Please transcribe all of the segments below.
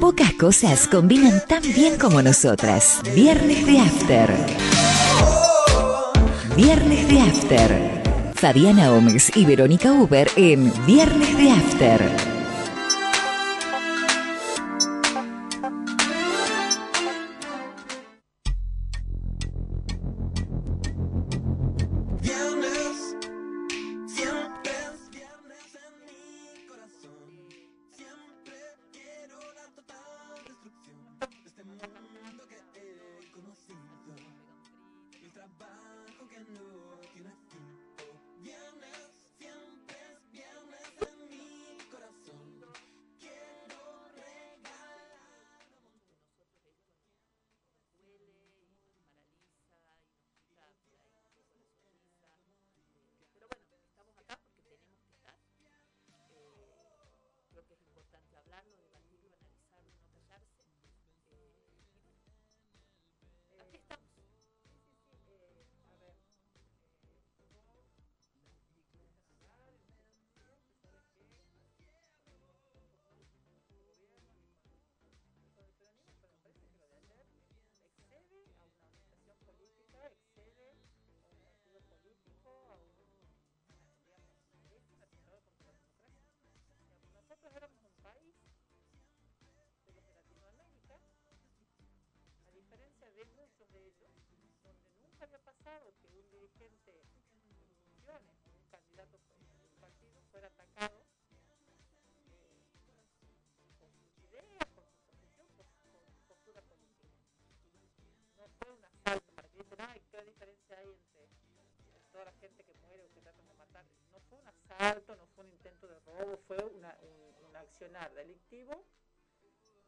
Pocas cosas combinan tan bien como nosotras. Viernes de After. Viernes de After. Fabiana Gómez y Verónica Uber en Viernes de After. Delictivo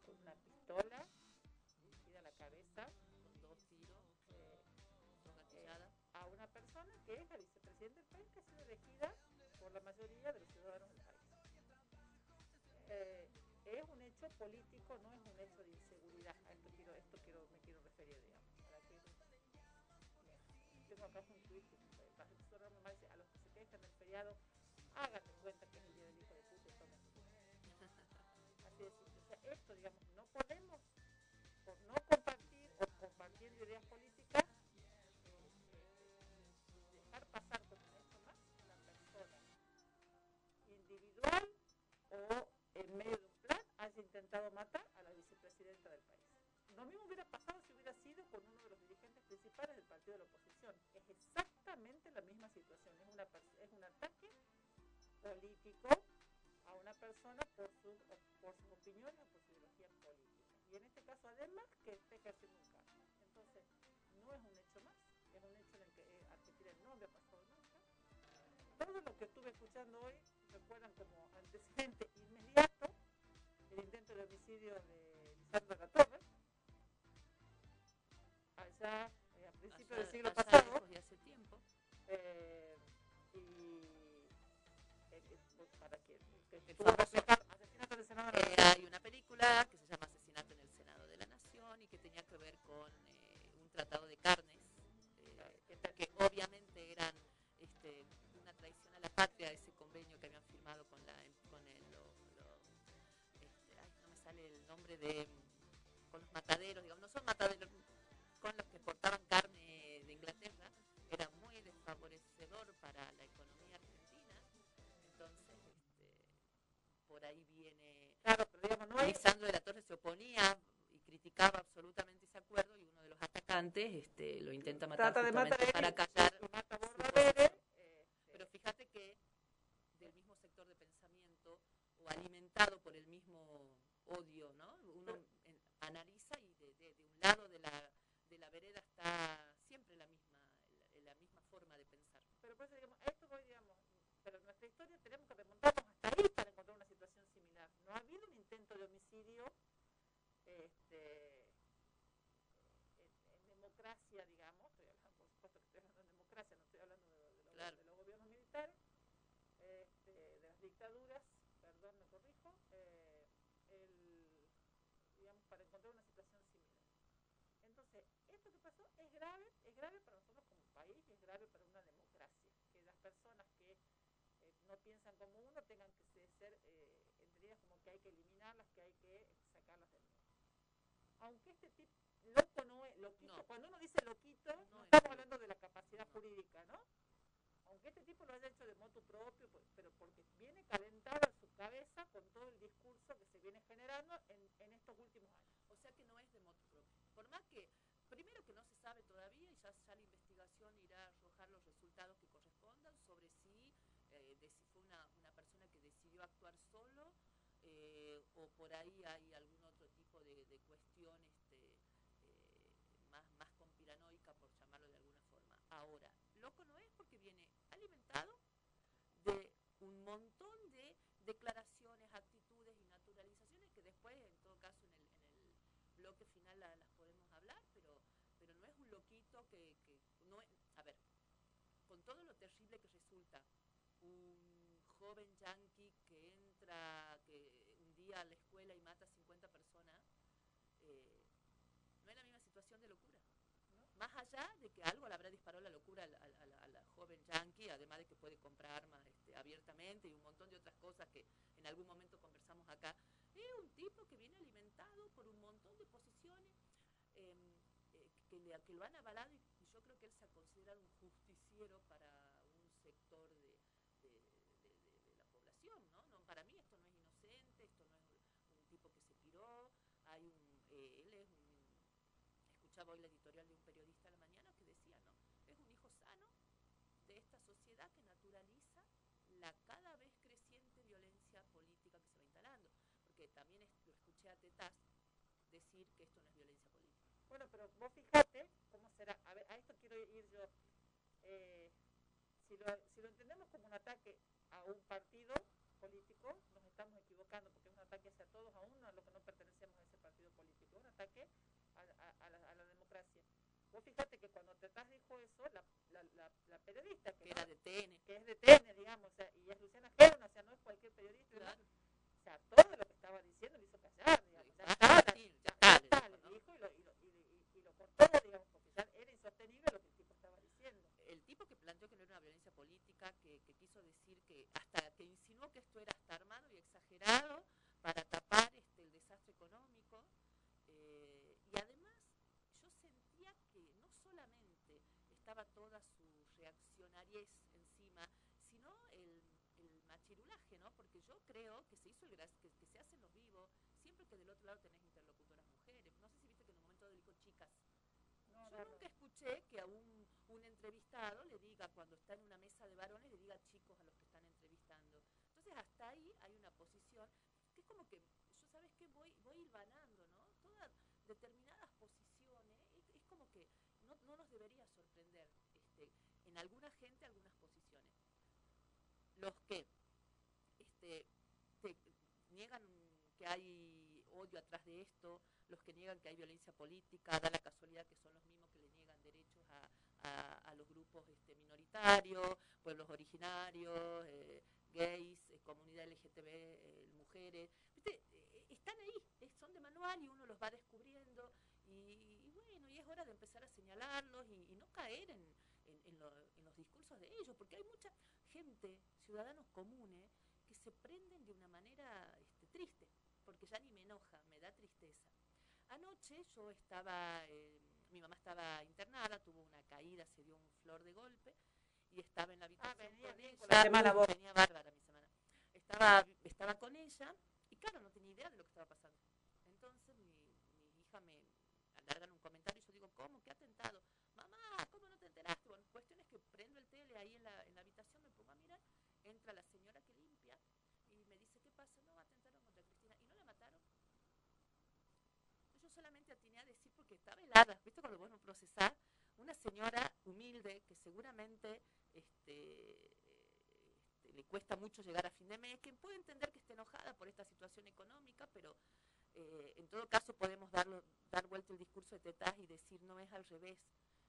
con una pistola dirigida a la cabeza con dos tiros eh, a una persona que es la vicepresidenta del país que ha sido elegida por la mayoría de los ciudadanos del país. Eh, es un hecho político, no es un hecho de inseguridad. A esto quiero, esto quiero, me quiero referir, digamos. tengo acá un tuit que a los que se quejan del feriado, hagan de cuenta que es el día del esto, digamos, no podemos, por no compartir o compartiendo ideas políticas, dejar pasar como esto más una persona individual o en medio de un plan haya intentado matar a la vicepresidenta del país. Lo mismo hubiera pasado si hubiera sido con uno de los dirigentes principales del partido de la oposición. Es exactamente la misma situación, es, una, es un ataque político a una persona por, su, por sus opiniones o por su ideología política. Y en este caso, además, que esté ejerciendo un cargo. Entonces, no es un hecho más, es un hecho en el que eh, Argentina no había pasado nunca. Todo lo que estuve escuchando hoy recuerdan como antecedente inmediato el intento de homicidio de Lisandro La Torre, allá eh, a principios del siglo pasado. De hace tiempo. Eh, y eh, eh, hay una película que se llama matar Trata de matar para callar. Eh, pero fíjate que del mismo sector de pensamiento o alimentado por el mismo odio, ¿no? Uno analiza y de, de, un lado de la, de la vereda está siempre la misma, la, la misma forma de pensar. Pero pues digamos, esto voy, digamos, pero en nuestra historia tenemos que remontarnos hasta ahí para encontrar una situación similar. No ha habido un intento de homicidio este, en, democracia, digamos, estoy hablando, por supuesto que estoy hablando de democracia, no estoy hablando de, los gobiernos militares, este, de las dictaduras, perdón, me corrijo, eh, el, digamos, para encontrar una situación similar. Entonces, esto que pasó es grave, es grave para nosotros como país y es grave para una democracia. Que las personas que no piensan como uno tengan que ser, eh, como que hay que eliminarlas, que hay que sacar sacarlas del mundo. Aunque este tipo, loco no es, loquito, No. cuando uno dice loquito, no, No es estamos hablando de la capacidad No. jurídica, ¿no? Aunque este tipo lo haya hecho de moto propio, pues, pero porque viene calentada en su cabeza con todo el discurso que se viene generando en, en estos últimos años. O sea que no es de moto propio. Por más que, primero que no se sabe todavía y ya, ya la investigación irá a arrojar los resultados que correspondan sobre si, eh, de si fue una, una persona que decidió actuar solo eh, o por ahí hay algún otro tipo de, de cuestión este, eh, más, más conspiranoica, por llamarlo de alguna forma. Ahora, loco no es porque viene alimentado de un montón de declaraciones, actitudes y naturalizaciones que después, en todo caso, en el, bloque final la- las podemos hablar, pero, pero no es un loquito que, que no es, a ver, con todo lo terrible que resulta un joven yanqui que entra que un día a la escuela y mata a 50 personas, eh, no de locura. Más allá de que algo le habrá disparado la locura a joven yankee, además de que puede comprar armas este, abiertamente y un montón de otras cosas que en algún momento conversamos acá, es un tipo que viene alimentado por un montón de posiciones em, eh, que, que lo han avalado y yo creo que él se ha considerado un justiciero para un sector de, de- de- de- de la población, ¿no? ¿no? Para mí esto no es inocente, esto no es un, un tipo que se piró, hay un, eh, él es un, escuchaba hoy la editorial de un periodista a la mañana que decía, ¿no? Es un hijo sano de esta sociedad que naturaliza la cada vez creciente violencia política que se va instalando. Porque también escuché a Tetaz decir que esto no es violencia política. Bueno, pero vos fíjate cómo será. A ver, a esto quiero ir yo. Eh, si, lo, si lo entendemos como un ataque a un partido político, nos estamos equivocando porque es un ataque hacia todos, aún a los que no pertenecemos a ese partido político. Es un ataque a, a- a la, a la democracia. Vos fíjate que cuando Tetaz dijo eso, la, la, la, la periodista que, Que no- era de TN. que es de TN, digamos, o sea, y es Luciana Gerona, o sea, no es cualquier periodista, y demás, Claro. o sea, todo lo que estaba diciendo lo hizo callar, digamos, ya Basta, está, Martín, ya, ya está, ya le está, dijo, le ¿no? dijo y lo, y, lo, y, y- y lo cortó, digamos, porque ya era insostenible lo que el tipo estaba diciendo. el tipo que planteó que no era una violencia política, que, que quiso decir que hasta que insinuó que esto era hasta armado y exagerado para tapar este, el desastre económico. eh, y además yo sentía que no solamente estaba toda su reaccionariez encima, sino el, el machirulaje, ¿no? Porque yo creo que se hizo el gra- que, que se hacen los vivos siempre que del otro lado tenés interlocutoras mujeres. No sé si viste que en un momento dijo chicas. No, Yo nunca escuché que a un, entrevistado le diga, cuando está en una mesa de varones, le diga chicos a los que están entrevistando. Entonces, hasta ahí hay una posición que es como que, yo sabes que voy, voy hilvanando, ¿no? Todas determinadas posiciones, es, como que no, no nos debería sorprender este, en alguna gente algunas posiciones. Los que este, te niegan que hay odio atrás de esto, los que niegan que hay violencia política, da la casualidad que son los mismos que le niegan derechos a, a- los grupos este, minoritarios, pueblos originarios, eh, gays, eh, comunidad LGTB, eh, mujeres. Están ahí, son de manual y uno los va descubriendo y, bueno, y es hora de empezar a señalarlos y, no caer en, en- en lo- en los discursos de ellos, porque hay mucha gente, ciudadanos comunes, que se prenden de una manera este, triste, porque ya ni me enoja, me da tristeza. Anoche yo estaba, mi mamá estaba internada, tuvo una caída, se dio un flor de golpe y estaba en la habitación venía con ella. la semana Uf, vos. venía bárbara mi semana. Estaba, estaba con ella y claro, no tenía idea de lo que estaba pasando. Entonces mi, mi hija me alargan un comentario y yo digo, ¿cómo? ¿Qué atentado? Mamá, ¿cómo no te enteraste? Bueno, cuestión es que prendo el tele ahí en la, en la habitación, me pongo a mirar, entra la señora que limpia y me dice, ¿qué pasa? No, atentaron contra Cristina. ¿Y no la mataron? Yo solamente atiné a decir porque estaba helada, ¿viste? Cuando vos no procesás, una señora humilde que seguramente este, este, le cuesta mucho llegar a fin de mes, que puede entender que esté enojada por esta situación económica, pero eh, en todo caso podemos darlo, dar vuelta el discurso de Tetaz y decir no es al revés.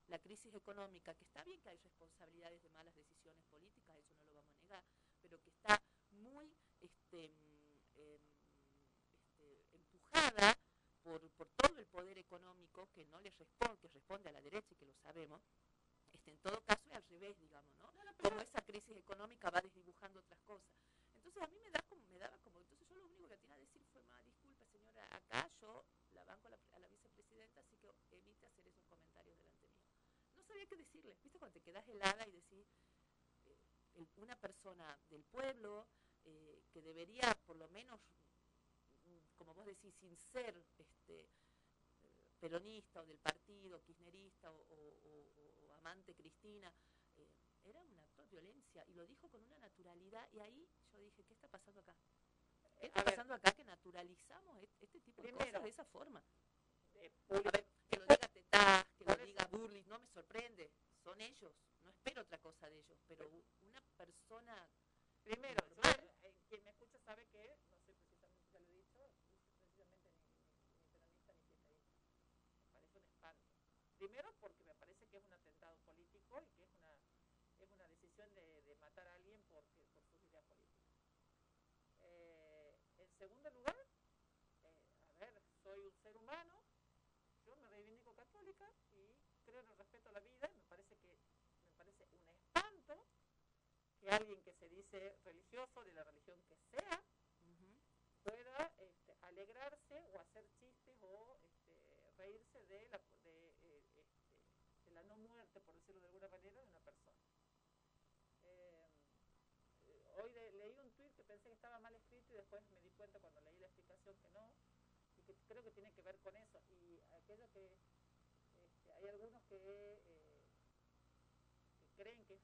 La crisis económica, que está bien que hay responsabilidades de malas decisiones políticas, eso no lo vamos a negar, pero que está muy este, mm, em, este, empujada por, por todo el poder económico que no le responde, que responde a la derecha y que lo sabemos, este, en todo caso es al revés, digamos, ¿no? Como esa crisis económica va desdibujando otras cosas. Entonces a mí me da como, me daba como, entonces yo lo único que tenía que decir fue, ma, disculpe señora, acá yo la banco a la, a la vicepresidenta, así que evite hacer esos comentarios delante mío. No sabía qué decirle, ¿viste? Cuando te quedas helada y decís, eh, una persona del pueblo eh, que debería, por lo menos, como vos decís, sin ser este, peronista o del partido, kirchnerista o, o, o amante Cristina, eh, era un acto de violencia y lo dijo con una naturalidad y ahí yo dije, ¿qué está pasando acá? ¿Qué está pasando acá que naturalizamos este tipo de cosas de esa forma? Eh, ver, que lo diga Tetá, que lo diga Burlis, no me sorprende, son ellos, no espero otra cosa de ellos, pero una persona... Primero, normal, yo, eh, quien me escucha sabe que Primero porque me parece que es un atentado político y que es una, es una decisión de, de matar a alguien por, por sus ideas políticas. Eh, en segundo lugar, eh, a ver, soy un ser humano, yo me reivindico católica y creo en el respeto a la vida me parece que me parece un espanto que alguien que se dice religioso, de la religión que sea, uh -huh. pueda este, alegrarse o hacer chistes o este, reírse de la decirlo de alguna manera, de una persona. Eh, hoy leí un tuit que pensé que estaba mal escrito y después me di cuenta cuando leí la explicación que no, y que creo que tiene que ver con eso. Y aquello que este, hay algunos que, eh, que creen que,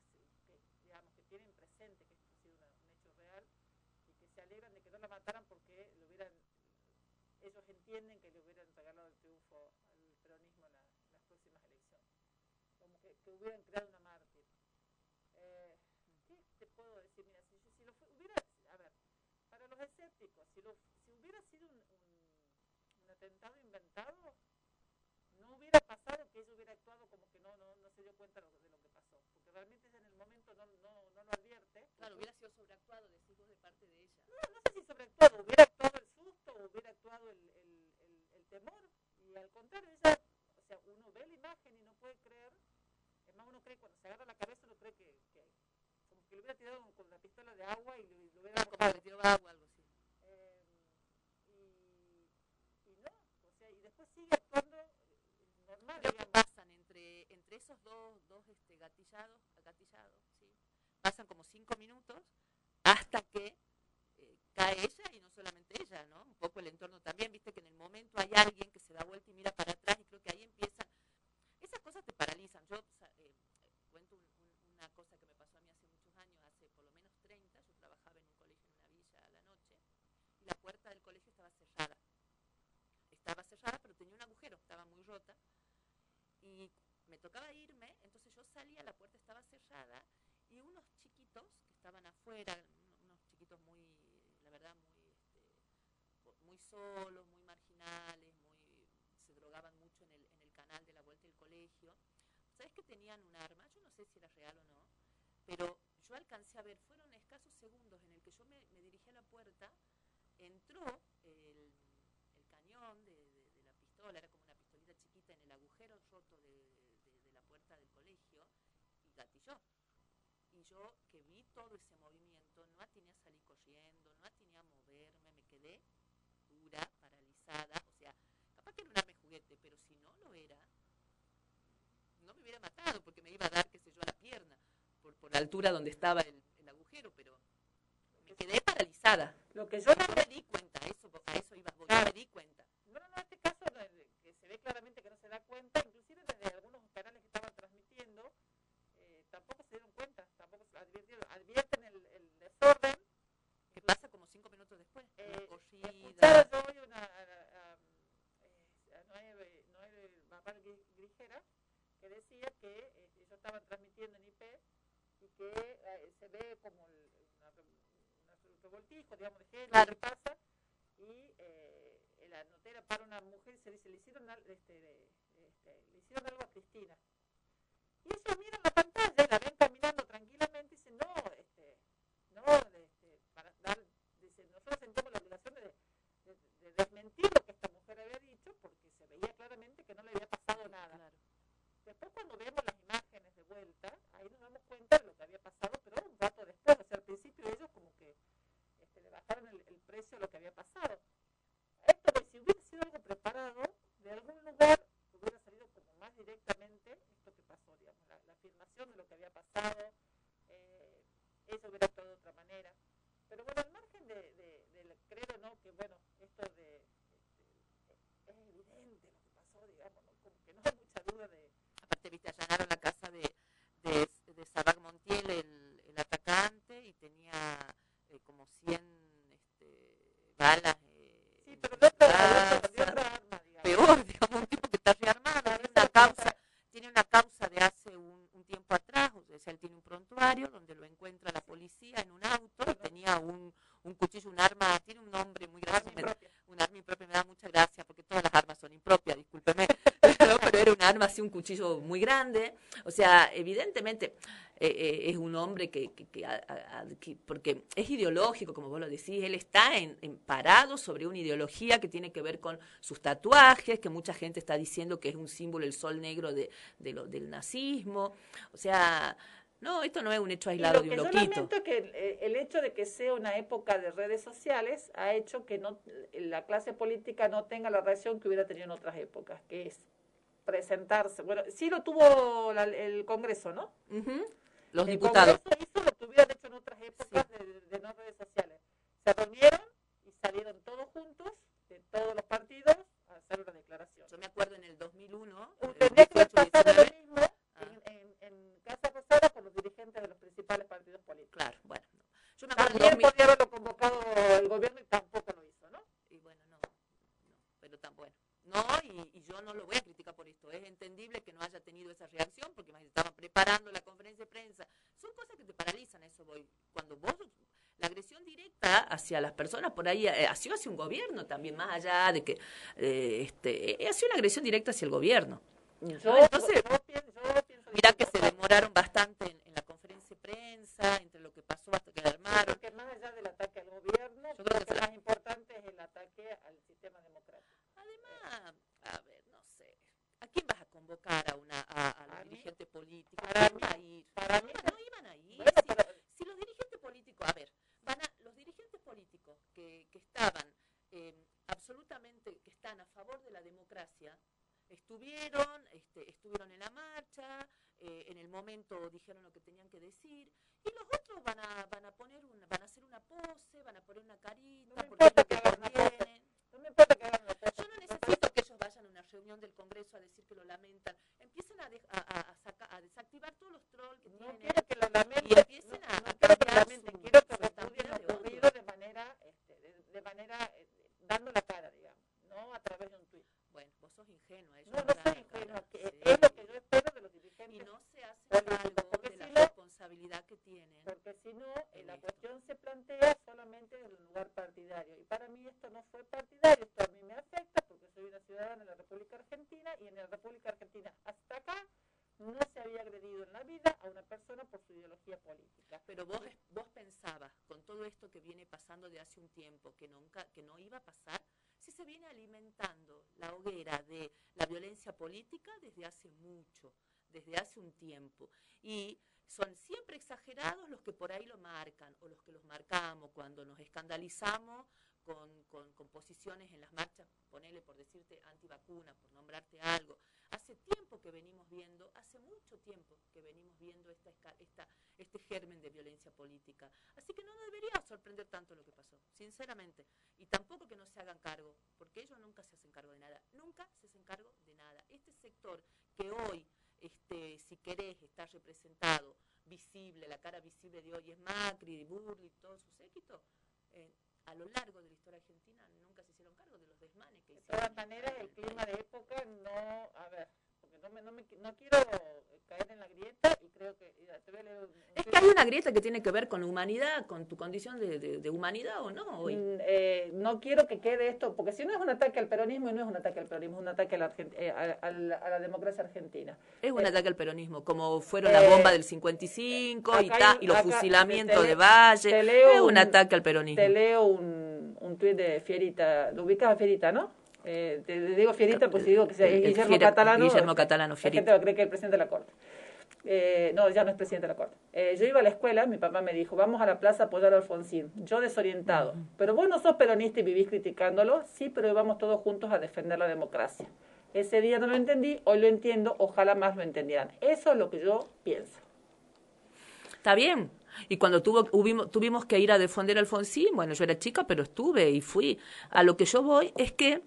que, digamos, que tienen presente que esto ha sido una, un hecho real y que se alegran de que no la mataran porque lo hubieran, ellos entienden que le hubieran regalado el triunfo al peronismo en la, las próximas elecciones como que, hubieran creado una mártir. Eh, ¿Qué te puedo decir? Mira, si, si lo hubiera, a ver, para los escépticos, si, lo, si hubiera sido un, un, un, atentado inventado, no hubiera pasado que ella hubiera actuado como que no, no, no se dio cuenta de lo, de lo que pasó, porque realmente ella en el momento no, no, no lo advierte. Claro, hubiera sido sobreactuado, decís de parte de ella. No, no sé si sobreactuado, hubiera actuado el susto, hubiera actuado el, el, el, el temor, y al contrario, ella sea, uno ve la imagen y no puede creer, es más, uno cree, cuando se agarra la cabeza, uno cree que, que como que le hubiera tirado con la pistola de agua y le, le hubiera... Como le tiró agua, algo así. Eh, y, y no, o sea, y después sigue actuando normal. Creo que pasan entre, entre esos dos, dos este, gatillados, gatillados, sí, pasan como cinco minutos hasta que eh, cae ella y no solamente ella, ¿no? Un poco el entorno también, viste que en el momento hay alguien que se da vuelta y mira para atrás y creo que ahí empiezan, esas cosas te paralizan. Yo eh, cuento un, un, una cosa que me pasó a mí hace muchos años, hace por lo menos 30, yo trabajaba en un colegio en una villa a la noche y la puerta del colegio estaba cerrada. Estaba cerrada, pero tenía un agujero, estaba muy rota y me tocaba irme, entonces yo salía, la puerta estaba cerrada y unos chiquitos que estaban afuera, unos chiquitos muy la verdad, muy, este, muy solos, muy marginales, muy, se drogaban mucho en el, en el canal de la vuelta del colegio. ¿Sabes que tenían un arma? Yo no sé si era real o no, pero yo alcancé a ver, fueron escasos segundos en el que yo me, me dirigí a la puerta, entró el, el cañón de, de, de, la pistola, era como una pistolita chiquita en el agujero roto de, de la puerta del colegio y gatilló. Y yo que vi todo ese movimiento, no atiné a salir corriendo, no atiné a moverme, me quedé dura, paralizada. O sea, capaz que era un arma juguete, pero si no lo era, no me hubiera matado porque me iba a dar, qué sé yo, a la pierna, por, por la altura donde estaba el, el agujero, pero me quedé paralizada. Lo que yo no me di cuenta, eso, a eso iba, porque claro. no me di cuenta. No, no, en este caso que se ve claramente que no se da cuenta, inclusive desde algunos canales que estaban transmitiendo, eh, tampoco se dieron cuenta, tampoco se advirtieron, advierten el, el desorden. Que pasa como cinco minutos después, eh, corrida. Yo hoy una, a, a, Babal Grijera que decía que eh, ellos estaban transmitiendo en IP y que eh, se ve como el, una revoltijo, digamos, de gente claro. que pasa y eh, la notera para una mujer se dice, le hicieron, este, este, le hicieron algo a Cristina. Y ellos miran la pantalla y la ven caminando tranquilamente y dicen, no, este, no, este, para dar, dice, nosotros sentimos la obligación de, de, de, desmentir lo que esta mujer había dicho porque se veía claramente que no le había pasado nada. Claro. Después cuando vemos las imágenes de vuelta, ahí nos damos cuenta de lo que había pasado, pero un rato después, o sea, al principio ellos como que este, le bajaron el, el precio a lo que había pasado. Esto, si hubiera democracia, él tiene un prontuario donde lo encuentra la policía en un auto, tenía un, un cuchillo, un arma, tiene un nombre muy grande, un arma impropia, me da mucha gracia porque todas las armas son impropias, discúlpeme, pero era un arma así, un cuchillo muy grande, o sea, evidentemente eh, eh, es un hombre que, porque es ideológico, como vos lo decís, él está en, parado sobre una ideología que tiene que ver con sus tatuajes, que mucha gente está diciendo que es un símbolo, el sol negro de, lo, del nazismo, o sea... No, esto no es un hecho aislado de un loquito. Yo lamento que el, hecho de que sea una época de redes sociales ha hecho que no la clase política no tenga la reacción que hubiera tenido en otras épocas, que es presentarse. Bueno, sí lo tuvo el Congreso, ¿no? los diputados. Congreso hizo lo que hubieran hecho en otras épocas de, no redes sociales. Se reunieron y salieron todos juntos, de todos los partidos, a hacer una declaración. Yo me acuerdo en el 2001. Tendría que pasado lo mismo ah. en, en, Casa Rosada con los dirigentes de los principales partidos políticos. Claro, bueno. Yo me acuerdo También podría haberlo convocado el gobierno y tampoco lo hizo, ¿no? Y bueno, no, no pero tan bueno. No, y, yo no lo voy a criticar por esto. Es entendible que no haya tenido esa reacción porque más estaban preparando la conferencia de prensa. Son cosas que te paralizan, eso voy. Cuando vos, la agresión directa hacia las personas, por ahí eh, ha sido hacia un gobierno también, más allá de que eh, este, ha sido una agresión directa hacia el gobierno. Yo, Entonces, mira que se demoraron bastante en, la conferencia de prensa, entre lo que pasó hasta que la armaron. que más allá del ataque al gobierno, yo creo que, lo más importante es el ataque al sistema democrático. Además, a ver, no sé, ¿a quién vas a convocar a una a, los dirigentes políticos? Para mí, Para mí, no iban a ir. si, los dirigentes políticos, a ver, van a, los dirigentes políticos que, que estaban eh, absolutamente, que están a favor de la democracia, estuvieron, este, estuvieron en la marcha, eh, en el momento dijeron lo que tenían que decir, y los otros van a, van a poner una, van a hacer una pose, van a poner una carita, lo que. No me importa que no necesito que ellos vayan a una reunión del Congreso a decir que lo lamentan. Empiecen a, a, a, a desactivar todos los trolls que no tienen. Quiero que lo lamenten, y empiecen a, no, quiero que lamenten, quiero que repudien lo ocurrido de manera, este, de, de manera, eh, dando la cara, digamos, no a través de un tuit. Bueno, vos sos ingenua. no, no soy ingenua, que es lo que yo espero de los dirigentes. Y no se hace cargo de la responsabilidad que tienen. Porque si no, eh, la cuestión se plantea solamente desde un lugar partidario. Y para mí esto no fue partidario, esto a mí me afecta porque soy una ciudadana de la República Argentina y en la República Argentina hasta acá no se había agredido en la vida a una persona por su ideología política. Pero vos, vos pensabas, con todo esto que viene pasando de hace un tiempo, que nunca, que no iba a pasar, si se viene hoguera de la violencia política desde hace mucho, desde hace un tiempo. Y son siempre exagerados los que por ahí lo marcan o los que los marcamos cuando nos escandalizamos con, con, con posiciones en las marchas, ponele por decirte antivacuna, por nombrarte algo. Hace tiempo que venimos viendo, hace mucho tiempo que venimos viendo esta, esta, este germen de violencia política. Así que no debería sorprender tanto lo que pasó, sinceramente. Y tampoco que no se hagan cargo, porque ellos nunca se hacen cargo de nada. Nunca se hacen cargo de nada. Este sector que hoy, este, si querés, está representado, visible, la cara visible de hoy es Macri, Burli, todo su séquito, eh, a lo largo de la historia argentina nunca se hicieron cargo de los desmanes que hicieron. De todas maneras, el clima de época no, a ver, no, me, no, me, no quiero caer en la grieta y creo que... Te voy a leer es que hay una grieta que tiene que ver con humanidad, con tu condición de, de, de humanidad o no. Hoy. Mm, eh, no quiero que quede esto, porque si no es un ataque al peronismo y no es un ataque al peronismo, es un ataque a la, eh, a, a, la, a la, democracia argentina. Es un eh, ataque al peronismo, como fueron la bomba del 55 y, ta, y los acá, fusilamientos de Valle. Es un, un, ataque al peronismo. Te leo un, un tuit de Fierita, lo ubicas a Fierita, ¿no? Eh, te digo Fierita, pues si digo que es Guillermo Fier, Catalano. Guillermo Catalano, Fierita. La gente cree que es el presidente de la Corte. Eh, no, ya no es presidente de la Corte. Eh, yo iba a la escuela, mi papá me dijo, vamos a la plaza a apoyar a Alfonsín. Yo desorientado. Uh -huh. Pero vos no sos peronista y vivís criticándolo. Sí, pero íbamos todos juntos a defender la democracia. Ese día no lo entendí, hoy lo entiendo, ojalá más lo entendieran. Eso es lo que yo pienso. Está bien, y cuando tuvo, hubimos, tuvimos que ir a defender a Alfonsín, bueno, yo era chica, pero estuve y fui. A lo que yo voy es que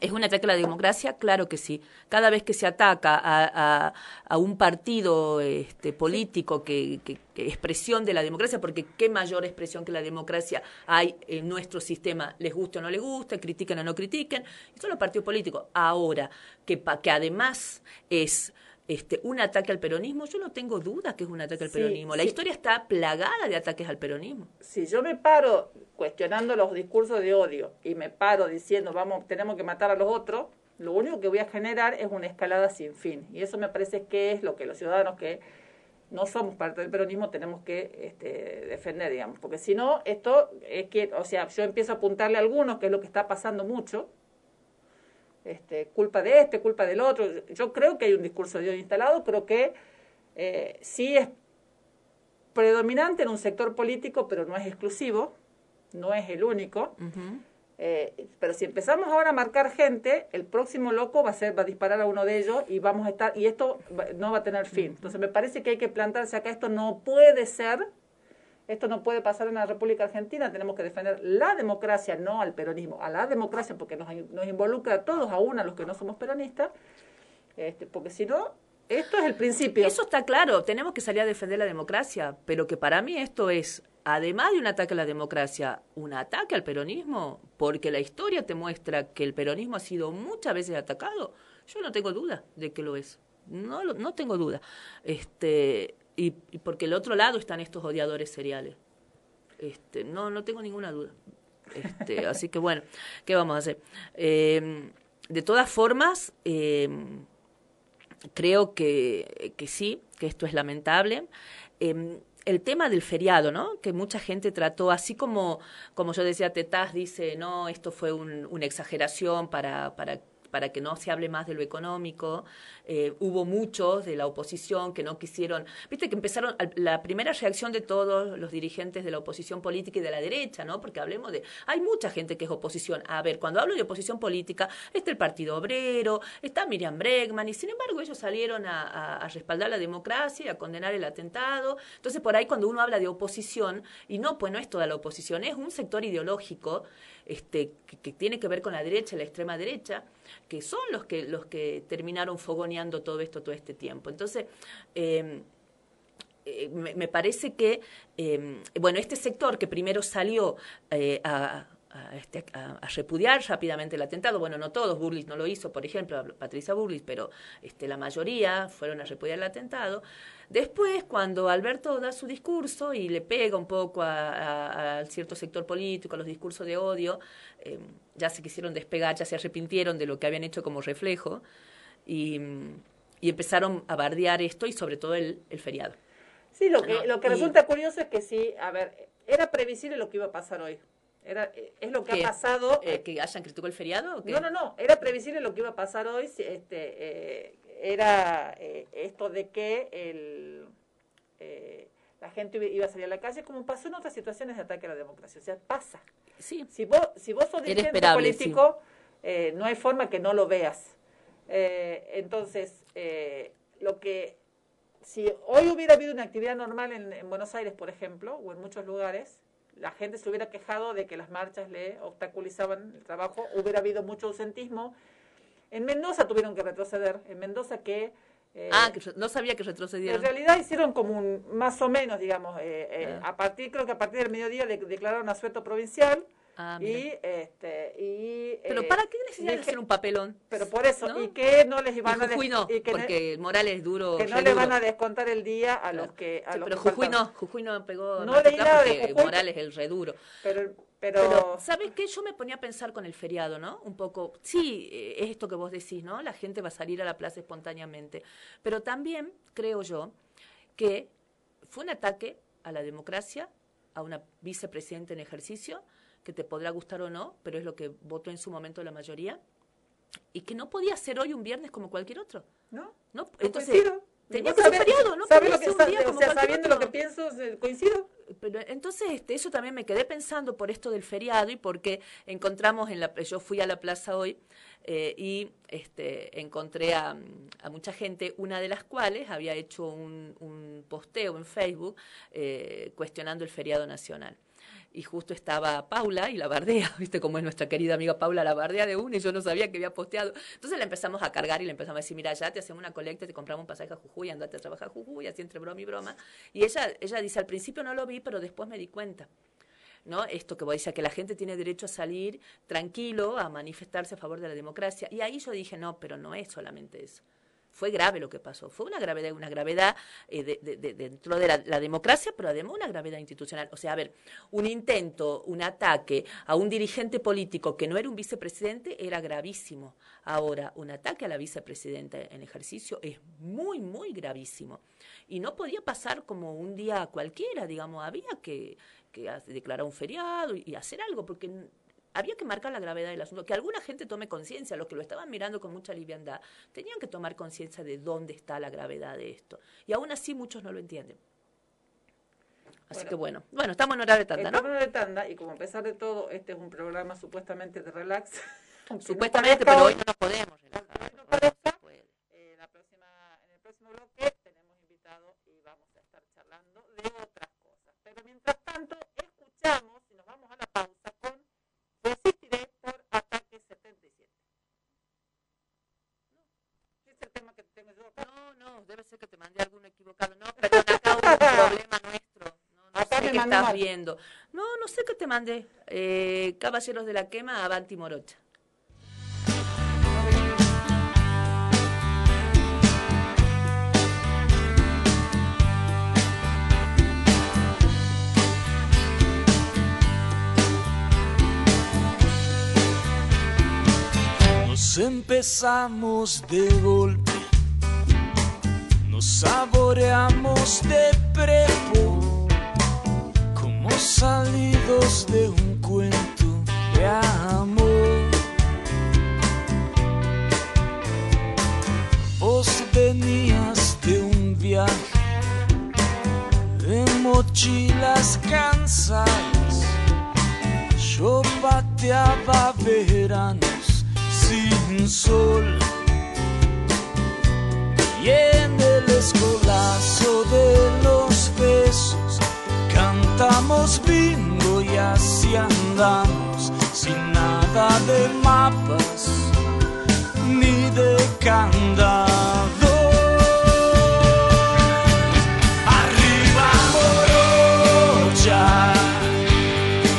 ¿Es un ataque a la democracia? Claro que sí. Cada vez que se ataca a, un partido este, político que, que, que, expresión de la democracia, porque qué mayor expresión que la democracia hay en nuestro sistema, les guste o no les guste, critiquen o no critiquen, y son los partidos políticos. Ahora, que, que además es este, un ataque al peronismo, yo no tengo duda que es un ataque al peronismo. La historia está plagada de ataques al peronismo. Si yo me paro cuestionando los discursos de odio y me paro diciendo vamos, tenemos que matar a los otros, lo único que voy a generar es una escalada sin fin. Y eso me parece que es lo que los ciudadanos que no somos parte del peronismo tenemos que este, defender, digamos. Porque si no, esto es que, o sea, yo empiezo a apuntarle a algunos, que es lo que está pasando mucho, este, culpa de este, culpa del otro. Yo creo que hay un discurso de odio instalado, creo que eh, sí es predominante en un sector político, pero no es exclusivo, no es el único. Eh, pero si empezamos ahora a marcar gente, el próximo loco va a ser va a disparar a uno de ellos y vamos a estar y esto no va a tener fin. Entonces me parece que hay que plantarse acá esto no puede ser esto no puede pasar en la República Argentina, tenemos que defender la democracia, no al peronismo, a la democracia porque nos, nos involucra a todos, aún a los que no somos peronistas, este, porque si no, esto es el principio. Eso está claro, tenemos que salir a defender la democracia, pero que para mí esto es, además de un ataque a la democracia, un ataque al peronismo, porque la historia te muestra que el peronismo ha sido muchas veces atacado. Yo no tengo duda de que lo es. No, no tengo duda. Este, y, porque el otro lado están estos odiadores seriales. Este, no, no tengo ninguna duda. Este, así que bueno, ¿qué vamos a hacer? Eh, de todas formas, eh, creo que, que, sí, que esto es lamentable. Eh, el tema del feriado, ¿no? Que mucha gente trató, así como, como yo decía, Tetaz dice, no, esto fue un, una exageración para, para para que no se hable más de lo económico. Eh, hubo muchos de la oposición que no quisieron, viste que empezaron, la primera reacción de todos los dirigentes de la oposición política y de la derecha, ¿no? Porque hablemos de, hay mucha gente que es oposición. A ver, cuando hablo de oposición política, está el Partido Obrero, está Miriam Bregman, y sin embargo ellos salieron a, a respaldar la democracia a condenar el atentado. Entonces, por ahí cuando uno habla de oposición, y no, pues no es toda la oposición, es un sector ideológico este, que, tiene que ver con la derecha, la extrema derecha, que son los que, los que terminaron fogoneando todo esto todo este tiempo. Entonces, em, eh, me, parece que, em, bueno, este sector que primero salió eh, a, este, a, repudiar rápidamente el atentado. Bueno, no todos, Burlis no lo hizo, por ejemplo, Patricia Burlis, pero este, la mayoría fueron a repudiar el atentado. Después, cuando Alberto da su discurso y le pega un poco a, cierto sector político, a los discursos de odio, eh, ya se quisieron despegar, ya se arrepintieron de lo que habían hecho como reflejo y, empezaron a bardear esto y sobre todo el, feriado. Sí, lo que, lo que resulta curioso es que sí, a ver, era previsible lo que iba a pasar hoy. Era, es lo que ha pasado. Eh, ¿Que hayan criticado el feriado? No, no, no. Era previsible lo que iba a pasar hoy. Este, eh, era eh, esto de que el, eh, la gente iba a salir a la calle, como pasó en otras situaciones de ataque a la democracia. O sea, pasa. Sí. Si vos, si vos sos dirigente político, eh, no hay forma que no lo veas. entonces, lo que si hoy hubiera habido una actividad normal en, en, Buenos Aires, por ejemplo, o en muchos lugares, la gente se hubiera quejado de que las marchas le obstaculizaban el trabajo, hubiera habido mucho ausentismo, en Mendoza tuvieron que retroceder, en Mendoza que... Eh, ah, que no sabía que retrocedieron. En realidad hicieron como un, más o menos, digamos, eh, eh, ah. a partir, creo que a partir del mediodía declararon asueto provincial. Ah, y este y pero para qué necesitan hacer un papelón pero por eso y que no les iban a Jujuy no, porque Morales es duro que no le van a descontar el día a los que a pero Jujuy no Jujuy no pegó no nada de Jujuy, Morales es el reduro pero pero, ¿sabes qué? Yo me ponía a pensar con el feriado, ¿no? Un poco, sí, eh, es esto que vos decís, ¿no? La gente va a salir a la plaza espontáneamente. Pero también creo yo que fue un ataque a la democracia, a una vicepresidenta en ejercicio, que te podrá gustar o no, pero es lo que votó en su momento la mayoría, y que no podía ser hoy un viernes como cualquier otro. ¿No? ¿No? Entonces, tenía que ser feriado, ¿no? ¿Sabe lo que, o sea, sabiendo lo que pienso, coincido pero entonces este, eso también me quedé pensando por esto del feriado y porque encontramos en la yo fui a la plaza hoy eh, y este, encontré a, mucha gente, una de las cuales había hecho un, un posteo en Facebook eh, cuestionando el feriado nacional y justo estaba Paula y la bardea, viste cómo es nuestra querida amiga Paula, la bardea de una y yo no sabía que había posteado. Entonces le empezamos a cargar y le empezamos a decir, mira, ya te hacemos una colecta, te compramos un pasaje a Jujuy, andate a trabajar a Jujuy, así entre broma y broma. Y ella, ella dice, al principio no lo vi, pero después me di cuenta. ¿no? Esto que vos decías, que la gente tiene derecho a salir tranquilo, a manifestarse a favor de la democracia. Y ahí yo dije, no, pero no es solamente eso. Fue grave lo que pasó. Fue una gravedad, una gravedad eh, de, dentro de la, democracia, pero además una gravedad institucional. O sea, a ver, un intento, un ataque a un dirigente político que no era un vicepresidente era gravísimo. Ahora, un ataque a la vicepresidenta en ejercicio es muy, muy gravísimo. Y no podía pasar como un día cualquiera, digamos, había que, que declarar un feriado y hacer algo, porque había que marcar la gravedad del asunto, que alguna gente tome conciencia, los que lo estaban mirando con mucha liviandad, tenían que tomar conciencia de dónde está la gravedad de esto. Y aún así muchos no lo entienden. Así que bueno, bueno, estamos en hora de tanda, ¿no? Estamos en hora de tanda y como a pesar de todo, este es un programa supuestamente de relax. supuestamente, pero hoy no nos podemos relajar. No eh, la próxima, en el próximo bloque tenemos invitados y vamos a estar charlando de otras cosas. Pero mientras tanto, ser que te mandé alguno equivocado. No, perdón, acá hubo un problema nuestro. No, no sé qué estás viendo. No, no sé qué te mandé. Eh, Caballeros de la Quema, Avanti Morocha. empezamos de golpe, nos saboreamos de prepo, como salidos de un cuento de amor. Vos venías de un viaje de mochilas cansadas, yo pateaba veranos sin sol. En el escolazo de los besos cantamos bingo y así andamos sin nada de mapas ni de candado. Arriba morocha,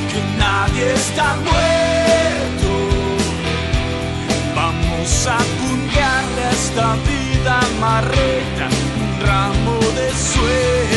que nadie está muerto. Marreta un ramo de sueños.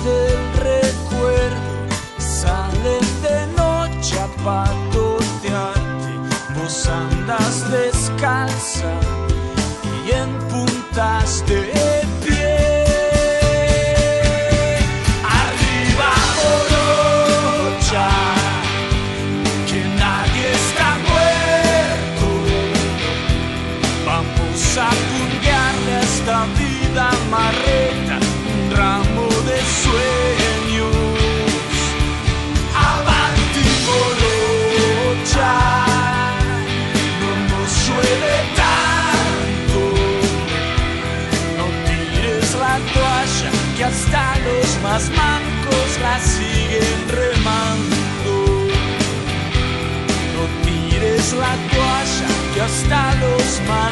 del recuerdo salen de noche a patotearte. Vos andas descalza más mancos la siguen remando. No tires la toalla, que hasta los más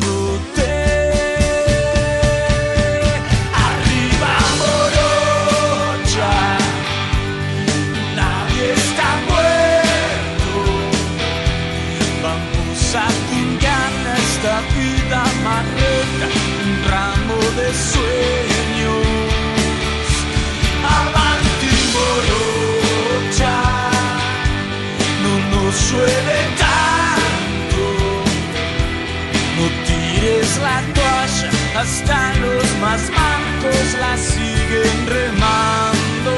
Suele tanto. No tires la toalla, hasta los más mancos la siguen remando.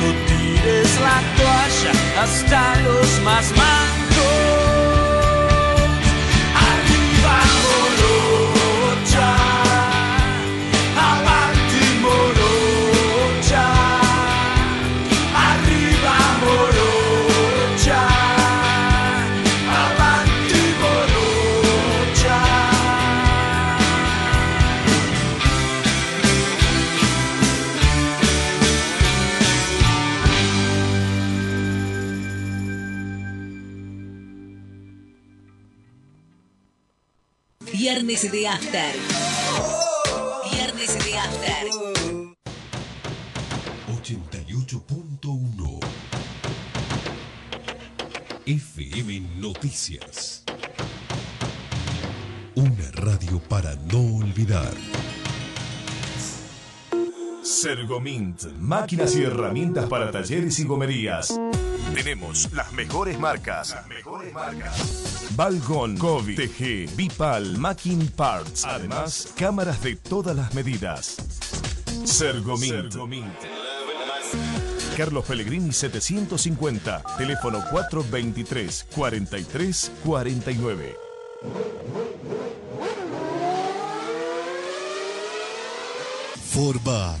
No tires la toalla, hasta los más mancos. Viernes de After. Viernes de After. 88.1 FM Noticias. Una radio para no olvidar. Sergomint, máquinas y herramientas para talleres y gomerías. Tenemos las mejores marcas. Las mejores marcas. Kovi, TG, Bipal, Macking Parts. Además, cámaras de todas las medidas. Sergomint. Carlos Pellegrini 750, teléfono 423 43 49. Forbat,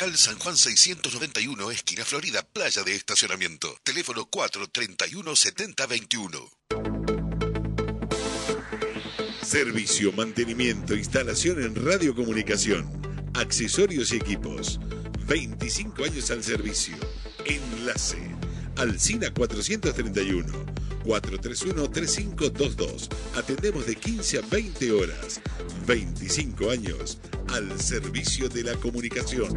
Local San Juan 691, esquina Florida, playa de estacionamiento. Teléfono 431 7021. Servicio, mantenimiento, instalación en radiocomunicación, accesorios y equipos. 25 años al servicio. Enlace. Alcina 431. 431-3522. Atendemos de 15 a 20 horas. 25 años al servicio de la comunicación.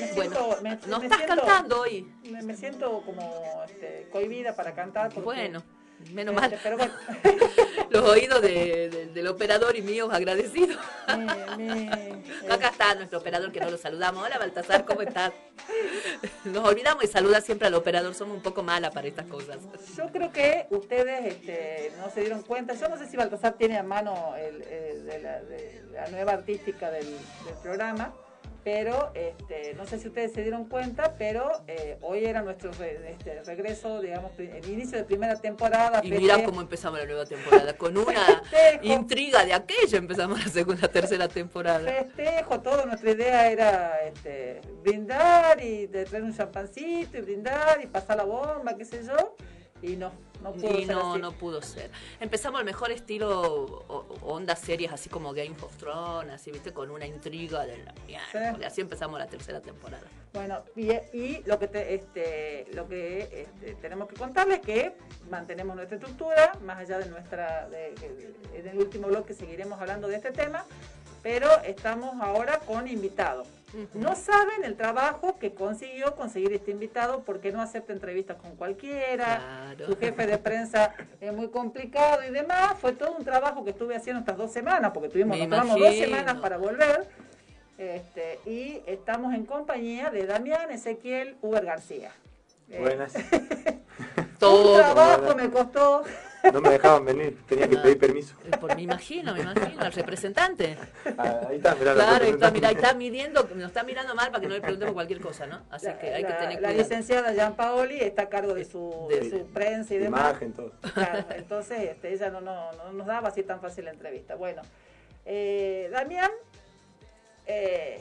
me Bueno, siento- me- no me estás siento- cantando hoy. Me, me siento como este, cohibida para cantar. porque, Bueno, menos este, mal. Pero bueno, Los oídos de- de- del operador y míos agradecidos. Acá está nuestro operador que no lo saludamos. Hola Baltasar, ¿cómo estás? Nos olvidamos y saludar siempre al operador. Somos un poco mala para estas cosas. Yo creo que ustedes este, no se dieron cuenta. Yo no sé si Baltasar tiene a mano el, el- de la, de la nueva artística del, del programa, pero este, no sé si ustedes se dieron cuenta, pero eh, hoy era nuestro re- este, regreso, digamos, el inicio de primera temporada. Y mira feste- cómo empezamos la nueva temporada. Con una Festejo. intriga de aquello empezamos la segunda, tercera temporada. festejo, todo nuestra idea era este, brindar y de traer un champancito y brindar y pasar la bomba, qué sé yo. Y no, no pudo y ser no, así. no pudo ser. Empezamos el mejor estilo onda series así como Game of Thrones, así, viste, con una intriga de la mierda. Sí. Así empezamos la tercera temporada. Bueno, y, y lo que te- este, lo que este, tenemos que contarles es que mantenemos nuestra estructura, más allá de nuestra, de- de- en el último bloque seguiremos hablando de este tema, pero estamos ahora con invitados. No saben el trabajo que consiguió conseguir este invitado porque no acepta entrevistas con cualquiera. Claro. Su jefe de prensa es muy complicado y demás. Fue todo un trabajo que estuve haciendo estas dos semanas porque tuvimos, Me nos tomamos dos semanas para volver. Este, y estamos en compañía de Damián Ezequiel Uber García. Eh, Buenas. Un Todo. trabajo me costó. No me dejaban venir, tenía que pedir permiso. Eh, Por, me imagino, me imagino, el representante. Ah, ahí está, mirá la Claro, ahí está, ahí está midiendo, nos está mirando mal para que no le preguntemos cualquier cosa, ¿no? Así La, que hay que la- tener la cuidado. licenciada Jean Paoli está a cargo de su, de su prensa y demás. Imagen, todo. Claro, entonces este, ella no, no, no nos daba así tan fácil la entrevista. Bueno, eh, Damián eh,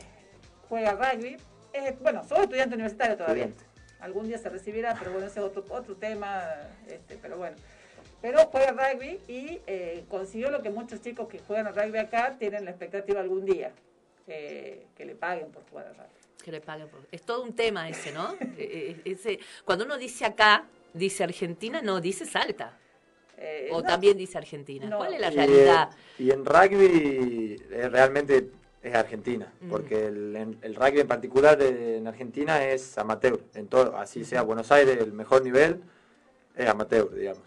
juega rugby. Es, bueno, soy estudiante universitario todavía. Estudiante. Algún día se recibirá, pero bueno, ese es otro, otro tema. Este, pero bueno. Pero juega rugby y eh, consiguió lo que muchos chicos que juegan al rugby acá tienen la expectativa algún día. eh, que le paguen por jugar al rugby. Que le paguen por- Es todo un tema ese, ¿no? Eh, eh, ese, cuando uno dice acá, dice Argentina, no, dice Salta. Eh, O no, también dice Argentina. No. ¿Cuál es la Y, realidad? eh, Y, en rugby eh, realmente es Argentina, Mm. porque el, en- el rugby en particular en Argentina es amateur, en todo, así sea Buenos Aires el mejor nivel, es amateur, digamos.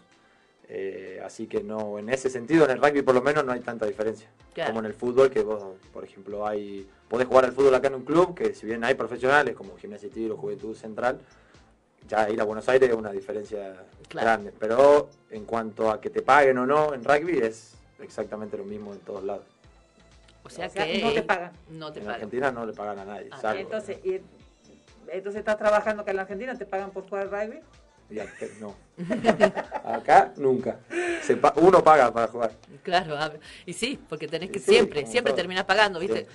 Eh, así que no, en ese sentido, en el rugby por lo menos no hay tanta diferencia. Claro. Como en el fútbol, que vos, por ejemplo, hay podés jugar al fútbol acá en un club, que si bien hay profesionales como Gimnasia y Tiro, Juventud Central, ya ir a Buenos Aires es una diferencia Claro. grande. Pero en cuanto a que te paguen o no en rugby, es exactamente lo mismo en todos lados. O sea, o sea, que no te pagan. No te En pagan. Argentina no le pagan a nadie. Ah, salvo- Entonces, y- entonces estás trabajando acá en la Argentina, ¿te pagan por jugar al rugby? Y acá- no. Acá nunca. Se pa- uno paga para jugar. Claro, y sí, porque tenés que sí, siempre, siempre todo. terminás pagando, ¿viste? Sí.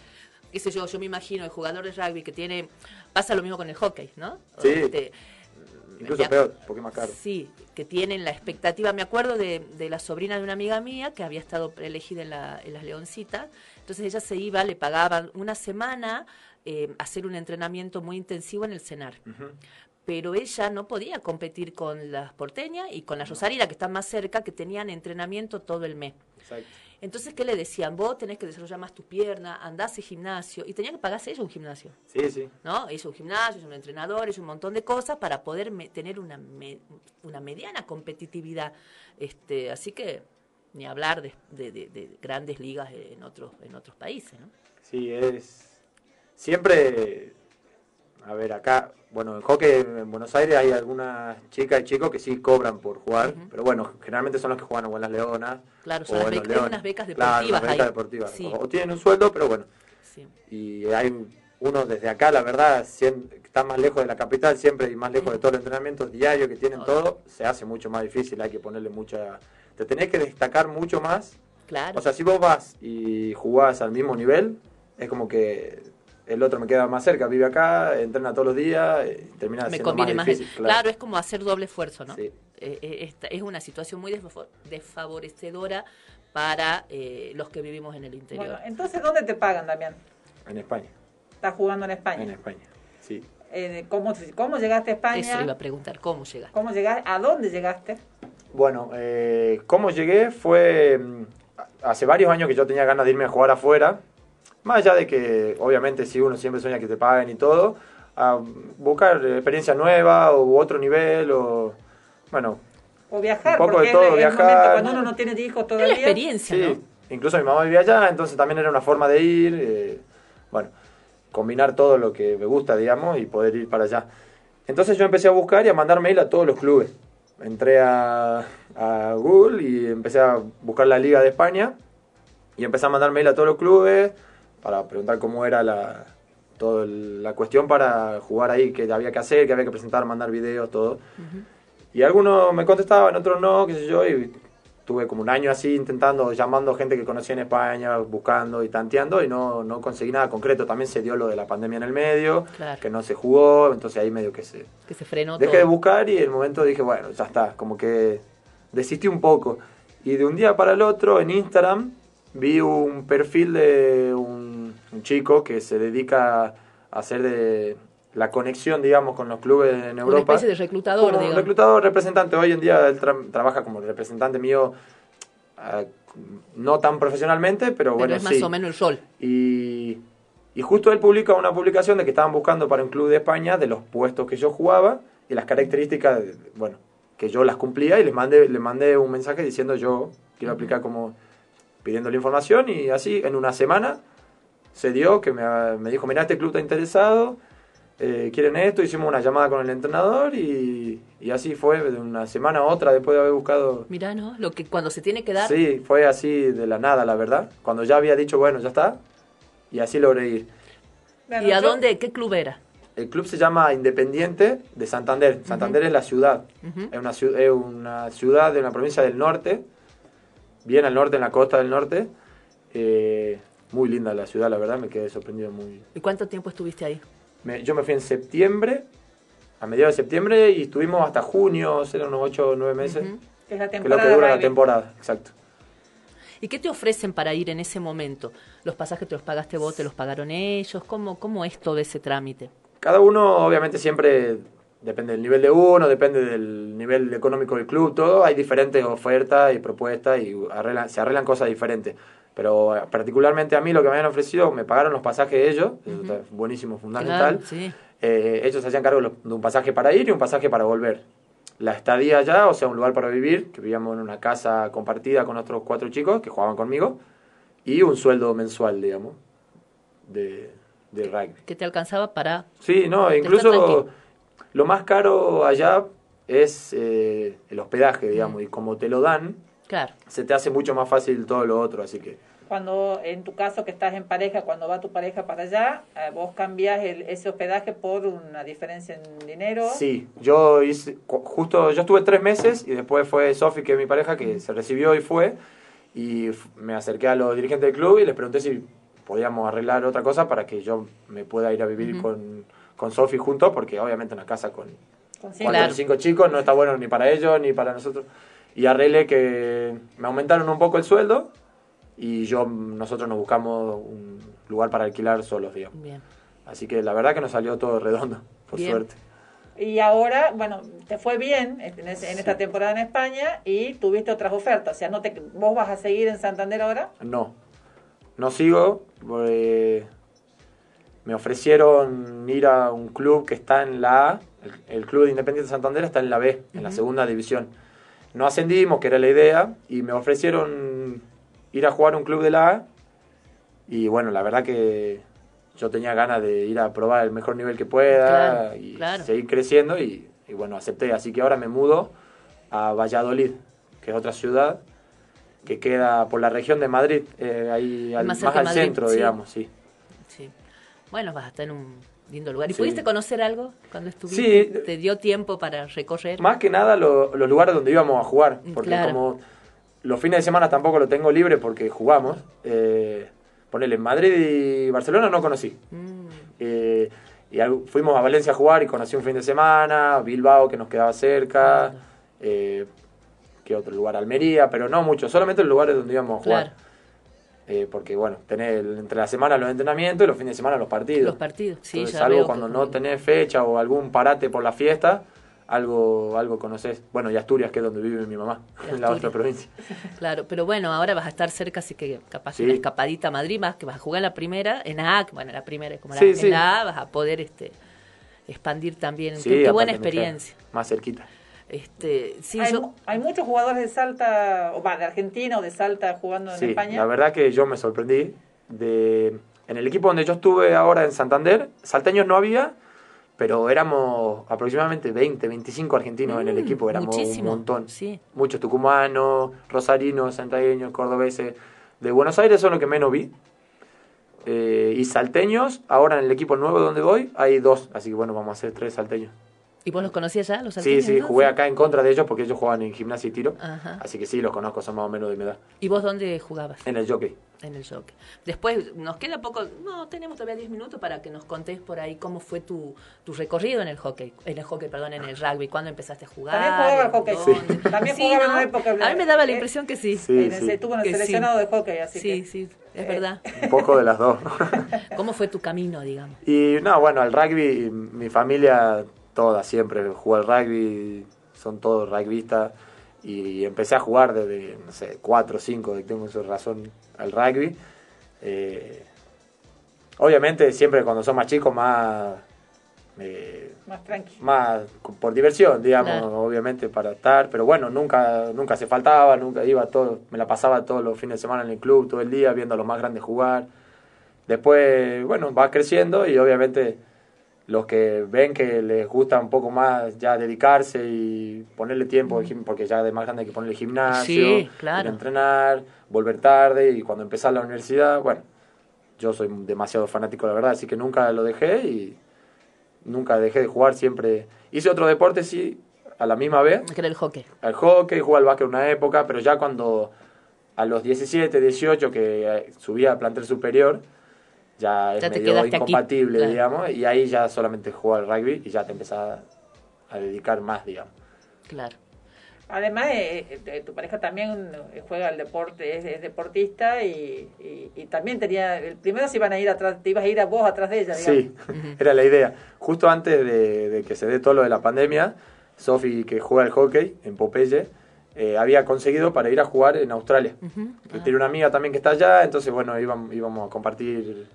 Qué sé yo, yo me imagino el jugador de rugby que tiene, pasa lo mismo con el hockey, ¿no? Sí. Este, Incluso peor, porque es más caro. Sí, que tienen la expectativa. Me acuerdo de, de la sobrina de una amiga mía que había estado elegida en, la, en las Leoncitas. Entonces ella se iba, le pagaban una semana eh, hacer un entrenamiento muy intensivo en el CENAR. Pero ella no podía competir con las porteñas y con las Rosarina, que están más cerca, que tenían entrenamiento todo el mes. Exacto. Entonces, ¿qué le decían? Vos tenés que desarrollar más tu pierna, andás a gimnasio. Y tenía que pagarse ella un gimnasio. Sí, sí. ¿no? Hizo un gimnasio, hizo un entrenador, hizo un montón de cosas para poder me- tener una, me- una mediana competitividad. Este, así que ni hablar de, de- de- de grandes ligas en otros, en otros países, ¿no? Sí, es. Siempre. A ver, acá. Bueno, en hockey en Buenos Aires hay algunas chicas y chicos que sí cobran por jugar, pero bueno, generalmente son los que juegan o en las Leonas. Claro, son o las en los Leones. unas becas Claro, deportivas becas ahí. deportivas. Sí. O, o tienen un sueldo, pero bueno. Sí. Y hay uno desde acá, la verdad, sien- está más lejos de la capital siempre y más lejos de todos los entrenamientos diarios que tienen Todo. todo, se hace mucho más difícil, hay que ponerle mucha... Te tenés que destacar mucho más. Claro. O sea, si vos vas y jugás al mismo nivel, es como que el otro me queda más cerca, vive acá, entrena todos los días, y termina me siendo conviene más. difícil. claro. es como hacer doble esfuerzo, ¿no? Sí. Eh, eh, esta- es una situación muy desfavo- desfavorecedora para eh, los que vivimos en el interior. Bueno, entonces, ¿dónde te pagan, Damián? En España, ¿Estás jugando en España? en España, sí. Eh, ¿cómo, ¿Cómo llegaste a España? Eso iba a preguntar, ¿cómo llegar? ¿Cómo llegaste? ¿A dónde llegaste? Bueno, eh, cómo llegué fue mm, hace varios años que yo tenía ganas de irme a jugar afuera. Más allá de que, obviamente, si uno siempre sueña que te paguen y todo, a buscar experiencia nueva o otro nivel o, bueno, O viajar, Un poco porque de todo, es el viajar. momento cuando uno no tiene hijos Es la todavía. experiencia, sí. ¿no? Incluso mi mamá vivía allá, entonces también era una forma de ir, eh, bueno, combinar todo lo que me gusta, digamos, y poder ir para allá. Entonces yo empecé a buscar y a mandar mail a todos los clubes. Entré a, a Google y empecé a buscar la Liga de España y empecé a mandar mail a todos los clubes para preguntar cómo era la, toda la cuestión para jugar ahí, qué había que hacer, qué había que presentar, mandar videos, todo. Y algunos me contestaban, otros no, qué sé yo, y tuve como un año así intentando, llamando gente que conocía en España, buscando y tanteando y no, no conseguí nada concreto. También se dio lo de la pandemia en el medio, Claro. que no se jugó, entonces ahí medio que se... Que se frenó Dejé todo. de buscar y en el momento dije, bueno, ya está, como que desistí un poco. Y de un día para el otro en Instagram vi un perfil de un, un chico que se dedica a hacer de la conexión, digamos, con los clubes en Una Europa. especie de reclutador, Como digamos. reclutador, representante. Hoy en día él tra- trabaja como representante mío, ah, no tan profesionalmente, pero, Pero bueno, es más sí. o menos el rol. Y, y justo él publica una publicación de que estaban buscando para un club de España de los puestos que yo jugaba y las características, bueno, que yo las cumplía y les mandé, le mandé un mensaje diciendo yo quiero aplicar como pidiendo la información y así en una semana se dio que me, me dijo, mira, este club está interesado, eh, quieren esto, hicimos una llamada con el entrenador y, y así fue de una semana a otra después de haber buscado Mirá, ¿no? Lo que cuando se tiene que dar. Sí, fue así de la nada, la verdad. Cuando ya había dicho, bueno, ya está. Y así logré ir. Bueno, ¿Y a yo- dónde? ¿Qué club era? El club se llama Independiente de Santander. Santander es la ciudad. Ujú. es, una, es una ciudad de una provincia del norte, bien al norte, en la costa del norte. Eh, muy linda la ciudad, la verdad, me quedé sorprendido. muy ¿Y cuánto tiempo estuviste ahí? me- Yo me fui en septiembre, a mediados de septiembre, y estuvimos hasta junio, eran unos 8 o 9 meses, que es la que es lo temporada que dura la temporada, exacto. ¿Y qué te ofrecen para ir en ese momento? ¿Los pasajes te los pagaste vos, te los pagaron ellos? ¿Cómo, cómo es todo ese trámite? Cada uno, obviamente, siempre depende del nivel de uno, depende del nivel económico del club, todo. Hay diferentes ofertas y propuestas y arreglan- se arreglan cosas diferentes. Pero eh, particularmente a mí lo que me habían ofrecido, me pagaron los pasajes ellos, eso está buenísimo, fundamental. Claro, sí. Eh, ellos se hacían cargo de de un pasaje para ir y un pasaje para volver. La estadía allá, o sea, un lugar para vivir, que vivíamos en una casa compartida con otros cuatro chicos que jugaban conmigo, y un sueldo mensual, digamos, de, de rugby. ¿Qué te alcanzaba para...? Sí, no, incluso. Lo más caro allá es eh, el hospedaje, digamos, y como te lo dan, Claro. se te hace mucho más fácil todo lo otro, así que Cuando, en tu caso que estás en pareja, cuando va tu pareja para allá, eh, vos cambias el, ese hospedaje por una diferencia en dinero. sí, yo hice, justo, yo estuve tres meses y después fue Sofi, que es mi pareja, que se recibió y fue, y me acerqué a los dirigentes del club y les pregunté si podíamos arreglar otra cosa para que yo me pueda ir a vivir con, con Sofi juntos, porque obviamente una casa con cuatro Claro. o cinco chicos no está bueno ni para ellos ni para nosotros. Y arreglé que me aumentaron un poco el sueldo y yo nosotros nos buscamos un lugar para alquilar solos, digamos. Bien. Así que la verdad que nos salió todo redondo, por Bien. suerte. Y ahora, bueno, te fue bien en, ese- en esta temporada en España y tuviste otras ofertas. O sea, no te, ¿vos vas a seguir en Santander ahora? No, no sigo. porque me ofrecieron ir a un club que está en la A, el, el club de Independiente Santander está en la B, en la segunda división. No ascendimos, que era la idea, y me ofrecieron ir a jugar a un club de la A. Y bueno, la verdad que yo tenía ganas de ir a probar el mejor nivel que pueda Claro, y claro. seguir creciendo y, y bueno, acepté. Así que ahora me mudo a Valladolid, que es otra ciudad que queda por la región de Madrid, eh, ahí al- Más al Madrid, centro, sí. digamos, sí. Sí. Bueno, vas a estar en un lindo lugar. ¿Y Sí. pudiste conocer algo cuando estuviste? Sí. ¿Te dio tiempo para recorrer? Más que nada lo- los lugares donde íbamos a jugar, porque Claro. como los fines de semana tampoco lo tengo libre porque jugamos, eh, ponele, Madrid y Barcelona no conocí. Mm, Eh, y fuimos a Valencia a jugar y conocí un fin de semana, Bilbao que nos quedaba cerca, Claro. eh, ¿qué otro lugar? Almería, pero no mucho, solamente los lugares donde íbamos a jugar. claro, Eh, porque bueno, tenés entre la semana los entrenamientos y los fines de semana los partidos. los partidos. Sí, Entonces, ya algo cuando no tenés fecha o algún parate por la fiesta, algo algo conoces. Bueno, y Asturias, que es donde vive mi mamá, en la otra provincia. Claro, pero bueno, ahora vas a estar cerca, así que capaz Sí. una escapadita a Madrid, más que vas a jugar la primera, en A, bueno, la primera es como la, Sí, en sí. la A, vas a poder este expandir también. Sí, qué, qué buena experiencia. Más cerquita. Este, sí, hay, yo, hay muchos jugadores de Salta, o va, de Argentina o de Salta jugando en Sí, España. la verdad que yo me sorprendí. de En el equipo donde yo estuve ahora en Santander, salteños no había, pero éramos aproximadamente 20, 25 argentinos en el Mm, equipo, éramos muchísimo, un montón. sí. Muchos tucumanos, rosarinos, santagueños, cordobeses. De Buenos Aires son los que menos vi. Eh, y salteños, ahora en el equipo nuevo donde voy, hay dos. Así que bueno, vamos a hacer tres salteños. ¿Y vos los conocías ya, los Sí, sí, jugué acá en contra de ellos porque ellos jugaban en gimnasia y tiro. Ajá. Así que sí, los conozco, son más o menos de mi edad. ¿Y vos dónde jugabas? En el jockey. En el jockey. Después, nos queda poco, no, tenemos todavía 10 minutos para que nos contés por ahí cómo fue tu, tu recorrido en el hockey, en el hockey, perdón, en el rugby, cuándo empezaste a jugar. También jugaba al hockey. Sí. También Sí, jugaba en ¿no? una época. A mí me daba la impresión que sí. Sí, en sí. Estuvo en el Que sí. seleccionado de hockey, así Sí, que. sí, es eh, verdad. Un poco de las dos. ¿Cómo fue tu camino, digamos? Y no, bueno, al rugby, mi familia toda siempre jugó al rugby, son todos rugbyistas. Y empecé a jugar desde, no sé, 4 o 5, de que tengo su razón, al rugby. Eh, obviamente, siempre cuando son más chicos, más. eh, Más tranqui. más por diversión, digamos, Claro. obviamente para estar, pero bueno, nunca nunca se faltaba, nunca iba todo, me la pasaba todos los fines de semana en el club, todo el día viendo a los más grandes jugar. Después, bueno, va creciendo y obviamente los que ven que les gusta un poco más ya dedicarse y ponerle tiempo, gim- porque ya de más grande hay que ponerle gimnasio, Sí, claro. ir a entrenar, volver tarde y cuando empezar la universidad, bueno, yo soy demasiado fanático, la verdad, así que nunca lo dejé y nunca dejé de jugar, siempre hice otro deporte, sí, a la misma vez, Que era el hockey. al hockey, jugué al básquet una época, pero ya cuando a los 17, 18 que eh, subía a plantel superior, ya es Ya te medio aquí, incompatible, claro. digamos, y ahí ya solamente jugaba al rugby y ya te empezaba a dedicar más, digamos. Claro. Además, eh, eh, tu pareja también eh, juega al deporte, es, es deportista y, y, y también tenía. El primero se iban a ir atrás, te ibas a ir a vos atrás de ella, digamos. Sí, era la idea. Justo antes de, de que se dé todo lo de la pandemia, Sofi, que juega al hockey en Popeye, eh, había conseguido para ir a jugar en Australia. Ah. tiene una amiga también que está allá, entonces bueno, íbamos, íbamos a compartir,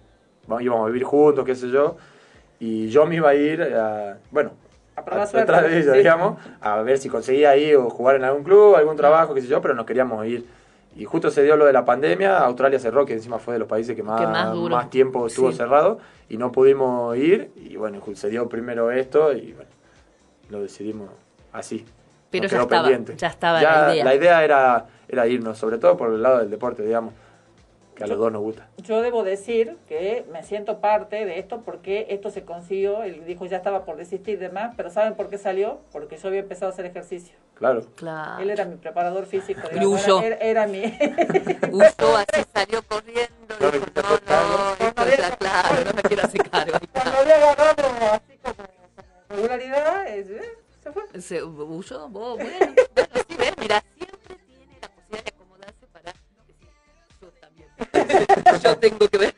íbamos a vivir juntos, qué sé yo. Y yo me iba a ir, a, bueno, A atrás de ella, sí. digamos, a ver si conseguía ir o jugar en algún club, algún trabajo, qué sé yo, pero nos queríamos ir. Y justo se dio lo de la pandemia, Australia cerró, que encima fue de los países que más, Que más tiempo estuvo Sí. cerrado, y no pudimos ir, y bueno, se dio primero esto, y bueno, lo decidimos así. Pero ya estaba- pendiente. ya estaba la idea. La idea era, era irnos, sobre todo por el lado del deporte, digamos, que a los dos nos gusta. Yo debo decir que me siento parte de esto porque esto se consiguió, él dijo ya estaba por desistir y demás, pero ¿saben por qué salió? Porque yo había empezado a hacer ejercicio. Claro. Claro. Él era mi preparador físico, Y digamos, huyó. era, era mi... Huyó así, salió corriendo, No dijo, no, no, esto ya claro, no me quiero hacer cargo. Cuando había agarrado así como regularidad, eh, se fue. Se huyó, vos, bueno, bueno, sí, ves, mira, yo tengo que ver.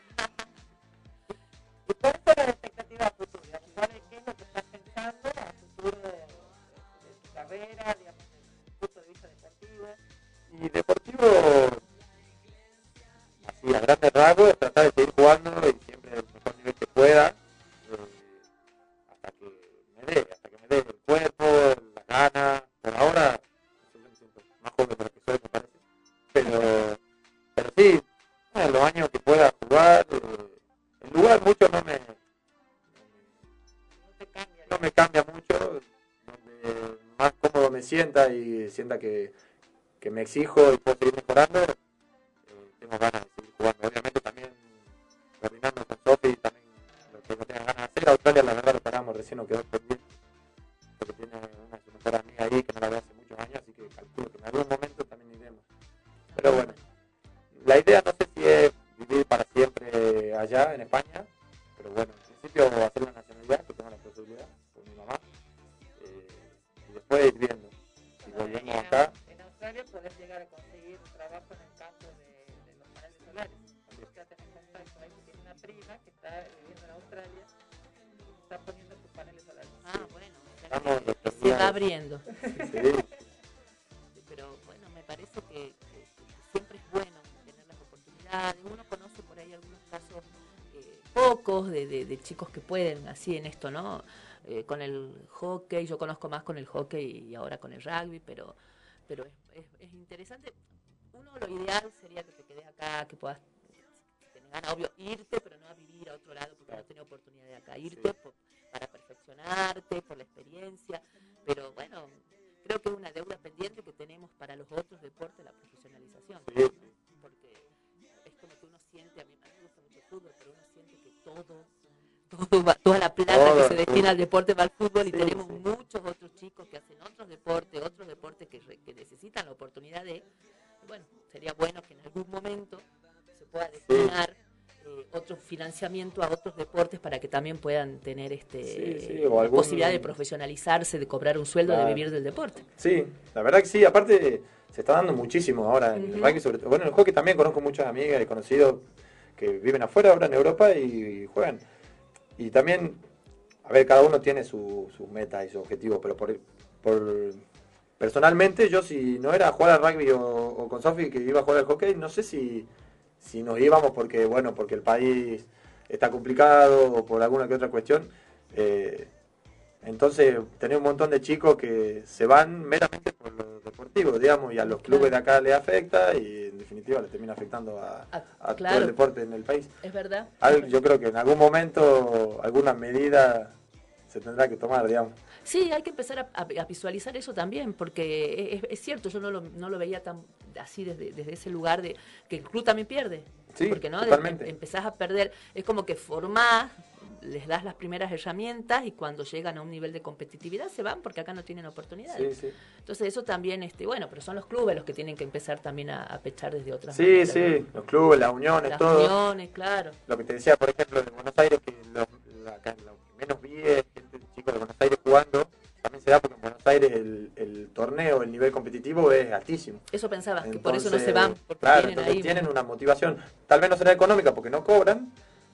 ¿Y cuáles son las expectativas futuras? ¿Cuál es- ¿Qué es lo que estás pensando a futuro de, de tu carrera, digamos, desde el punto de vista deportivo? Y deportivo, así a grandes rasgos, tratar de seguir jugando y siempre el mejor nivel que pueda, sienta que, que me exijo y puedo seguir mejorando, pueden así en esto, ¿no? Eh, con el hockey, yo conozco más con el hockey y ahora con el rugby, pero, al deporte va al fútbol y tenemos muchos otros chicos que hacen otros deportes, otros deportes que, que necesitan la oportunidad de, bueno, sería bueno que en algún momento se pueda destinar eh, otro financiamiento a otros deportes para que también puedan tener este posibilidad de profesionalizarse, de cobrar un sueldo, de vivir del deporte. Sí, la verdad que sí, aparte se está dando muchísimo ahora en el rugby, sobre todo. Bueno, en el hockey también conozco muchas amigas y conocidos que viven afuera ahora en Europa y, juegan. Y también, a ver, cada uno tiene su, su meta y su objetivo, pero por, por personalmente yo si no era jugar al rugby o, con Sofi que iba a jugar al hockey, no sé si, si nos íbamos porque, bueno, porque el país está complicado o por alguna que otra cuestión. Eh, entonces, tener un montón de chicos que se van meramente por lo deportivo, digamos, y a los clubes de acá le afecta y en definitiva le termina afectando a, todo el deporte en el país. Es verdad. yo creo que en algún momento alguna medida se tendrá que tomar, digamos. Sí, hay que empezar a, visualizar eso también, porque es, cierto, yo no lo, no lo veía tan así desde, desde ese lugar de que el club también pierde. Sí, porque no empezás a perder, es como que formás les das las primeras herramientas y cuando llegan a un nivel de competitividad se van porque acá no tienen oportunidades. Entonces eso también, este, bueno, pero son los clubes los que tienen que empezar también a, pechar desde otras Sí, sí, los clubes, las uniones, las todo. uniones, claro. Lo que te decía, por ejemplo, de Buenos Aires, que lo, que menos vi es chicos de Buenos Aires jugando, también se da porque en Buenos Aires el, torneo, el nivel competitivo es altísimo. Eso pensaba, que por eso no se van. Porque claro, tienen, entonces tienen una motivación, tal vez no será económica porque no cobran,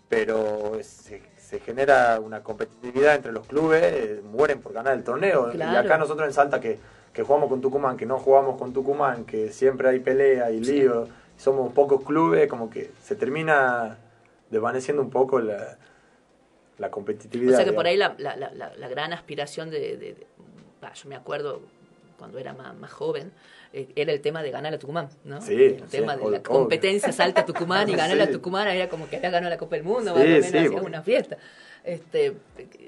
pero se, se genera una competitividad entre los clubes, eh, mueren por ganar el torneo. Y acá nosotros en Salta que, jugamos con Tucumán, que no jugamos con Tucumán, que siempre hay pelea y lío, somos pocos clubes, como que se termina desvaneciendo un poco la, la competitividad. O sea que por ahí la, la, la, gran aspiración de, yo me acuerdo cuando era más, más joven, eh, era el tema de ganar a Tucumán, ¿no? Sí, el tema de la competencia salta a Tucumán y ganar a Tucumán era como que ya ganó la Copa del Mundo, más o menos una fiesta. Este,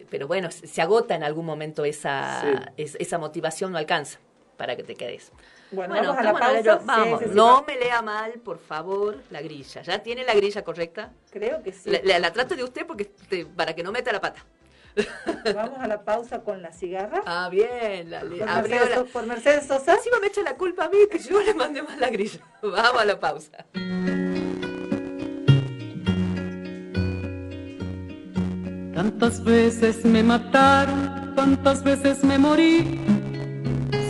pero bueno, se agota en algún momento esa, esa motivación, no alcanza para que te quedes. Bueno, vamos, a la pausa. vamos, no me lea mal, por favor, la grilla. ¿Ya tiene la grilla correcta? Creo que sí. La, trato de usted porque para que no meta la pata. Vamos a la pausa con la cigarra. Ah, bien. La, por, Mercedes, Sosa. Encima me echa la culpa a mí que yo le mandé más la grilla. Vamos a la pausa. Tantas veces me mataron, tantas veces me morí.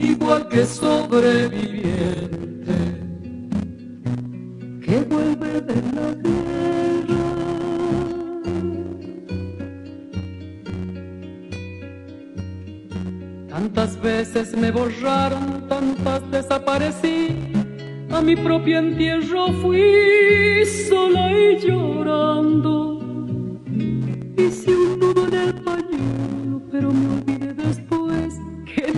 igual que sobreviviente que vuelve de la guerra. Tantas veces me borraron, tantas desaparecí. A mi propio entierro fui sola y llorando. Hice un nudo en el pañuelo, pero me olvidé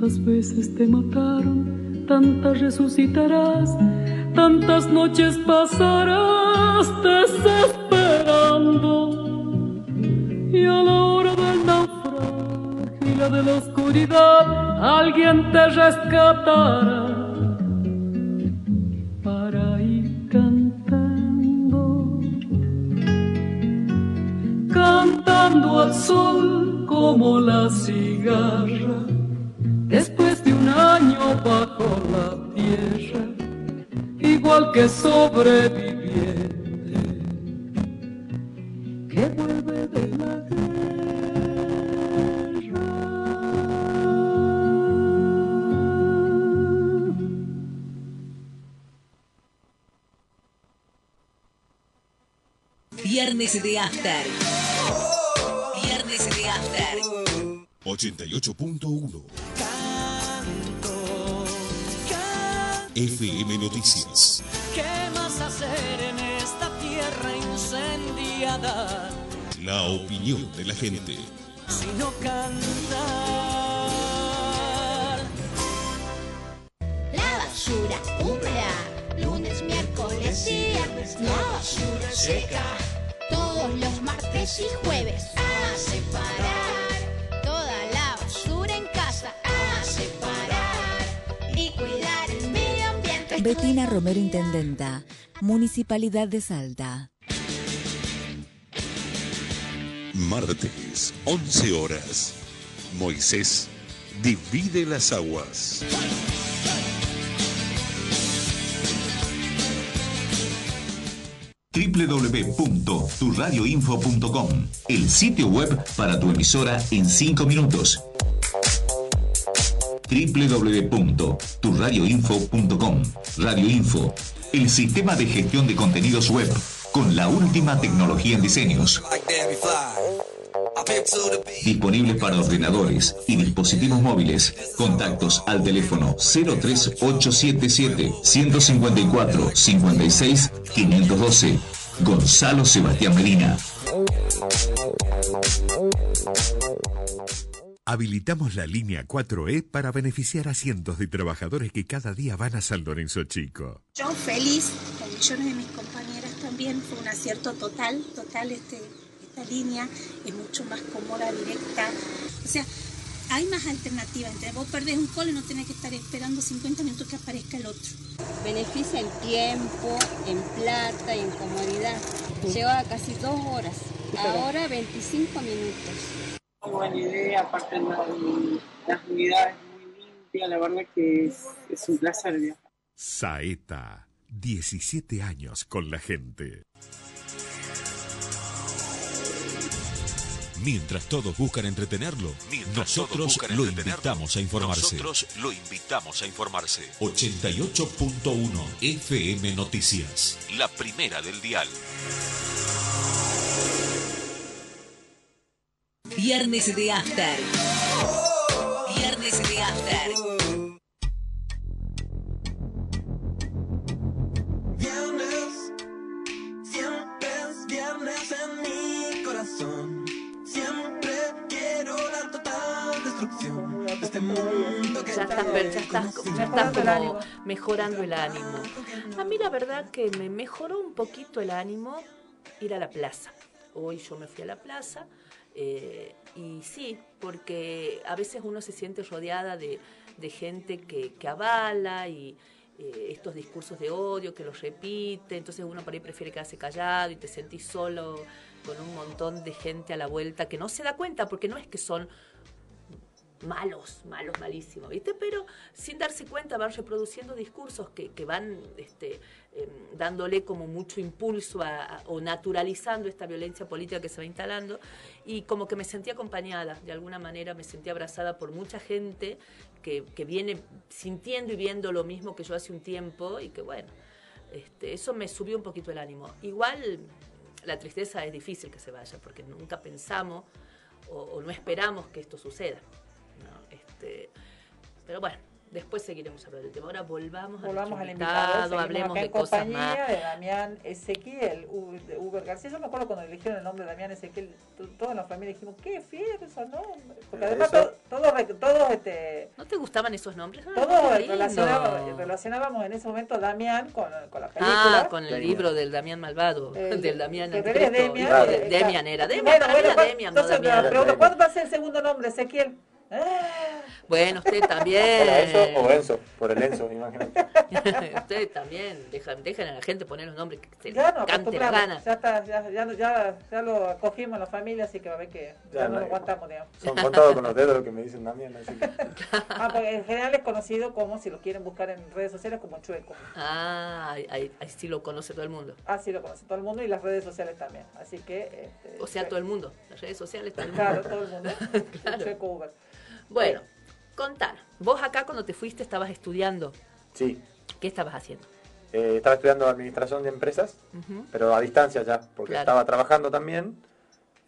Tantas veces te mataron, tantas resucitarás, tantas noches pasarás desesperando. Y a la hora del naufragio de la oscuridad alguien te rescatará. Para ir cantando, cantando al sol como la cigarra que sobreviviente Viernes de After. Viernes de After. 88.1 La opinión de la gente. Sino cantar. La basura húmeda, lunes, miércoles y viernes. La basura seca, todos los martes y jueves. A separar toda la basura en casa. A separar y cuidar el medio ambiente. Betina Romero Intendenta, Municipalidad de Salta. Martes, 11 horas. Moisés divide las aguas. www.turradioinfo.com, el sitio web para tu emisora en 5 minutos. www.turradioinfo.com, Radio Info, el sistema de gestión de contenidos web con la última tecnología en diseños. Disponible para ordenadores y dispositivos móviles. Contactos al teléfono 03877 154 56 512. Gonzalo Sebastián Medina. Habilitamos la línea 4E para beneficiar a cientos de trabajadores que cada día van a San Lorenzo Chico. Yo feliz, con millones de mis compañeras también, fue un acierto total, total este, esta línea, es mucho más cómoda, directa. O sea, hay más alternativas. Entonces vos perdés un call y no tenés que estar esperando 50 minutos que aparezca el otro. Beneficia en tiempo, en plata y en comodidad. Lleva casi dos horas, ahora 25 minutos. Muy buena idea, aparte la- las unidades muy limpias, la verdad que es, es un placer viajar. Saeta, 17 años con la gente. Mientras todos buscan entretenerlo, Mientras nosotros buscan lo entretenerlo, invitamos a informarse. Nosotros lo invitamos a informarse. 88.1 FM Noticias. La primera del dial. Viernes de After. Viernes de After. De este mundo que Ya estás, ver- ya estás, ya estás como mejorando el ánimo. A mí la verdad que me mejoró un poquito el ánimo ir a la plaza. Hoy yo me fui a la plaza eh, y sí, porque a veces uno se siente rodeada de, de gente que, que avala y eh, estos discursos de odio que los repite, entonces uno por ahí prefiere quedarse callado y te sentís solo con un montón de gente a la vuelta que no se da cuenta porque no es que son malos, malos, malísimos, ¿viste? Pero sin darse cuenta van reproduciendo discursos que, van este, em, dándole como mucho impulso o naturalizando esta violencia política que se va instalando y como que me sentí acompañada, de alguna manera me sentí abrazada por mucha gente que, viene sintiendo y viendo lo mismo que yo hace un tiempo y que bueno, este, eso me subió un poquito el ánimo. Igual la tristeza es difícil que se vaya porque nunca pensamos o no esperamos que esto suceda. ¿No? Este, pero bueno, después seguiremos hablando del tema. Ahora volvamos, Volvamos a al invitado. hablemos acá de en cosas compañía más. de Damián Ezequiel, Uber García. Yo me acuerdo cuando eligieron el nombre de Damián Ezequiel, to- toda la familia dijimos, qué fiel esos nombres. Porque además todos, todos, este, ¿No te gustaban esos nombres? Ah, todos relacionábamos, relacionábamos en ese momento Damián con, con la película. Ah, con el libro del Damián Malvado, Eh, del Damián en Demian, No, de- Demian era. Demian, Bueno, para mí bueno, era ¿cuál- Demian, no entonces me Damián. pregunto, ¿cuál va a ser el segundo nombre, Ezequiel? Bueno, usted también. Enzo o Enzo, por el Enzo, imagínate. Usted también. Dejan, dejen a la gente poner los nombres que se Ya no, cante la gana. Ya, está, ya, ya, ya, ya lo acogimos en la familia, así que va a ver que ya, Ya no no, lo aguantamos, digamos. Son contados con los dedos lo que me dicen también. Así que... Ah, porque en general es conocido como, si lo quieren buscar en redes sociales, como Chueco. Ah, ahí, sí lo conoce todo el mundo. Así lo conoce todo el mundo y las redes sociales también. Así que... Este, O sea, todo el mundo. Las redes sociales, todo el mundo. Claro, todo el mundo. Chueco Uber. Bueno, contar. Vos acá cuando te fuiste estabas estudiando. Sí, ¿Qué estabas haciendo? eh, estaba estudiando administración de empresas, pero a distancia ya, porque Claro. estaba trabajando también.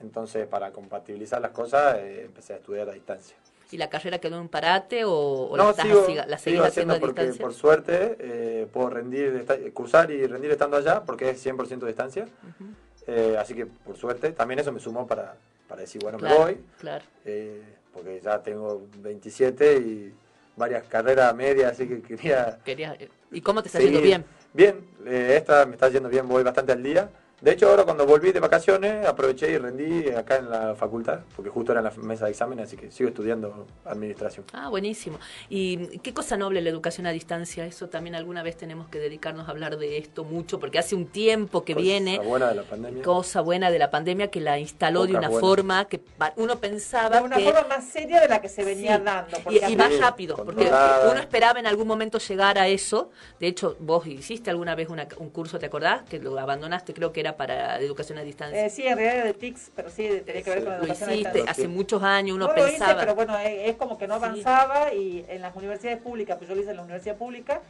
Entonces, para compatibilizar las cosas, eh, empecé a estudiar a distancia. ¿Y la carrera quedó en parate o, o la, no, estás sigo, así- la sigo seguís haciendo haciendo a porque distancia? por suerte eh, puedo rendir, cursar y rendir estando allá, porque es 100% distancia. Eh, así que por suerte, también eso me sumó para, para decir, bueno, Claro, me voy. claro. Eh, porque ya tengo 27 y varias carreras medias, así que quería... Querías- ¿Y cómo te está seguir. yendo bien? Bien, eh, esta me está yendo bien, voy bastante al día. De hecho, ahora cuando volví de vacaciones, aproveché y rendí acá en la facultad, porque justo era en la mesa de exámenes, así que sigo estudiando administración. Ah, buenísimo. ¿Y qué cosa noble la educación a distancia? Eso también alguna vez tenemos que dedicarnos a hablar de esto mucho, porque hace un tiempo que Cosa viene buena de la pandemia. cosa buena de la pandemia que la instaló de una buenas. forma que uno pensaba De una que... forma más seria de la que se venía Sí, dando. Y, porque y más rápido, porque uno esperaba en algún momento llegar a eso. De hecho, vos hiciste alguna vez una- un curso, ¿te acordás? Que lo abandonaste, creo que era para educación a distancia. Eh, sí, en realidad de TICS, pero sí, tenía que ver con la lo educación a hiciste distancia. hace muchos años, uno no lo hice, pensaba... pero bueno, es, es como que no avanzaba y en las universidades públicas, pues yo lo hice en la universidad pública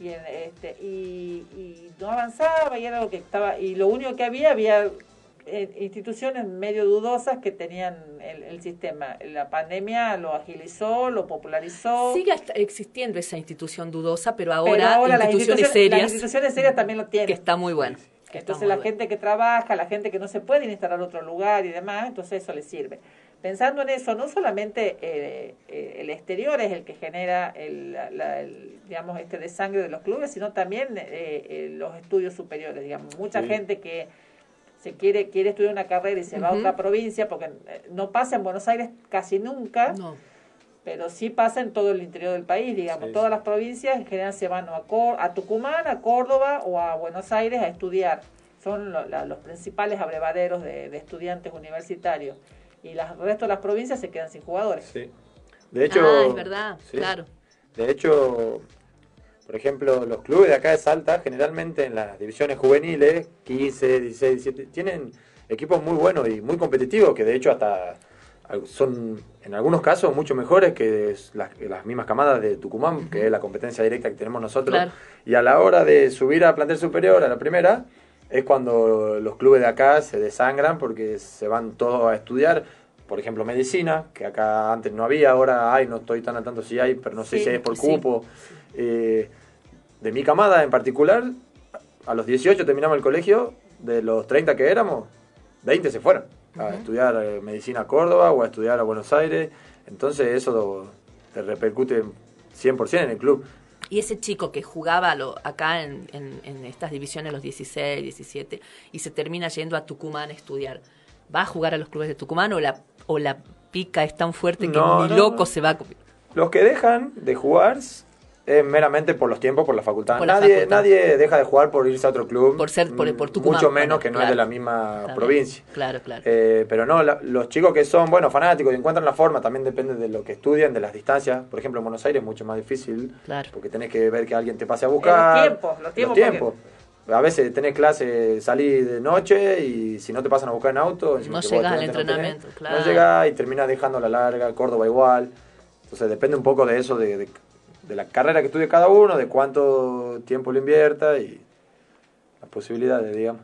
y, en, este, y, y no avanzaba y era lo que estaba, y lo único que había, había eh, instituciones medio dudosas que tenían el, el sistema. La pandemia lo agilizó, lo popularizó. Sigue existiendo esa institución dudosa, pero pero ahora, ahora las instituciones instituciones, serias, las instituciones serias también lo tienen. que está muy bueno. Entonces la gente que trabaja, la gente que no se puede instalar otro lugar y demás, entonces eso le sirve. Pensando en eso, no solamente eh, eh, el exterior es el que genera el, la- la- el, digamos este desangre de los clubes, sino también eh, eh, los estudios superiores, digamos. Mucha Sí. gente que se quiere quiere estudiar una carrera y se va a otra provincia, porque eh, no pasa en Buenos Aires casi nunca, pero sí pasa en todo el interior del país, digamos. Sí, Todas las provincias en general se van a, Cor- a Tucumán, a Córdoba o a Buenos Aires a estudiar. Son lo- la- los principales abrevaderos de, de estudiantes universitarios. Y las- el resto de las provincias se quedan sin jugadores. Sí. De hecho, ah, es verdad, sí. claro. De hecho, por ejemplo, los clubes de acá de Salta, generalmente en las divisiones juveniles, 15, 16, 17, tienen equipos muy buenos y muy competitivos, que de hecho hasta son en algunos casos mucho mejores que las, que las mismas camadas de Tucumán, que es la competencia directa que tenemos nosotros. Claro. Y a la hora de subir a plantel superior, a la primera, es cuando los clubes de acá se desangran porque se van todos a estudiar. Por ejemplo, medicina, que acá antes no había, ahora hay, no estoy tan al tanto si hay, pero no sé Sí, si es por sí. cupo. Eh, de mi camada en particular, a los 18 terminamos el colegio, de los 30 que éramos, 20 se fueron a estudiar eh, medicina a Córdoba o a estudiar a Buenos Aires. Entonces eso te repercute 100% en el club. Y ese chico que jugaba lo, acá en, en- en estas divisiones, los 16, 17, y se termina yendo a Tucumán a estudiar, ¿va a jugar a los clubes de Tucumán o la, o la pica es tan fuerte que No, ni no, loco no. se va a... Los que dejan de jugar es meramente por los tiempos, por la facultad. Por la nadie, facultad. nadie deja de jugar por irse a otro club. Por ser- por- por Tucumán, Mucho menos bueno, que no claro. es de la misma provincia. Claro, claro. Eh, pero no, la- los chicos que son, bueno, fanáticos y encuentran la forma, también depende de lo que estudian, de las distancias. Por ejemplo, en Buenos Aires es mucho más difícil. Claro. Porque tenés que ver que alguien te pase a buscar. los tiempos, los tiempos, porque- tiempos. A veces tenés clase, salís de noche y si no te pasan a buscar en auto, encima No llegás al estudiante no tenés, entrenamiento, claro. No llegás y terminás dejando la larga, Córdoba igual. Entonces depende un poco de eso, de, de- de la carrera que estudie cada uno, de cuánto tiempo le invierta y las posibilidades, digamos.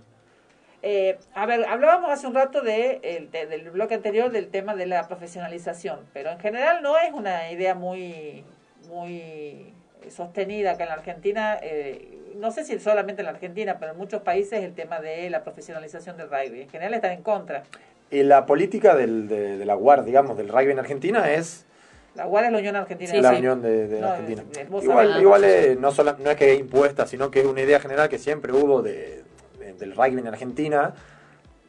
Eh, a ver, hablábamos hace un rato de, el- de- del bloque anterior del tema de la profesionalización, pero en general no es una idea muy, muy sostenida acá en la Argentina. eh, no sé si solamente en la Argentina, pero en muchos países el tema de la profesionalización del rugby. En general están en contra. Y la política del, de, de la digamos, del rugby en Argentina es La UAR es la Unión Argentina. la de Unión de, de No, Argentina. Igual, sabés. igual es- no, sola- no es que es impuesta, sino que es una idea general que siempre hubo de, de- del rugby en Argentina,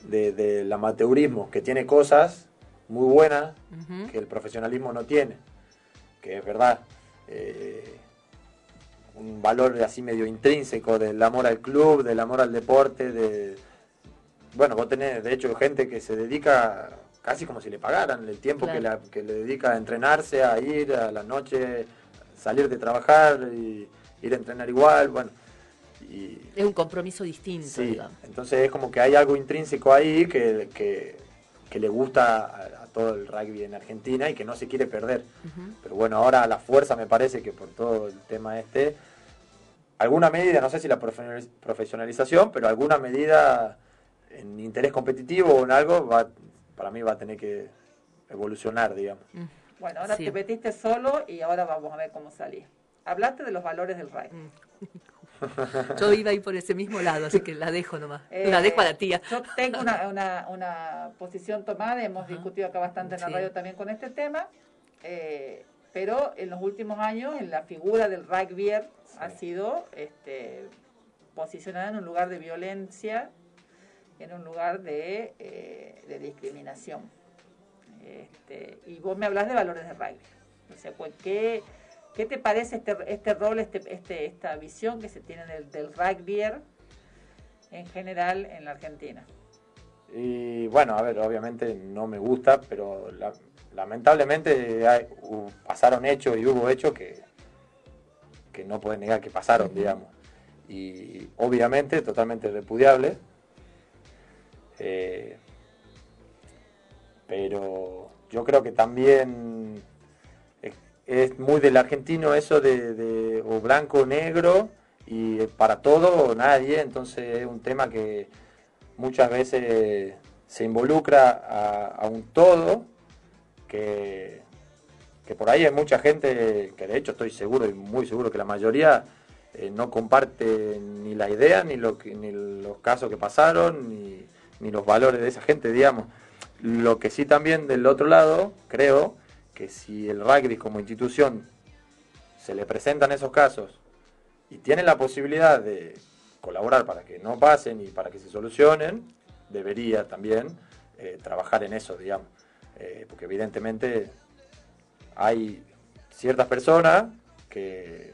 de, del amateurismo, que tiene cosas muy buena Ujú. que el profesionalismo no tiene, que es verdad. eh, un valor así medio intrínseco del amor al club, del amor al deporte, de bueno, vos tenés de hecho gente que se dedica casi como si le pagaran el tiempo que, Claro. la- que le dedica a entrenarse, a ir a la noche, salir de trabajar y ir a entrenar igual, bueno. Y, Es un compromiso distinto, Sí, digamos. entonces es como que hay algo intrínseco ahí que, que, que le gusta a, a todo el rugby en Argentina y que no se quiere perder. Pero bueno, ahora a la fuerza me parece que por todo el tema este, alguna medida, no sé si la profesionaliz- profesionalización, pero alguna medida en interés competitivo o en algo, va, para mí va a tener que evolucionar, digamos. Bueno, ahora Sí. te metiste solo y ahora vamos a ver cómo salís. Hablaste de los valores del rugby. Mm. Yo iba a ir por ese mismo lado, así que la dejo nomás. Eh, la dejo a la tía. Yo tengo una, una, una posición tomada, hemos discutido acá bastante en la Sí. radio también con este tema, eh, pero en los últimos años en la figura del rugby ha sido este, posicionada en un lugar de violencia, en un lugar de, eh, de discriminación. Este, y vos me hablas de valores de rugby. O sea, pues, ¿qué, qué te parece este, este rol, este, este, esta visión que se tiene del, del rugby en general en la Argentina? Y bueno, a ver, obviamente no me gusta, pero la- lamentablemente hay- hu- pasaron hechos y hubo hechos que, que no pueden negar que pasaron, digamos. Y obviamente totalmente repudiable. Eh, pero yo creo que también es, muy del argentino eso de, blanco o negro y para todo o nadie, entonces es un tema que muchas veces se involucra a, un todo que, que por ahí hay mucha gente que de hecho estoy seguro y muy seguro que la mayoría eh, no comparte ni la idea ni, ni los casos que pasaron ni, ni los valores de esa gente digamos lo que sí también del otro lado creo que si el rugby como institución se le presentan esos casos y tiene la posibilidad de colaborar para que no pasen y para que se solucionen, debería también eh, trabajar en eso, digamos. Eh, porque evidentemente hay ciertas personas que,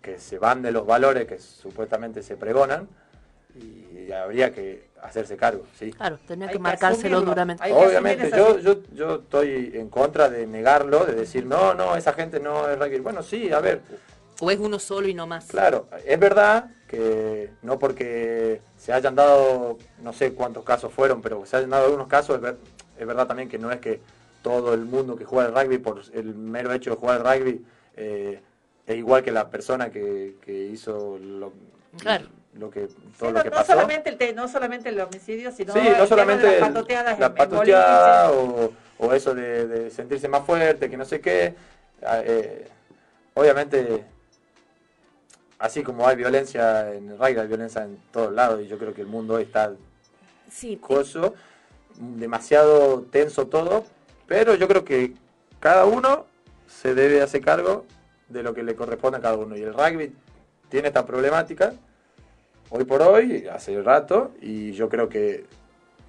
que se van de los valores que supuestamente se pregonan y habría que hacerse cargo, ¿sí? Claro, tenía que que marcárselo asumirlo. duramente. Obviamente, yo, yo, yo estoy en contra de negarlo, de decir, no, no, esa gente no es rugby. Bueno, sí, a ver, O es uno solo y no más. Claro, es verdad que no porque se hayan dado, no sé cuántos casos fueron, pero se hayan dado algunos casos, es, ver- es verdad también que no es que todo el mundo que juega al rugby, por el mero hecho de jugar al rugby, eh, es igual que la persona que, que hizo lo, Claro. Lo que, Sí, todo no, lo que no pasó. solamente el te- no solamente el homicidio, sino Sí, no solamente de el- las patoteadas la en- patoteada o, o eso de, de sentirse más fuerte, que no sé qué. Ah, eh, obviamente, así como hay violencia en el rugby, hay violencia en todos lados y yo creo que el mundo hoy está Sí, coso, demasiado tenso todo, pero yo creo que cada uno se debe hacer cargo de lo que le corresponde a cada uno y el rugby tiene esta problemática hoy por hoy, hace rato, y yo creo que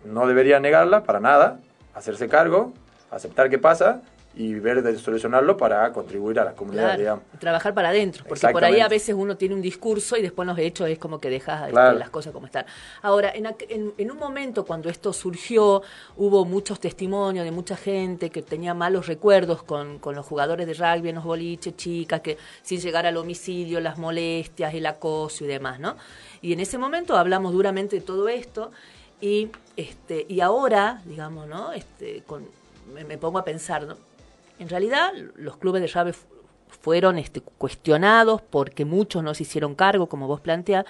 no debería negarla para nada, hacerse cargo, aceptar qué pasa y ver de solucionarlo para contribuir a la comunidad, Claro, digamos. trabajar para adentro, porque por ahí a veces uno tiene un discurso y después los hechos es como que dejas este, Claro. las cosas como están. Ahora, en, en, en un momento cuando esto surgió, hubo muchos testimonios de mucha gente que tenía malos recuerdos con, con los jugadores de rugby en los boliches, chicas, que sin llegar al homicidio, las molestias, el acoso y demás, ¿no? Y en ese momento hablamos duramente de todo esto y, este, y ahora, digamos, ¿no? Este, con, me, me pongo a pensar, ¿no? En realidad, los clubes de fu- fueron este, cuestionados porque muchos no se hicieron cargo, como vos planteás.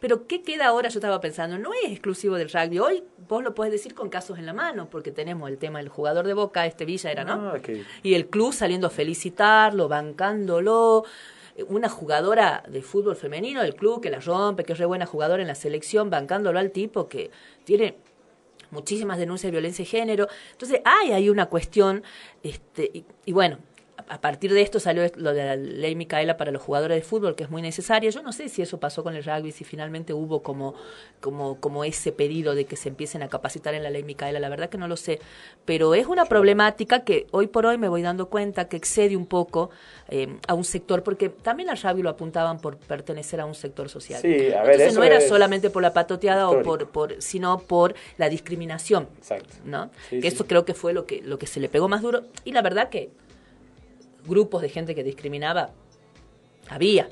Pero, ¿qué queda ahora? Yo estaba pensando, no es exclusivo del rugby. Hoy vos lo podés decir con casos en la mano, porque tenemos el tema del jugador de Boca, este Villa era, ¿no? Que- Y el club saliendo a felicitarlo, bancándolo. Una jugadora de fútbol femenino del club que la rompe, que es re buena jugadora en la selección, bancándolo al tipo que tiene muchísimas denuncias de violencia de género. Entonces hay ahí una cuestión, este, y, y bueno, a partir de esto salió lo de la ley Micaela para los jugadores de fútbol, que es muy necesaria. Yo no sé si eso pasó con el rugby, si finalmente hubo como, como, como ese pedido de que se empiecen a capacitar en la ley Micaela, la verdad que no lo sé. Pero es una problemática que hoy por hoy me voy dando cuenta que excede un poco eh, a un sector, porque también al rugby lo apuntaban por pertenecer a un sector social. Sí, a ver, Entonces eso no era solamente por la patoteada o por, por, sino por la discriminación. Exacto. ¿no? Sí, que sí. eso creo que fue lo que, lo que se le pegó más duro. Y la verdad que grupos de gente que discriminaba había.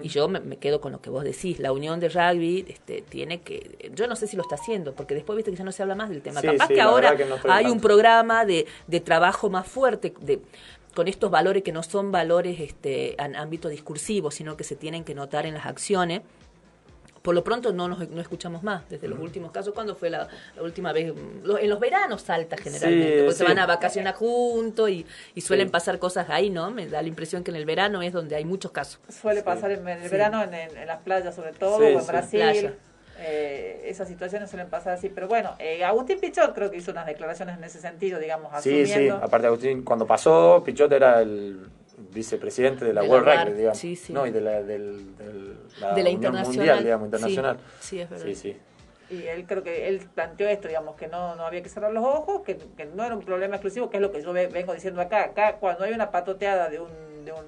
Y yo me, me quedo con lo que vos decís, la unión de rugby este, tiene que, yo no sé si lo está haciendo, porque después viste que ya no se habla más del tema. Sí, Capaz sí, que ahora que no hay un programa de, de trabajo más fuerte, de, con estos valores que no son valores este, en ámbito discursivo, sino que se tienen que notar en las acciones. Por lo pronto no nos no escuchamos más desde los últimos casos. ¿Cuándo fue la, la última vez? Lo- en los veranos salta generalmente, Sí, porque se van a vacacionar juntos y, y suelen Sí. pasar cosas ahí, ¿no? Me da la impresión que en el verano es donde hay muchos casos. Suele pasar en el Sí. verano en, en- en las playas sobre todo, Sí, o en sí. Brasil. Playa. Eh, esas situaciones suelen pasar así. Pero bueno, eh, Agustín Pichot creo que hizo unas declaraciones en ese sentido, digamos, Sí, sí, asumiendo. aparte Agustín, cuando pasó, Pichot era el vicepresidente de la De World Rugby, digamos. sí, sí. No, y de la, del, del- la De la Unión internacional, Mundial, digamos, sí, internacional. sí, es verdad. Sí, sí. Y él creo que él planteó esto, digamos, que no, no había que cerrar los ojos, que, que no era un problema exclusivo, que es lo que yo ve- vengo diciendo acá. Acá, cuando hay una patoteada de un, de un,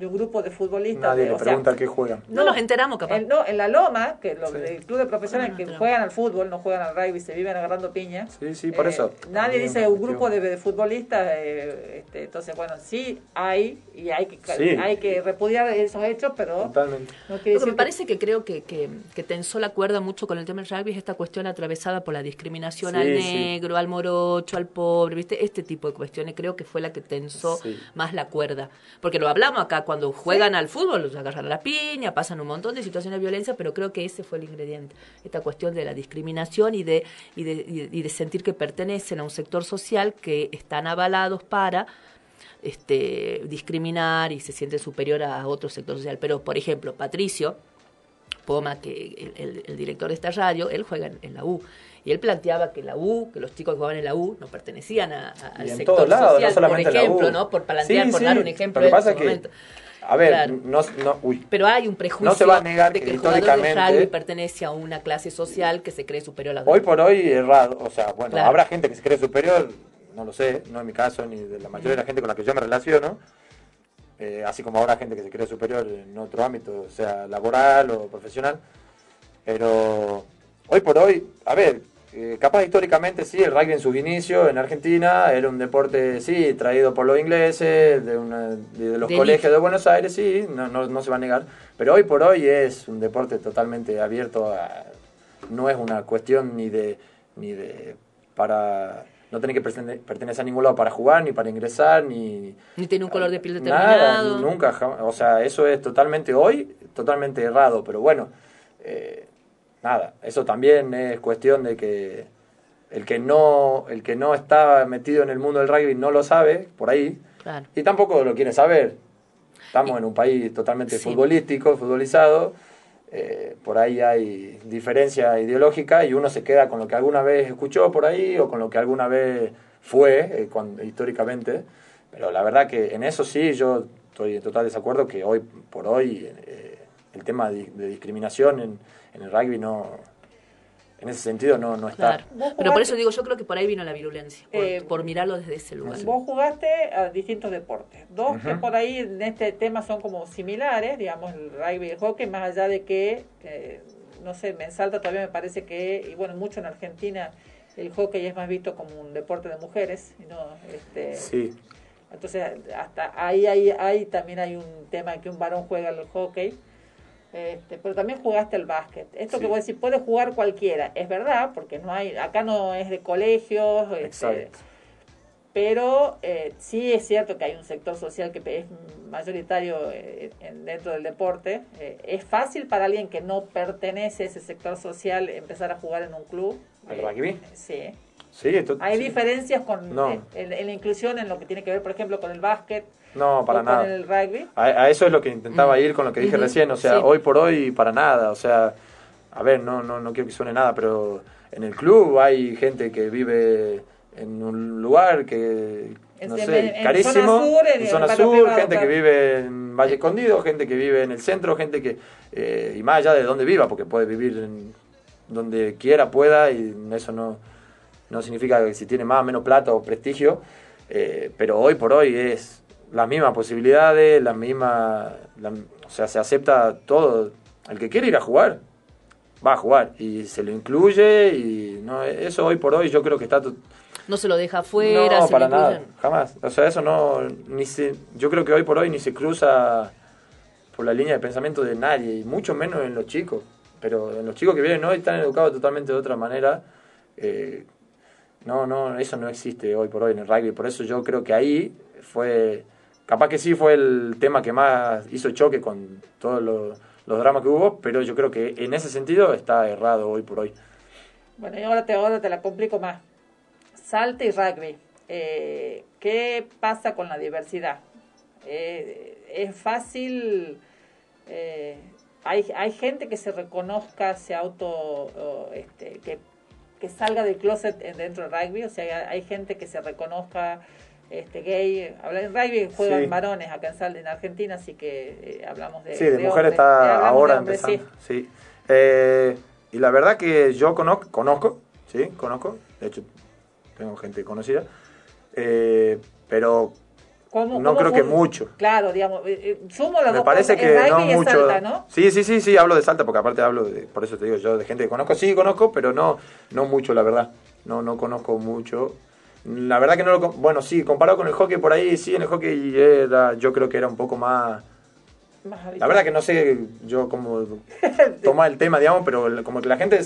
de un grupo de futbolistas... Nadie de- le o sea, pregunta qué juegan. No nos enteramos, capaz. En, no, en la Loma, que lo- el club de profesionales que juegan al fútbol, no juegan al rugby, se viven agarrando piña. Sí, sí, por Eh, eso. Nadie También dice un cuestión. grupo de, de futbolistas, eh, este, entonces bueno, sí hay y hay que Sí. hay que repudiar esos hechos, pero Totalmente. no Lo que me parece que creo que, que, que tensó la cuerda mucho con el tema del rugby es esta cuestión atravesada por la discriminación Sí, al sí. negro, al morocho, al pobre, ¿viste? Este tipo de cuestiones creo que fue la que tensó Sí. más la cuerda. Porque lo hablamos acá, cuando juegan al fútbol, los agarran a la piña, pasan un montón de situaciones de violencia, pero creo que ese fue el ingrediente. Esta cuestión de la discriminación y de, y de, y sentir que pertenecen a un sector social que están avalados para este, discriminar y se siente superior a otro sector social. Pero, por ejemplo, Patricio Poma, que el, el- el director de esta radio, él juega en, en la U. Y él planteaba que la U, que los chicos que jugaban en la U, no pertenecían a- a- al sector social, no solamente por ejemplo. ¿no? Por plantear, Sí, por sí. dar un ejemplo en pasa su que, momento. A ver, Claro. no, no, uy. Pero hay un prejuicio No se va a negar de que el jugador de rugby pertenece a una clase social que se cree superior a la Hoy por hoy errado, o sea, bueno, Claro. habrá gente que se cree superior, no lo sé, no en mi caso ni de la mayoría de la gente con la que yo me relaciono, eh, así como habrá gente que se cree superior en otro ámbito, sea laboral o profesional, pero hoy por hoy, a ver, eh, capaz históricamente sí, el rugby en sus inicios en Argentina era un deporte, sí, traído por los ingleses, de, una- de los De colegios de Buenos Aires, sí, no, no, no se va a negar, pero hoy por hoy es un deporte totalmente abierto a, no es una cuestión ni de ni de para no tener que pertene- pertenecer a ningún lado para jugar ni para ingresar ni Ni tiene un color de piel nada determinado. nunca jam- o sea eso es totalmente hoy totalmente errado pero bueno eh, nada eso también es cuestión de que el que no el que no está metido en el mundo del rugby no lo sabe por ahí Claro. y tampoco lo quiere saber estamos en un país totalmente Sí. futbolístico futbolizado eh, por ahí hay diferencia ideológica y uno se queda con lo que alguna vez escuchó por ahí o con lo que alguna vez fue eh, históricamente. Pero la verdad que en eso sí yo estoy en total desacuerdo que hoy por hoy eh, el tema de, de discriminación en, en el rugby no, en ese sentido no, no está. Claro. Pero por eso digo, yo creo que por ahí vino la virulencia, por, Eh, por mirarlo desde ese lugar. Vos jugaste a distintos deportes. Dos que por ahí en este tema son como similares, digamos, el rugby y el hockey, más allá de que, eh, no sé, me salta todavía me parece que, y bueno, mucho en Argentina, el hockey es más visto como un deporte de mujeres. y No, este, Sí. Entonces, hasta ahí, ahí, ahí también hay un tema que un varón juega al hockey. Este, pero también jugaste al básquet. Esto que Sí. vos decís, puede jugar cualquiera, es verdad, porque no hay, acá no es de colegios, este, pero eh, sí es cierto que hay un sector social que es mayoritario eh, en- dentro del deporte. Eh, ¿Es fácil para alguien que no pertenece a ese sector social empezar a jugar en un club? ¿Al Eh, rugby? Sí. Sí, esto- Hay sí. diferencias con No. en, en la inclusión en lo que tiene que ver, por ejemplo, con el básquet No, para o nada. con el rugby. A, a eso es lo que intentaba ir con lo que dije recién, o sea, sí. hoy por hoy para nada, o sea, a ver, no, no, no quiero que suene nada, pero en el club hay gente que vive en un lugar que En- no en- sé, en carísimo. zona sur, en en zona sur, privado, gente que vive en Valle Escondido, gente que vive en el centro, gente que, eh, y más allá de donde viva, porque puede vivir en donde quiera, pueda, y eso no, no significa que si tiene más o menos plata o prestigio, eh, pero hoy por hoy es las mismas posibilidades, las mismas, la- o sea, se acepta todo. El que quiere ir a jugar, va a jugar, y se lo incluye, y no, eso hoy por hoy yo creo que está... No se lo deja afuera, no, se para nada, jamás. O sea, eso no, ni se, yo creo que hoy por hoy ni se cruza por la línea de pensamiento de nadie, y mucho menos en los chicos. Pero en los chicos que vienen hoy están educados totalmente de otra manera. eh, no, no, eso no existe hoy por hoy en el rugby. Por eso yo creo que ahí fue, capaz que sí fue el tema que más hizo choque con todos los, dramas que hubo, pero yo creo que en ese sentido está errado hoy por hoy. Bueno, y ahora te, ahora te la complico más. Salta y rugby. Eh, ¿Qué pasa con la diversidad? Eh, es fácil. eh, hay, hay gente que se reconozca, se auto. este, que, que salga del closet en- dentro del rugby. O sea, hay gente que se reconozca este gay. Habla en rugby juegan Sí. varones acá en, en Argentina, así que eh, hablamos de. Sí, de, mujer hombres. Eh, está hablamos ahora de hombres, sí. empezando. Sí. Eh, y la verdad que yo conozco, conozco, sí, conozco. De hecho, tengo gente conocida. Eh, pero ¿Cómo- no cómo creo que mucho. Claro, digamos, eh, eh, sumo las Me dos parece cosas. que el no es mucho. Salta, ¿no? Sí, sí, sí, sí, hablo de Salta porque aparte hablo de, por eso te digo yo, de gente que conozco. Sí, conozco, pero no, no mucho, la verdad. No, no conozco mucho. La verdad que no lo, bueno, sí, comparado con el hockey por ahí, sí, en el hockey era, yo creo que era un poco más, Más la verdad que no sé yo cómo tomar el tema, digamos, pero como que la gente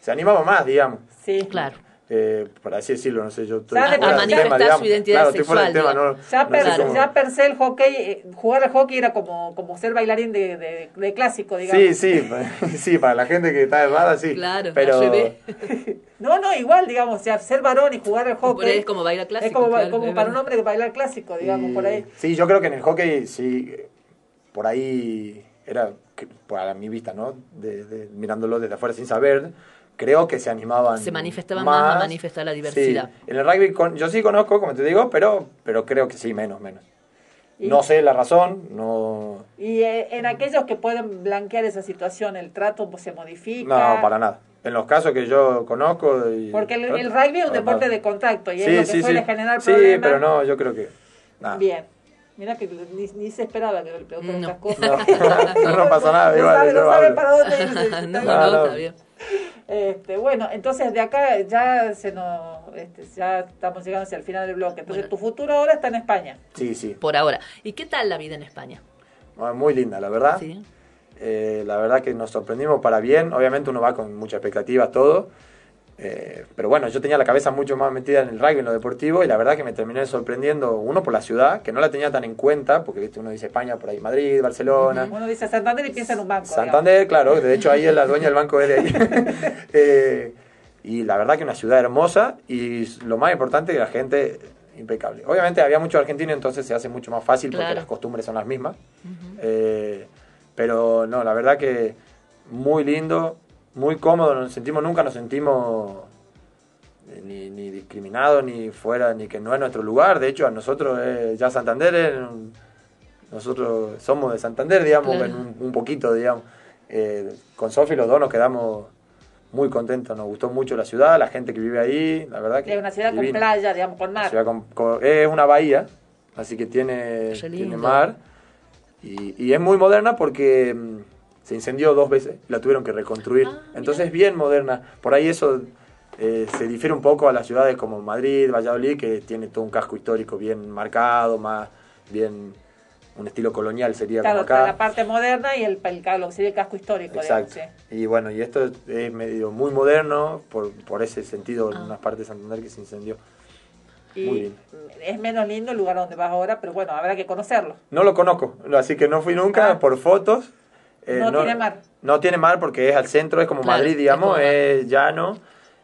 se animaba más, digamos. Sí, claro. Eh, por así decirlo, no sé, yo estoy Ya fuera de- del a manifestar tema, su digamos. identidad Claro, estoy fuera del sexual, tema, no, Ya, no per, sé cómo- ya per se el hockey, eh, jugar al hockey era como, como ser bailarín de, de, de clásico, digamos. Sí, sí, sí, para la gente que está de moda, sí. Claro, pero. No, no, igual, digamos, o sea, ser varón y jugar al Por hockey. ahí es como bailar clásico, Es como, claro, como para un hombre que bailar clásico, digamos, por ahí. Sí, yo creo que en el hockey, sí, por ahí era, para mi vista, ¿no? De, de- mirándolo desde afuera sin saber, creo que se animaban. Se manifestaban más a manifestar la diversidad. Sí, en el rugby con- yo sí conozco, como te digo, pero, pero creo que sí, menos, menos. Y- No sé la razón, no, Y eh, en aquellos que pueden blanquear esa situación, el trato pues, se modifica. no, para nada. En los casos que yo conozco. Y, Porque el, el rugby es un deporte nada. de contacto y Sí, es lo que sí, suele sí. generar Sí, problemas. pero no, yo creo que. nada. Bien. Mira que ni, ni se esperaba que le pregunten estas cosas. No, no pasa nada, No igual, sabe, no sabe para dónde irse. no, no, no. está bien. Este, bueno, entonces de acá ya se nos, este, ya estamos llegando hacia el final del bloque. Entonces tu futuro ahora está en España. Sí, sí. Por ahora. ¿Y qué tal la vida en España? Ah, Muy linda, la verdad. Sí. Eh, la verdad que nos sorprendimos para bien. Obviamente uno va con mucha expectativa, todo. Eh, pero bueno, yo tenía la cabeza mucho más metida en el rugby, en lo deportivo, y la verdad que me terminé sorprendiendo, uno por la ciudad, que no la tenía tan en cuenta, porque ¿viste? uno dice España, por ahí Madrid, Barcelona, Uno dice Santander y piensa en un banco. Santander, claro, de hecho ahí es la dueña del banco es de ahí. Eh, y la verdad que una ciudad hermosa y lo más importante que la gente impecable. Obviamente había muchos argentinos, entonces se hace mucho más fácil porque Claro. las costumbres son las mismas. Eh, pero no, la verdad que muy lindo, muy cómodo, nos sentimos, nunca nos sentimos eh, ni, ni discriminados, ni fuera, ni que no es nuestro lugar. De hecho, a nosotros eh, ya Santander, es un- nosotros somos de Santander, digamos, Claro. en un, un poquito, digamos. Eh, con Sofi los dos nos quedamos muy contentos, nos gustó mucho la ciudad, la gente que vive ahí, la verdad que Es una ciudad con playa, digamos, con mar. Ciudad con- con- es una bahía, así que tiene, tiene mar. Y, y es muy moderna porque mm, se incendió dos veces, la tuvieron que reconstruir. Ah, Entonces es bien moderna. Por ahí eso eh, se difiere un poco a las ciudades como Madrid, Valladolid, que tiene todo un casco histórico bien marcado, más bien un estilo colonial sería Claro, como acá. la parte moderna y el, el, lo sería el casco histórico. Exacto. digamos, Y bueno, y esto es medio muy moderno por, por ese sentido en Ah. unas partes de Santander que se incendió. sí. Muy Y bien. es menos lindo el lugar donde vas ahora, pero bueno, habrá que conocerlo. No lo conozco, así que no fui nunca Ah. por fotos. Eh, no, tiene mar. No tiene mar porque es al centro, es como Claro, Madrid, es digamos, como es, llano.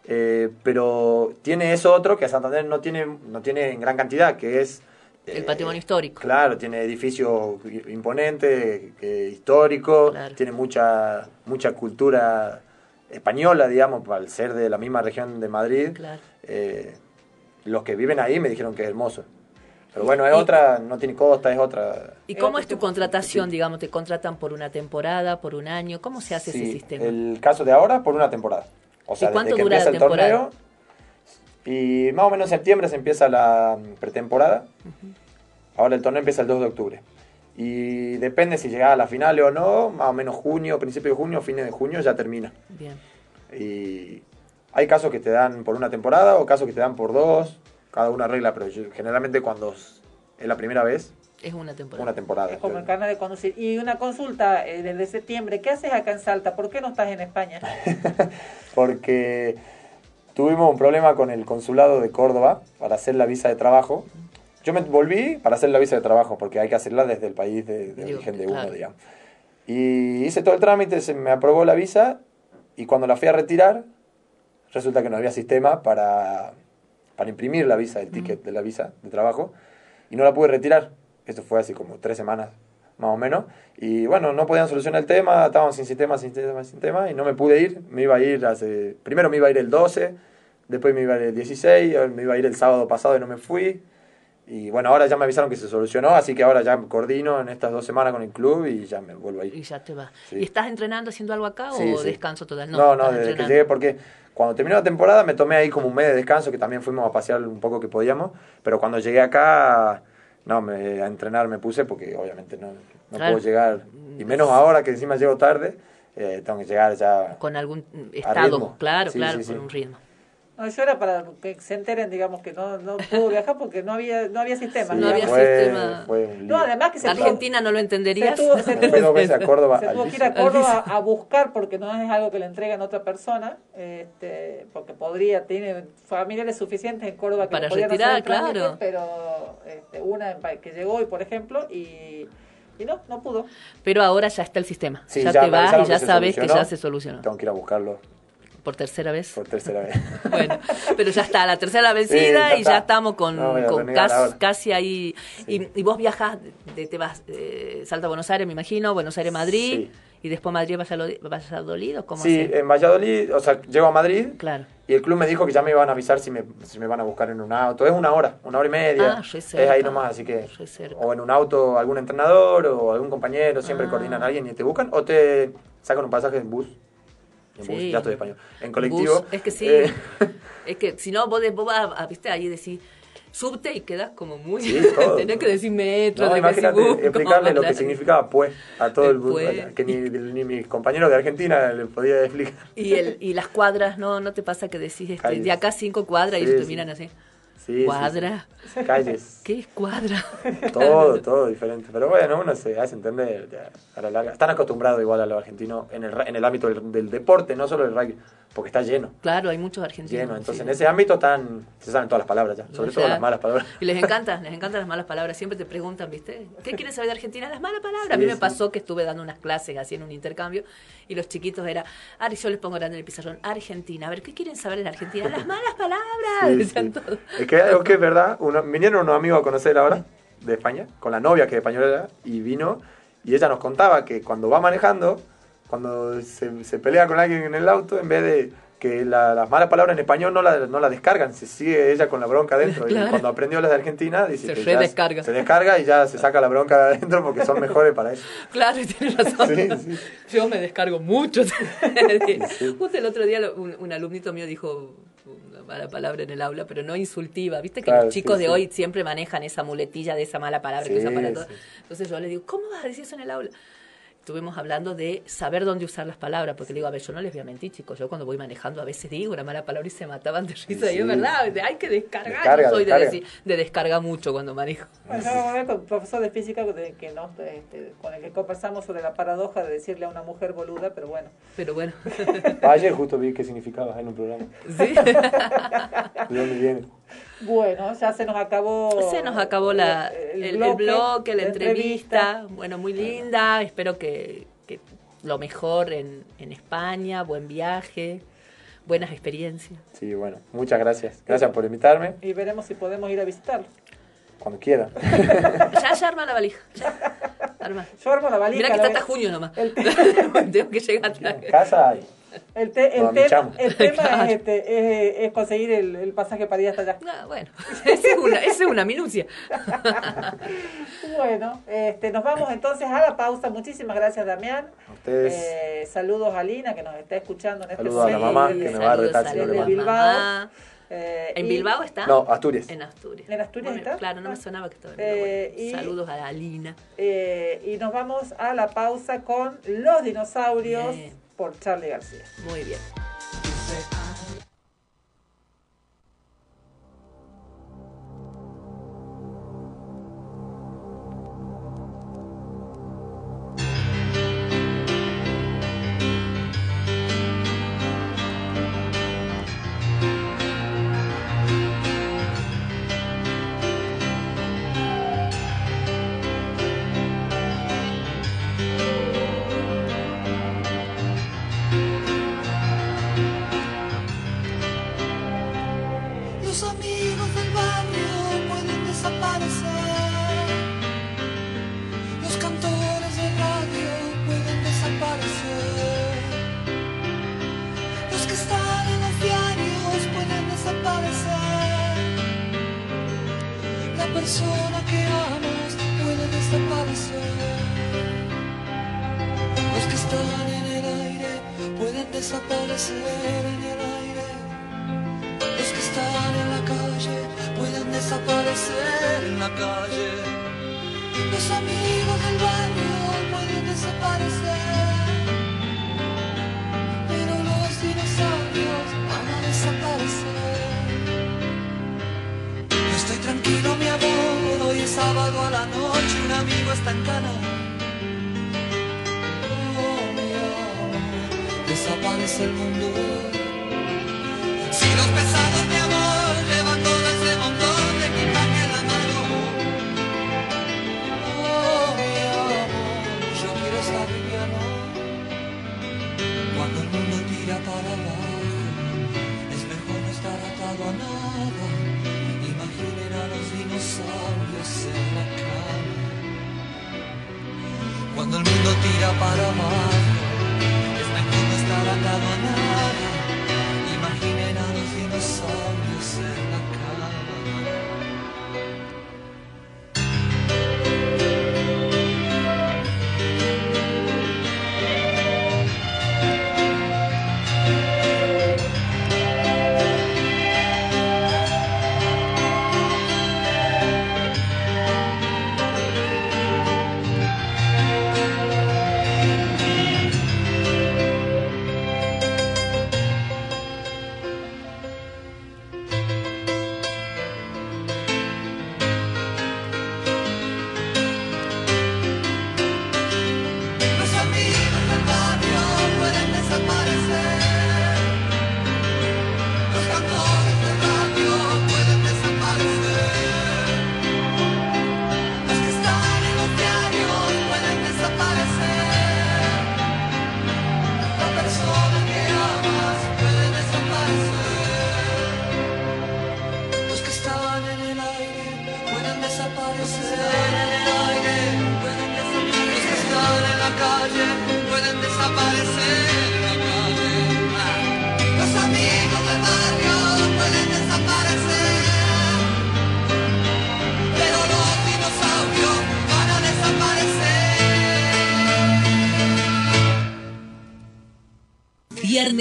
eh, pero tiene eso otro que Santander no tiene, no tiene en gran cantidad, que es... El eh, patrimonio histórico. Claro, tiene edificios imponentes, que, histórico, Claro. tiene mucha, mucha cultura española, digamos, al ser de la misma región de Madrid. Claro. Los que viven ahí me dijeron que es hermoso. Pero bueno, es otra, no tiene costa, es otra. ¿Y cómo es tu contratación? Digamos, ¿te contratan por una temporada, por un año? ¿Cómo se hace ese sistema? el caso de ahora, por una temporada. O sea, ¿Y cuánto desde que dura la empieza el torneo. Y más o menos en septiembre se empieza la mm, pretemporada. Ahora el torneo empieza el 2 de octubre. Y depende si llega a la final o no, más o menos junio, principio de junio, fines de junio ya termina. Bien. Y hay casos que te dan por una temporada o casos que te dan por dos, cada una regla, pero yo- generalmente cuando es es la primera vez, Es una temporada. una temporada. Es como el carnet de conducir. Y una consulta eh, desde septiembre. ¿Qué haces acá en Salta? ¿Por qué no estás en España? porque tuvimos un problema con el consulado de Córdoba para hacer la visa de trabajo. Yo me volví para hacer la visa de trabajo, porque hay que hacerla desde el país de, de Digo, origen de claro. uno, digamos. Y hice todo el trámite, se me aprobó la visa, y cuando la fui a retirar, resulta que no había sistema para, para imprimir la visa, el ticket de la visa de trabajo, y no la pude retirar. Esto fue así como tres semanas, más o menos. Y bueno, no podían solucionar el tema, estaban sin sistema, sin sistema, sin tema, y no me pude ir. Me iba a ir hace. Primero me iba a ir el 12, después me iba a ir el 16, me iba a ir el sábado pasado y no me fui. Y bueno, ahora ya me avisaron que se solucionó, así que ahora ya coordino en estas dos semanas con el club y ya me vuelvo a ir. Y ya te vas. Sí. ¿Y estás entrenando haciendo algo acá Sí, o sí. descanso total? No, no, desde que llegué, porque cuando terminó la temporada me tomé ahí como un mes de descanso, que también fuimos a pasear un poco que podíamos, pero cuando llegué acá, no, me, a entrenar me puse porque obviamente no, no Claro. puedo llegar, y menos ahora que encima llego tarde, eh, tengo que llegar ya Con algún estado, claro, claro, con un ritmo. No, yo era para que se enteren, digamos, que no, no pudo viajar porque no había, no había sistema. Sí, No había fue- sistema. fue un lío. No, además que se tuvo- Argentina no lo entenderías. Se tuvo, se a Córdoba se que ir a. Córdoba a, buscar porque no es algo que le entregan a otra persona, este, porque podría, tiene familiares suficientes en Córdoba que Para podían retirar, claro. pero este, una que llegó hoy, por ejemplo, y, y no, no pudo. Pero ahora ya está el sistema. Sí, ya, ya te vas y ya sabes que ya se solucionó. tengo que ir a buscarlo Por tercera vez. por tercera vez. Bueno, pero ya está, la tercera vencida Sí, ya y ya estamos con, No con casi, ahí. Y, y vos viajas, de, te vas, eh, Salta a Buenos Aires, me imagino, Buenos Aires, Madrid, y después Madrid vas a, lo, vas a Dolido, ¿cómo Sí, en Valladolid, o sea, llego a Madrid Claro. y el club me dijo que ya me iban a avisar si me, si me van a buscar en un auto. Es una hora, una hora y media. Ah, re es cerca, ahí nomás, así que... cerca. O en un auto algún entrenador o algún compañero, siempre Ah. coordinan a alguien y te buscan. O te sacan un pasaje en bus. En bus, Sí. ya estoy español. En colectivo. Bus, es que sí. eh, Es que si no, vos, vos vas, a- viste, ahí decís subte y quedas como muy... Sí. Tenés que decir metro, no, imagínate bus, ¿cómo explicarle lo que significaba pues a todo el, El que ni, ni mis compañeros de Argentina le podía explicar. Y, el, y las cuadras, ¿no no te pasa que decís este, de acá cinco cuadras y ellos te miran así? Sí, ¿Cuadra? sí. Calles. ¿Qué es cuadra? Todo, todo diferente. Pero bueno, uno se hace entender ya, a la larga. Están acostumbrados igual a los argentinos en el, en el ámbito del, del deporte, no solo del rugby, porque está lleno. Claro, hay muchos argentinos. Lleno. Entonces sí. en ese ámbito están, se saben todas las palabras ya, sobre O todo las malas palabras. Y les encanta, les encantan las malas palabras. Siempre te preguntan, ¿viste? ¿Qué quieres saber de Argentina? Las malas palabras. a mí Sí, me pasó que estuve dando unas clases así en un intercambio y los chiquitos era, Ari, yo les pongo grande en el pizarrón, Argentina. A ver, ¿qué quieren saber de Argentina? Las malas palabras. Decían todo. Es que algo que es verdad, uno, vinieron unos amigos a conocer ahora de España, con la novia que de española, y vino, y ella nos contaba que cuando va manejando, cuando se, se pelea con alguien en el auto, en vez de que la- las malas palabras en español no la, no la descargan, se sigue ella con la bronca adentro. Claro. Y cuando aprendió las de Argentina, dice Se que ya redescarga. se descarga y ya se saca la bronca de adentro porque son mejores para eso. Claro, tienes razón. Sí, sí. Yo me descargo mucho. Justo el otro día un, un alumnito mío dijo una mala palabra en el aula, pero no insultiva. Viste que Claro, los chicos sí, de sí. hoy siempre manejan esa muletilla de esa mala palabra que Sí, usan para todo. sí. Entonces yo le digo, ¿cómo vas a decir eso en el aula? Estuvimos hablando de saber dónde usar las palabras, porque le digo, a ver, yo no les voy a mentir, chicos, yo cuando voy manejando a veces digo una mala palabra y se mataban de risa, y Sí. es verdad, de, hay que descargar, Descarga, yo soy de, descarga. decir, de descarga mucho cuando manejo. Bueno, yo con un profesor de física de que no, este, con el que conversamos sobre la paradoja de decirle a una mujer boluda, pero bueno. Pero bueno. Ayer justo vi qué significaba en un programa. Sí. ¿De dónde viene? Bueno, ya se nos acabó. Se nos acabó la, el, el bloque, la la entrevista. Bueno, muy linda. Espero que, que lo mejor en, en España, buen viaje, buenas experiencias. Sí, bueno, muchas gracias. Gracias por invitarme, Y veremos si podemos ir a visitarlo. Cuando quieran. Ya, ya arma la valija. Ya, arma. Yo armo la valija. Mira que está hasta junio nomás. Tengo que llegar. Casa hay. El, te- el Nos tema, amichamos. el tema Claro. es, este, es, es conseguir el, el pasaje para ir hasta allá. Ah, bueno, esa es una, esa es una minucia. Bueno, este, nos vamos entonces a la pausa. Muchísimas gracias, Damián. ustedes. Eh, saludos a Lina, que nos está escuchando en este Saludos a la momento. mamá, que me va a retar si no le. Eh, ¿En y- Bilbao está? No, Asturias. En Asturias. ¿En Asturias Bueno, está? Claro, no me sonaba que estaba en Eh, Bilbao. y- Saludos a Alina. Eh, y nos vamos a la pausa con Los Dinosaurios Bien. por Charlie García. Muy bien.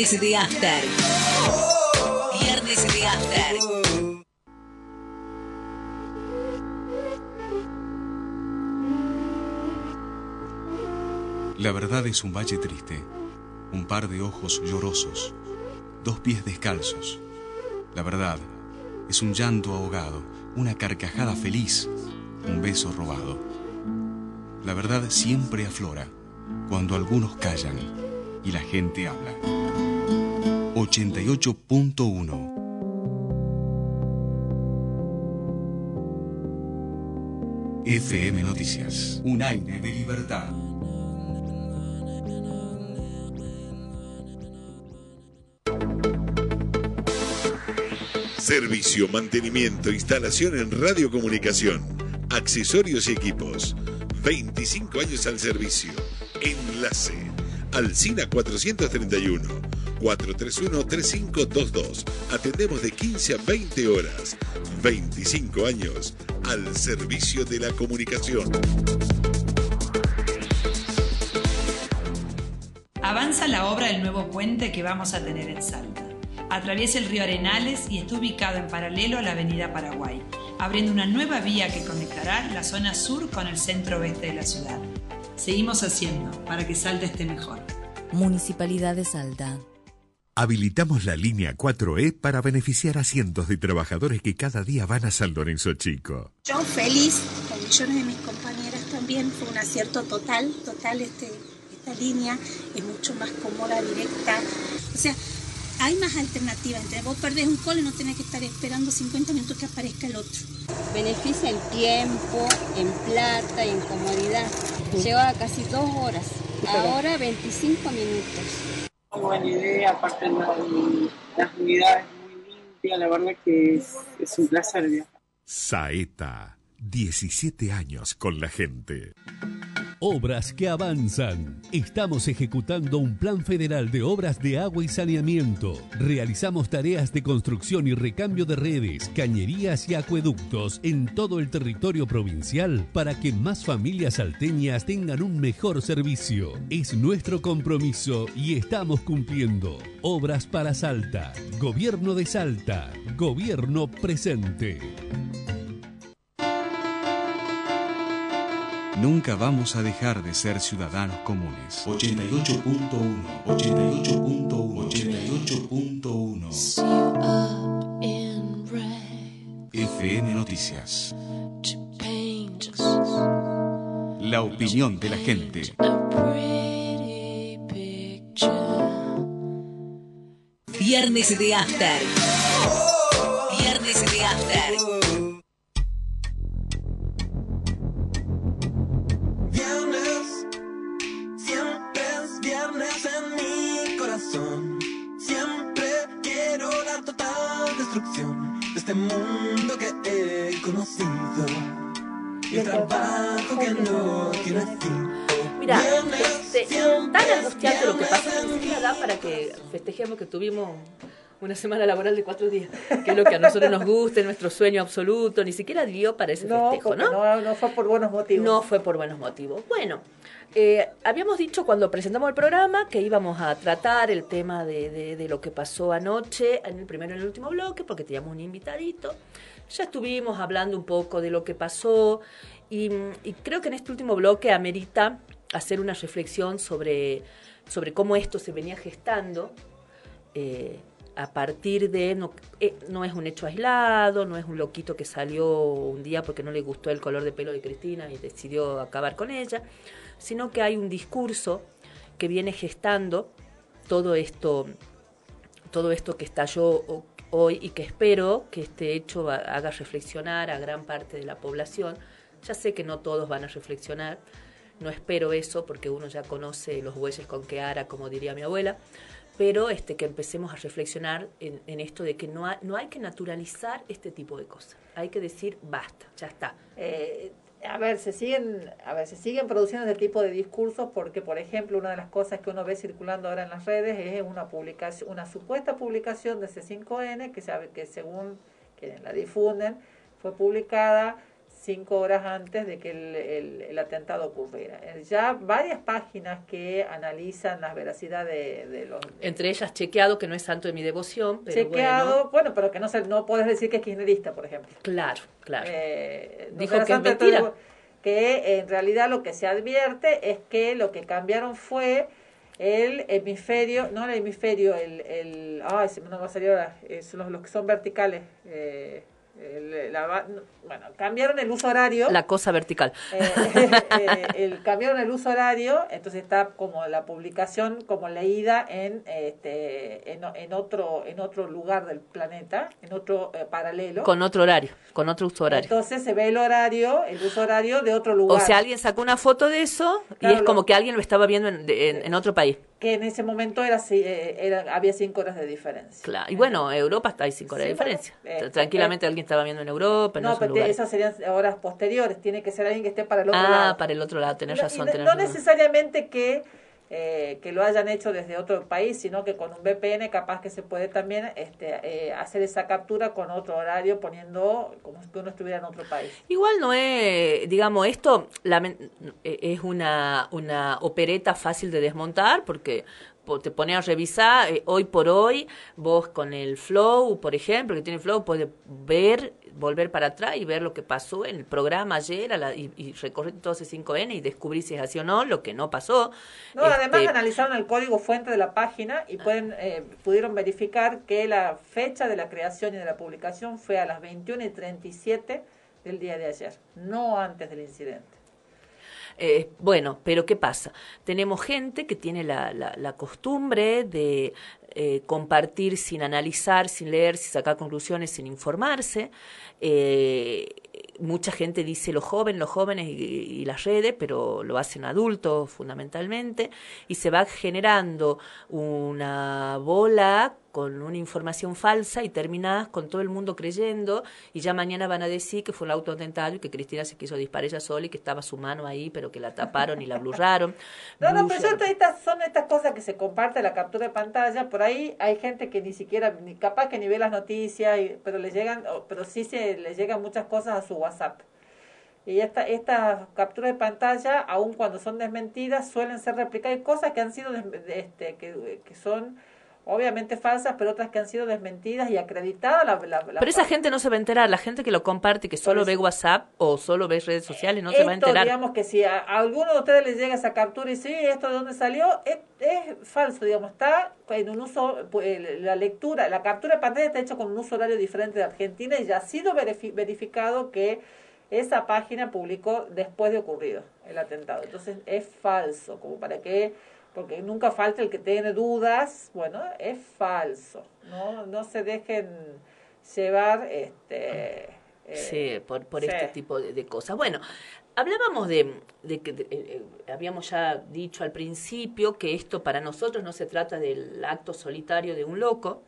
Viernes de After. Viernes de After. La verdad es un valle triste, un par de ojos llorosos, dos pies descalzos. La verdad es un llanto ahogado, una carcajada feliz, un beso robado. La verdad siempre aflora cuando algunos callan y la gente habla. 88.1 FM Noticias. Un aire de libertad. Servicio, mantenimiento, instalación en radiocomunicación, accesorios y equipos. 25 años al servicio. Enlace. Alcina 431. 431-3522. Atendemos de 15 a 20 horas. 25 años al servicio de la comunicación. Avanza la obra del nuevo puente que vamos a tener en Salta. Atraviesa el río Arenales y está ubicado en paralelo a la avenida Paraguay, abriendo una nueva vía que conectará la zona sur con el centro oeste de la ciudad. Seguimos haciendo para que Salta esté mejor. Municipalidad de Salta. Habilitamos la línea 4E para beneficiar a cientos de trabajadores que cada día van a San Lorenzo Chico. Yo feliz, con millones de mis compañeras también, fue un acierto total, total este, esta línea, es mucho más cómoda, directa. O sea, hay más alternativas. Entonces vos perdés un call y no tenés que estar esperando 50 minutos que aparezca el otro. Beneficia en tiempo, en plata y en comodidad. Lleva casi dos horas. Ahora 25 minutos. Buena idea, aparte la- las unidades muy limpias, la verdad que es, es un placer viajar. Saeta, 17 años con la gente. Obras que avanzan. Estamos ejecutando un plan federal de obras de agua y saneamiento. Realizamos tareas de construcción y recambio de redes, cañerías y acueductos en todo el territorio provincial para que más familias salteñas tengan un mejor servicio. Es nuestro compromiso y estamos cumpliendo. Obras para Salta. Gobierno de Salta. Gobierno presente. Nunca vamos a dejar de ser ciudadanos comunes. 88.1, 88.1, 88.1. FM Noticias. La opinión de la gente. Viernes de After. Viernes de After. Siempre quiero la total destrucción de este mundo que he conocido. Y el trabajo que no tiene fin. Mira, este, tan es angustiante lo que pasa que siquiera da para que festejemos que tuvimos una semana laboral de cuatro días, que es lo que a nosotros nos gusta, es nuestro sueño absoluto, ni siquiera dio para ese No, festejo, ¿no? no, no fue por buenos motivos. No fue por buenos motivos. Bueno, eh, habíamos dicho cuando presentamos el programa que íbamos a tratar el tema de, de- de lo que pasó anoche, en el primero y en el último bloque, porque teníamos un invitadito. Ya estuvimos hablando un poco de lo que pasó y, y creo que en este último bloque amerita hacer una reflexión sobre, sobre cómo esto se venía gestando. eh, a partir de, no, eh, no es un hecho aislado, no es un loquito que salió un día porque no le gustó el color de pelo de Cristina y decidió acabar con ella, sino que hay un discurso que viene gestando todo esto, todo esto que estalló ho- hoy y que espero que este hecho ha- haga reflexionar a gran parte de la población. Ya sé que no todos van a reflexionar, no espero eso porque uno ya conoce los bueyes con que ara, como diría mi abuela, pero este, que empecemos a reflexionar en, en esto de que no, ha- no hay que naturalizar este tipo de cosas. Hay que decir basta, ya está. Eh, a ver, se siguen, a ver, se siguen produciendo este tipo de discursos porque, por ejemplo, una de las cosas que uno ve circulando ahora en las redes es una publicación, una supuesta publicación de C5N que, sabe, que según quienes la difunden fue publicada cinco horas antes de que el, el- el atentado ocurriera. Eh, Ya varias páginas que analizan la veracidad de, de los Entre ellas chequeado, que no es santo de mi devoción, pero chequeado, bueno. bueno, pero que no se, no puedes decir que es kirchnerista, por ejemplo. Claro, claro. Eh, no Dijo que es mentira. todo, Que en realidad lo que se advierte es que lo que cambiaron fue el hemisferio, no el hemisferio, el, el ay, se me no va a salir ahora, eh, son los, los que son verticales. eh, el- la bueno, cambiaron el uso horario. La cosa vertical. Eh, eh, el, cambiaron el uso horario, entonces está como la publicación como leída en este en, en otro en otro lugar del planeta, en otro eh, paralelo. Con otro horario, con otro uso horario. Entonces se ve el horario, el uso horario de otro lugar. O sea, alguien sacó una foto de eso y es lo- como que alguien lo estaba viendo en, de- en- en otro país. Que en ese momento era, eh, era había cinco horas de diferencia. Claro. Y bueno, Europa está ahí cinco horas de Sí, bueno, diferencia. eh, Tranquilamente alguien estaba viendo en Europa, en No, pero lugar. esas serían horas posteriores. Tiene que ser alguien que esté para el otro Ah, lado. para el otro lado, tenés No- razón. y tenés no razón. necesariamente que eh, que lo hayan hecho desde otro país, sino que con un VPN capaz que se puede también este, eh, hacer esa captura con otro horario poniendo como si uno estuviera en otro país. Igual no es, digamos, esto eh, es una, una opereta fácil de desmontar porque po- te pones a revisar, eh, hoy por hoy, vos con el Flow, por ejemplo, que tiene Flow, puedes ver, volver para atrás y ver lo que pasó en el programa ayer a la- y, y recorrer todo ese 5N y descubrir si es así o no, lo que no pasó. No, además Este, analizaron el código fuente de la página y pueden eh, pudieron verificar que la fecha de la creación y de la publicación fue a las 21 y 37 del día de ayer, no antes del incidente. Eh, bueno, pero ¿qué pasa? Tenemos gente que tiene la, la, la costumbre de eh, compartir sin analizar, sin leer, sin sacar conclusiones, sin informarse. Eh, mucha gente dice los jóvenes, los jóvenes y, y las redes, pero lo hacen adultos fundamentalmente, y se va generando una bola con una información falsa y terminás con todo el mundo creyendo y ya mañana van a decir que fue un autoatentado y que Cristina se quiso disparar ella sola y que estaba su mano ahí pero que la taparon y la blurraron. No, no, pero estas, son estas cosas que se comparte la captura de pantalla. Por ahí hay gente que ni siquiera, ni capaz que ni ve las noticias, y- pero le llegan, pero sí se le llegan muchas cosas a su WhatsApp. Y esta, estas capturas de pantalla, aun cuando son desmentidas, suelen ser replicadas. Hay cosas que han sido, este, que, que son obviamente falsas, pero otras que han sido desmentidas y acreditadas. La, la- la- Pero esa gente no se va a enterar, la gente que lo comparte, que solo ve WhatsApp o solo ve redes sociales, no se va a enterar. digamos que si a, a alguno de ustedes les llega esa captura y dice, "Sí, ¿esto de dónde salió? Es, es falso, digamos, está en un uso, pues, la lectura, la captura de pantalla está hecha con un uso horario diferente de Argentina y ya ha sido verifi- verificado que esa página publicó después de ocurrido el atentado. Entonces es falso, como para que, porque nunca falta el que tiene dudas, bueno, es falso, no, no se dejen llevar, este... eh, Sí, por, por sí. este tipo de, de cosas. Bueno, hablábamos de, de que de- eh, eh, habíamos ya dicho al principio que esto para nosotros no se trata del acto solitario de un loco.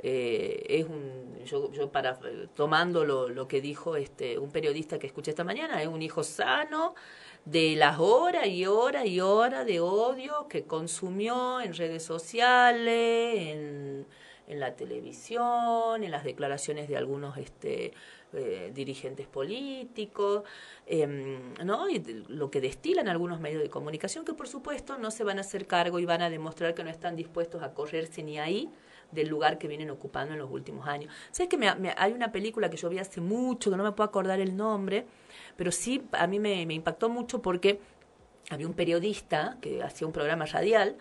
Eh, es un, yo, yo para tomando lo, lo que dijo este un periodista que escuché esta mañana, es un hijo sano de las horas y horas y horas de odio que consumió en redes sociales, en, en la televisión, en las declaraciones de algunos este, eh, dirigentes políticos, em, ¿no? Y lo que destilan algunos medios de comunicación que por supuesto no se van a hacer cargo y van a demostrar que no están dispuestos a correrse ni ahí del lugar que vienen ocupando en los últimos años. ¿Sabes que me- hay una película que yo vi hace mucho, que no me puedo acordar el nombre, pero sí a mí me, impactó mucho porque había un periodista que hacía un programa radial,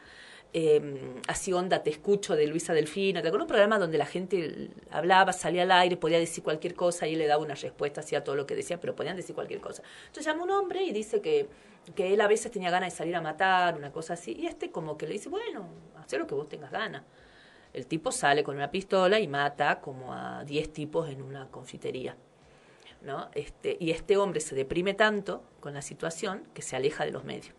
eh, así onda Te Escucho de Luisa ¿te acuerdas? Un programa donde la gente hablaba, salía al aire, podía decir cualquier cosa y él le daba una respuesta hacia todo lo que decía, pero podían decir cualquier cosa. Entonces llama un hombre y dice que, que él a veces tenía ganas de salir a matar, una cosa así, y este como que le dice, bueno, haz lo que vos tengas ganas. El tipo sale con una pistola y mata como a 10 tipos en una confitería. ¿No? Este, y este hombre se deprime tanto con la situación que se aleja de los medios.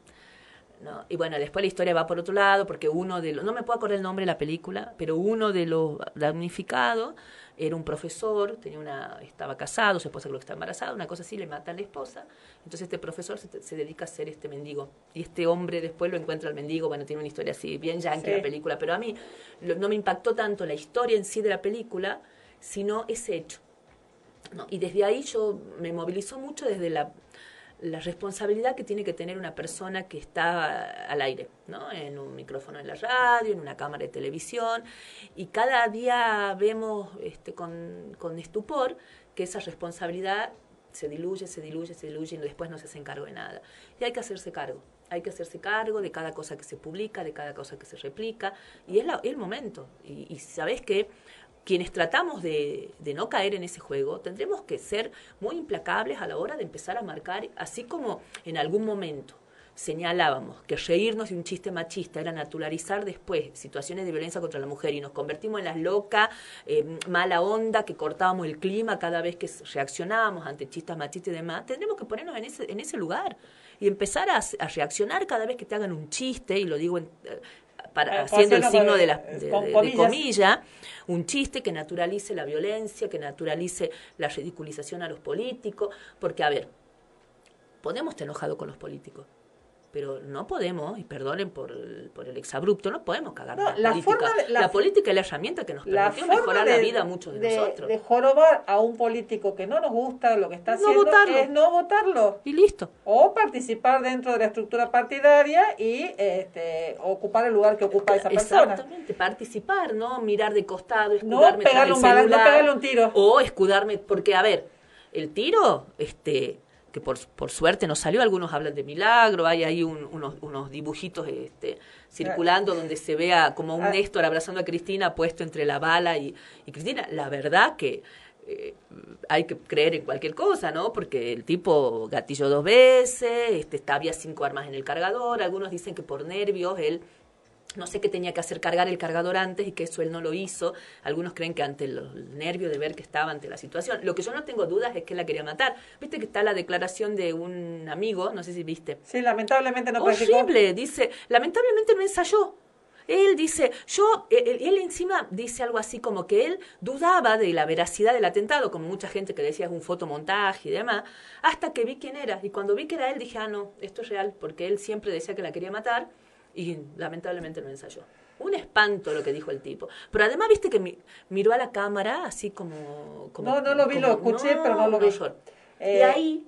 ¿no? Y bueno, después la historia va por otro lado, porque uno de los, no me puedo acordar el nombre de la película, pero uno de los damnificados era un profesor, tenía una, estaba casado, su esposa creo que está embarazada, una cosa así, le matan a la esposa, entonces este profesor se, se dedica a ser este mendigo. Y este hombre después lo encuentra al mendigo, bueno, tiene una historia así, bien yankee Sí. la película, pero a mí lo- no me impactó tanto la historia en sí de la película, sino ese hecho. ¿No? Y desde ahí yo me movilizó mucho desde la, la responsabilidad que tiene que tener una persona que está al aire, ¿no? en un micrófono en la radio, en una cámara de televisión, y cada día vemos este, con, con estupor que esa responsabilidad se diluye, se diluye, se diluye y después no se hace cargo de nada. Y hay que hacerse cargo, hay que hacerse cargo de cada cosa que se publica, de cada cosa que se replica, y es la- el momento. Y, y sabes que quienes tratamos de, de no caer en ese juego, tendremos que ser muy implacables a la hora de empezar a marcar, así como en algún momento señalábamos que reírnos de un chiste machista era naturalizar después situaciones de violencia contra la mujer y nos convertimos en las locas, eh, mala onda, que cortábamos el clima cada vez que reaccionábamos ante chistes machistas y demás, tendremos que ponernos en ese, en ese lugar y empezar a, a reaccionar cada vez que te hagan un chiste, y lo digo en, para, Eh, haciendo el signo de, la, eh, de- con de- de comillas. comilla, un chiste que naturalice la violencia, que naturalice la ridiculización a los políticos, porque a ver, podemos estar enojados con los políticos, pero no podemos, y perdonen por el, por el exabrupto, no podemos cagar No, la, la política. forma de- la- la política es la herramienta que nos permitió mejorar de- la vida a muchos de, de, nosotros. de jorobar a un político que no nos gusta lo que está No haciendo votarlo. es no votarlo. Y listo. O participar dentro de la estructura partidaria y este, ocupar el lugar que ocupa esa persona. Exactamente, participar, no mirar de costado, No escudarme tras pegarle el un no pegarle un tiro. O escudarme, porque a ver, el tiro, este que por, por suerte nos salió, algunos hablan de milagro, hay ahí un- unos, unos dibujitos este, circulando donde se vea como un Ah. Néstor abrazando a Cristina puesto entre la bala y, y Cristina. La verdad que eh, hay que creer en cualquier cosa, ¿no? Porque el tipo gatilló dos veces, este, está- había cinco armas en el cargador, algunos dicen que por nervios él no sé qué tenía que hacer cargar el cargador antes y que eso él no lo hizo. Algunos creen que ante el, nervio de ver que estaba ante la situación. Lo que yo no tengo dudas es que él la quería matar. Viste que está la declaración de un amigo, no sé si viste. Sí, lamentablemente no practicó. Horrible, dice, lamentablemente no ensayó. Él dice, yo, él, él encima dice algo así como que él dudaba de la veracidad del atentado, como mucha gente que decía es un fotomontaje y demás, hasta que vi quién era. Y cuando vi que era él, dije, ah, no, esto es real, porque él siempre decía que la quería matar y lamentablemente no ensayó. Un espanto lo que dijo el tipo. Pero además, viste que mi- miró a la cámara así como... como No, no lo vi, lo escuché, pero no lo vi. horror. y Eh, ahí,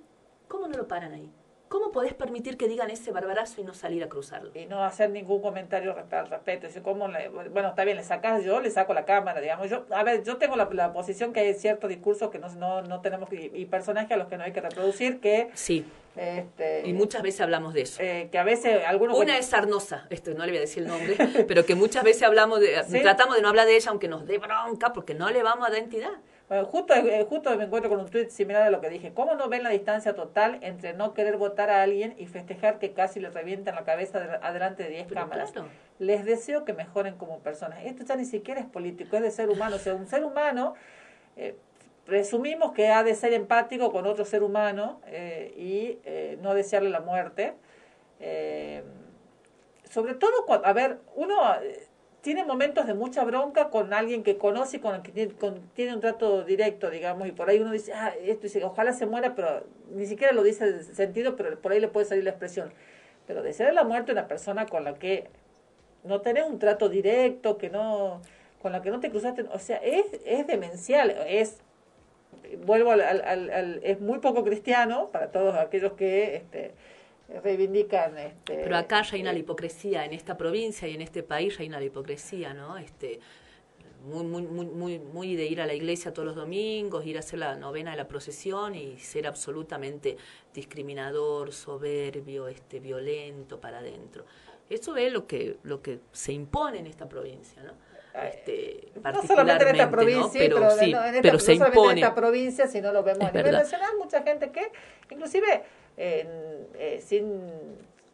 ¿cómo no lo paran ahí? ¿Cómo podés permitir que digan ese barbarazo y no salir a cruzarlo? y no hacer ningún comentario al respecto. ¿cómo le- bueno, está bien, le sacas yo, le saco la cámara, digamos. Yo, a ver, yo tengo la, la posición que hay ciertos discursos que no, no, no tenemos que, y personajes a los que no hay que reproducir, que, Sí, este, y muchas veces hablamos de eso. eh, que a veces algunos... Una es Sarnosa, esto no le voy a decir el nombre, pero que muchas veces hablamos de, Sí. tratamos de no hablar de ella aunque nos dé bronca porque no le vamos a dar entidad. Bueno, justo, eh, justo me encuentro con un tweet similar a lo que dije. ¿Cómo no ven la distancia total entre no querer votar a alguien y festejar que casi le revientan la cabeza de- adelante de 10 Pero cámaras? claro. Les deseo que mejoren como personas. Esto ya ni siquiera es político, es de ser humano. O sea, un ser humano, eh, presumimos que ha de ser empático con otro ser humano eh, y eh, no desearle la muerte. Eh, sobre todo, cuando, a ver, uno eh, tiene momentos de mucha bronca con alguien que conoce y con el que tiene, con- tiene un trato directo, digamos, y por ahí uno dice, ah, esto dice, ojalá se muera, pero ni siquiera lo dice en sentido, pero por ahí le puede salir la expresión. Pero desear la muerte a una persona con la que no tenés un trato directo, que no, con la que no te cruzaste, o sea, es, es demencial, es, vuelvo al, al- al- al- es muy poco cristiano para todos aquellos que este, reivindican este, Pero acá reina la hipocresía, en esta provincia y en este país reina la hipocresía, ¿no? Este, muy, muy, muy, muy, muy de ir a la iglesia todos los domingos, ir a hacer la novena de la procesión y ser absolutamente discriminador, soberbio, este, violento para adentro. Eso es lo que, lo que se impone en esta provincia, ¿no? Este, no solamente en esta particularmente, ¿no? provincia, pero, pero, sí, no, en esta- pero no se en impone. esta provincia, sino lo vemos Es a nivel verdad. nacional, mucha gente que, inclusive, eh, eh, sin,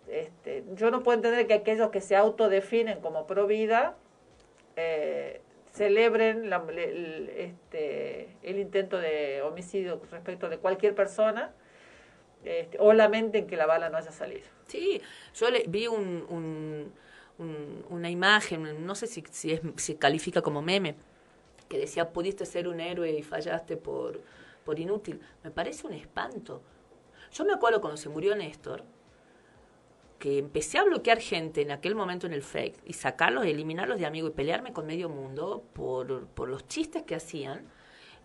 este, yo no puedo entender que aquellos que se autodefinen como pro vida eh, celebren la- el, el- este, el intento de homicidio respecto de cualquier persona este, o lamenten que la bala no haya salido. Sí, yo le, vi un, un- un- una imagen, no sé si, si, es, si califica como meme, que decía, pudiste ser un héroe y fallaste por, por inútil. Me parece un espanto. Yo me acuerdo cuando se murió Néstor, que empecé a bloquear gente en aquel momento en el fake y sacarlos, eliminarlos de amigos y pelearme con medio mundo por, por los chistes que hacían,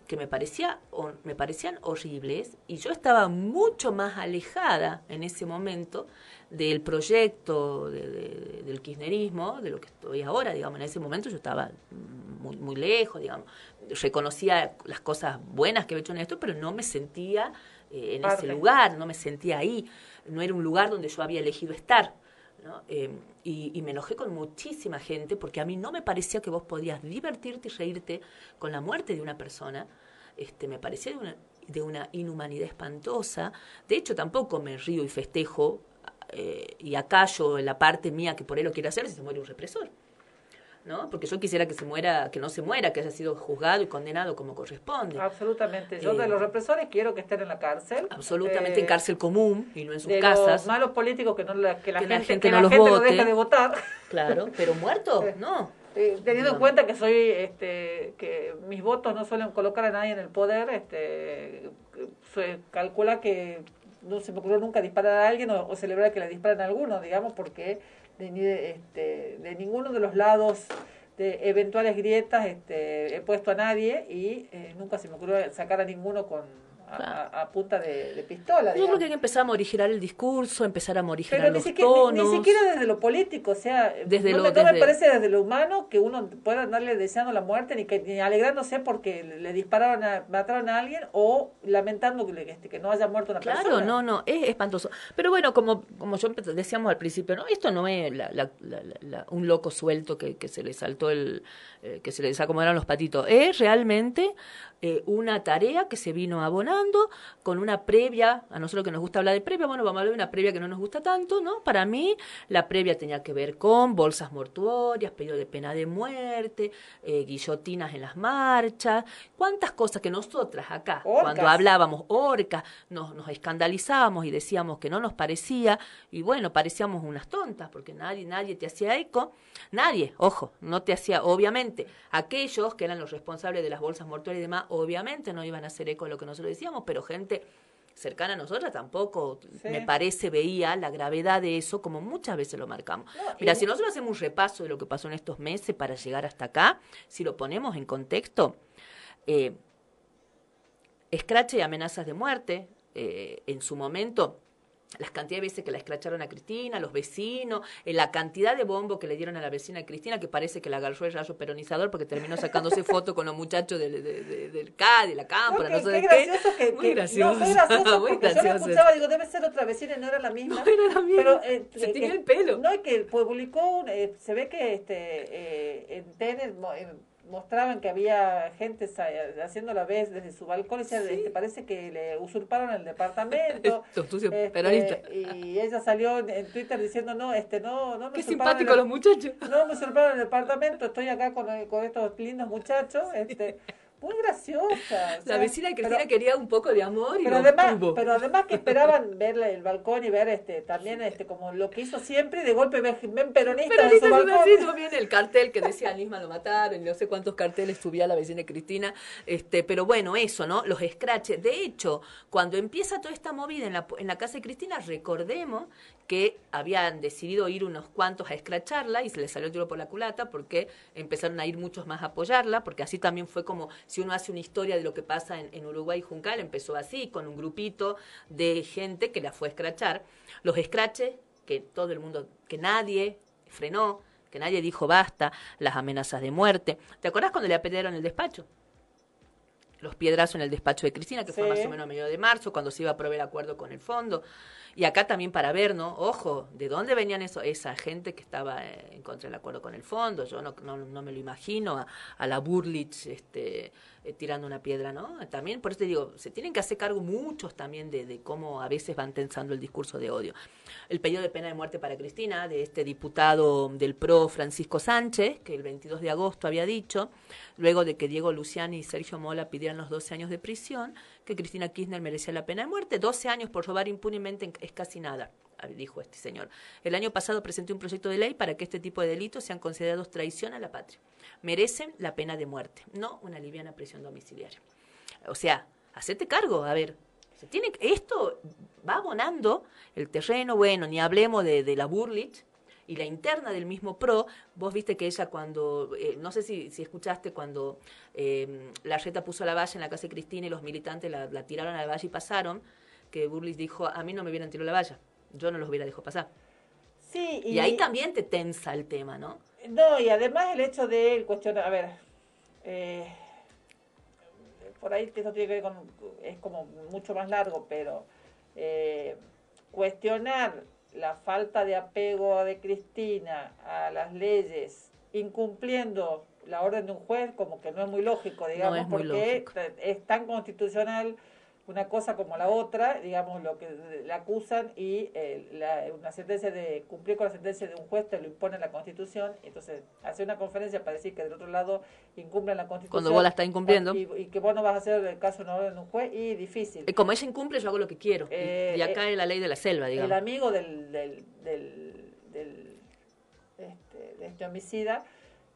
que me, parecía, o- me parecían horribles y yo estaba mucho más alejada en ese momento del proyecto de- de- del kirchnerismo, de lo que estoy ahora, digamos, en ese momento yo estaba muy, muy lejos, digamos, reconocía las cosas buenas que había hecho en esto, pero no me sentía eh, en ese lugar, no me sentía ahí, no era un lugar donde yo había elegido estar. ¿No? Eh, y, y me enojé con muchísima gente porque a mí no me parecía que vos podías divertirte y reírte con la muerte de una persona. Este, me parecía de una, inhumanidad espantosa. De hecho, tampoco me río y festejo eh, y acallo la parte mía que por él lo quiere hacer si se muere un represor. ¿No? Porque yo quisiera que se muera, que no se muera, que haya sido juzgado y condenado como corresponde. Absolutamente. Yo Eh, de los represores quiero que estén en la cárcel. Absolutamente en Eh, cárcel común y no en sus de casas. los malos políticos que, no la, que la Que la gente, gente que no la los gente vote. deje de votar. Claro, pero muerto, no. Eh, teniendo en No. cuenta que soy este que mis votos no suelen colocar a nadie en el poder este se calcula que no se me ocurrió nunca disparar a alguien o, o celebrar que le disparan a alguno, digamos, porque de, este, de ninguno de los lados de eventuales grietas este, he puesto a nadie y eh, nunca se me ocurrió sacar a ninguno con a, a- a punta de, de pistola. Yo creo que hay que empezar a morigerar el discurso, empezar a morigerar Pero ni los siquiera, ni- tonos. ni, siquiera desde lo político, o sea, Desde no, lo- me, no me desde- parece desde lo humano que uno pueda andarle deseando la muerte ni que ni alegrándose porque le dispararon, a, mataron a alguien o lamentando que, este, que no haya muerto una Claro, persona. no, no, es espantoso. Pero bueno, como, como yo decíamos al principio, no, esto no es la- un loco suelto que, que se le saltó el, eh, que se le desacomodaron los patitos. Es realmente eh, una tarea que se vino abonando con una previa, a nosotros que nos gusta hablar de previa, bueno, vamos a hablar de una previa que no nos gusta tanto, ¿no? Para mí, la previa tenía que ver con bolsas mortuorias, pedido de pena de muerte, eh, guillotinas en las marchas, cuántas cosas que nosotras acá, Orcas. cuando hablábamos orcas, nos, nos escandalizábamos y decíamos que no nos parecía, y bueno, parecíamos unas tontas, porque nadie, nadie te hacía eco, nadie, ojo, no te hacía, obviamente, aquellos que eran los responsables de las bolsas mortuorias y demás, obviamente no iban a hacer eco de lo que nosotros decíamos, pero gente cercana a nosotras tampoco, Sí. me parece, veía la gravedad de eso, como muchas veces lo marcamos. Mira, si nosotros hacemos un repaso de lo que pasó en estos meses para llegar hasta acá, si lo ponemos en contexto, eh, escrache y amenazas de muerte, eh, en su momento, las cantidades de veces que la escracharon a Cristina, los vecinos, eh, la cantidad de bombo que le dieron a la vecina Cristina, que parece que la agarró el rayo peronizador porque terminó sacándose foto con los muchachos del, de- de- del CAD, de la cámpora, no, qué- sé qué de qué. gracioso que, Muy gracioso. No, gracioso muy porque yo gracioso. me escuchaba, digo, debe ser otra vecina y no era la misma. No era la misma. Pero, eh, Se eh, que- el pelo. No, y que publicó, un, eh, se ve que este eh, en eh, mostraban que había gente haciendo la vez desde su balcón y decía, este, parece que le usurparon el departamento. Este, y ella salió en, Twitter diciendo, no, este, no, no me Qué simpáticos los muchachos. No me usurparon el departamento, estoy acá con, con estos lindos muchachos, este, muy graciosa. o La vecina de Cristina pero- quería un poco de amor y pero además, tuvo. pero además que esperaban ver el balcón y ver este también este como lo que hizo siempre y de golpe ven, ven peronistas Pero en su balcón. viene el cartel que decía Nisma lo mataron, y no sé cuántos carteles subía la vecina Cristina, este, pero bueno, eso, ¿no? Los scratches. De hecho, cuando empieza toda esta movida en la, en la casa de Cristina, recordemos que habían decidido ir unos cuantos a escracharla y se les salió el tiro por la culata porque empezaron a ir muchos más a apoyarla, porque así también fue como si uno hace una historia de lo que pasa en, Uruguay Juncal, empezó así, con un grupito de gente que la fue a escrachar. Los scratches, que todo el mundo, que nadie frenó, que nadie dijo basta, las amenazas de muerte. ¿Te acuerdas cuando le apedrearon el despacho? Los piedrazos en el despacho de Cristina, que fue más o menos a medio de marzo, cuando se iba a proveer acuerdo con el fondo. Y acá también para ver, ¿no? Ojo, ¿de dónde venían eso, esa gente que estaba eh, en contra del acuerdo con el fondo? Yo no, no, no me lo imagino a, a la Burlich este, eh, tirando una piedra, ¿no? También, por eso te digo, se tienen que hacer cargo muchos también de, de cómo a veces van tensando el discurso de odio. El pedido de pena de muerte para Cristina, de este diputado del PRO, Francisco Sánchez, que el 22 de agosto había dicho, luego de que Diego Luciani y Sergio Mola pidieran los 12 años de prisión, que Cristina Kirchner merecía la pena de muerte. 12 años por robar impunemente en- es casi nada, dijo este señor. El año pasado presenté un proyecto de ley para que este tipo de delitos sean considerados traición a la patria. Merecen la pena de muerte, no una liviana prisión domiciliaria. O sea, hacete cargo, a ver. Se tiene, esto va abonando el terreno, bueno, ni hablemos de, de la Burlich y la interna del mismo PRO. Vos viste que ella cuando, eh, no sé si, si escuchaste cuando eh, la reta puso la valla en la casa de Cristina y los militantes la, la tiraron a la valla y pasaron, que Burlich dijo, a mí no me hubieran tirado la valla, yo no los hubiera dejado pasar. Sí, Y, ahí también te tensa el tema, ¿no? No, y además el hecho de cuestionar, a ver, eh, por ahí esto tiene que ver con, es como mucho más largo, pero eh, cuestionar la falta de apego de Cristina a las leyes, incumpliendo la orden de un juez, como que no es muy lógico, digamos, es muy porque es tan constitucional una cosa como la otra, digamos, lo que le acusan y eh, la, una sentencia de cumplir con la sentencia de un juez te lo impone la Constitución, entonces hace una conferencia para decir que del otro lado incumplen la Constitución. Cuando vos la estás incumpliendo. Y, y que vos no vas a hacer el caso no de un juez y difícil. Eh, Como ella incumple, yo hago lo que quiero. Y- Eh, y, acá eh, es la ley de la selva, digamos. El amigo del, del, del, del, este, de este homicida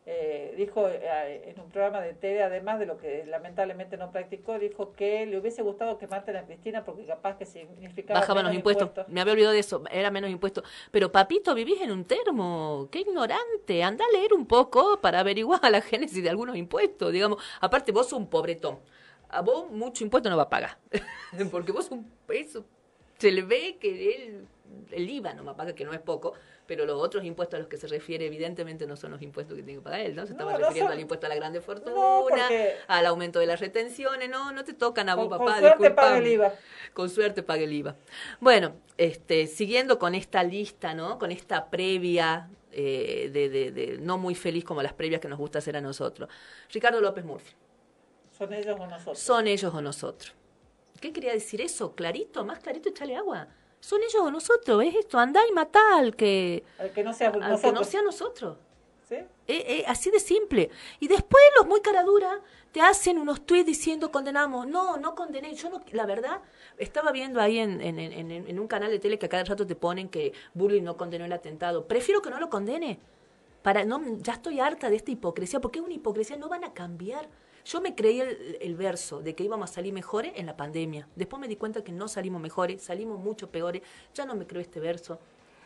eh, dijo eh, en un programa de TV, además de lo que lamentablemente no practicó, dijo que le hubiese gustado que maten a Cristina porque capaz que significaba Bajaban los impuestos. Me había olvidado de eso, era menos impuestos. Pero papito, vivís en un termo, qué ignorante. Anda a leer un poco para averiguar la génesis de algunos impuestos. Digamos, aparte vos sos un pobretón. A vos mucho impuesto no va a pagar. porque vos un peso. Se le ve que él, el IVA no va a pagar, que no es poco pero los otros impuestos a los que se refiere evidentemente no son los impuestos que tiene que pagar él, ¿no? Se estaba No, no refiriendo son- al impuesto a la grande fortuna, al aumento de las retenciones, no, no te tocan a vos, Con- papá, con suerte paga el IVA. Con suerte pague el IVA. Bueno, este, siguiendo con esta lista, ¿no? Con esta previa eh, de, de, de no muy feliz como las previas que nos gusta hacer a nosotros. Ricardo López Murphy. Son ellos o nosotros. Son ellos o nosotros. ¿Qué quería decir eso? Clarito, más clarito, echale agua. Son ellos o nosotros, es esto, andá y matá al que, Al que no sea al que no sea nosotros. ¿Sí? Eh, eh, así de simple. Y después los muy caradura te hacen unos tweets diciendo condenamos. No, no condené. Yo no, la verdad, estaba viendo ahí en, en, en, en un canal de tele que a cada rato te ponen que Bully no condenó el atentado. Prefiero que no lo condene. Para, no, ya estoy harta de esta hipocresía, porque es una hipocresía, no van a cambiar. Yo me creí el, el verso de que íbamos a salir mejores en la pandemia. Después me di cuenta que no salimos mejores, salimos mucho peores. Ya no me creo este verso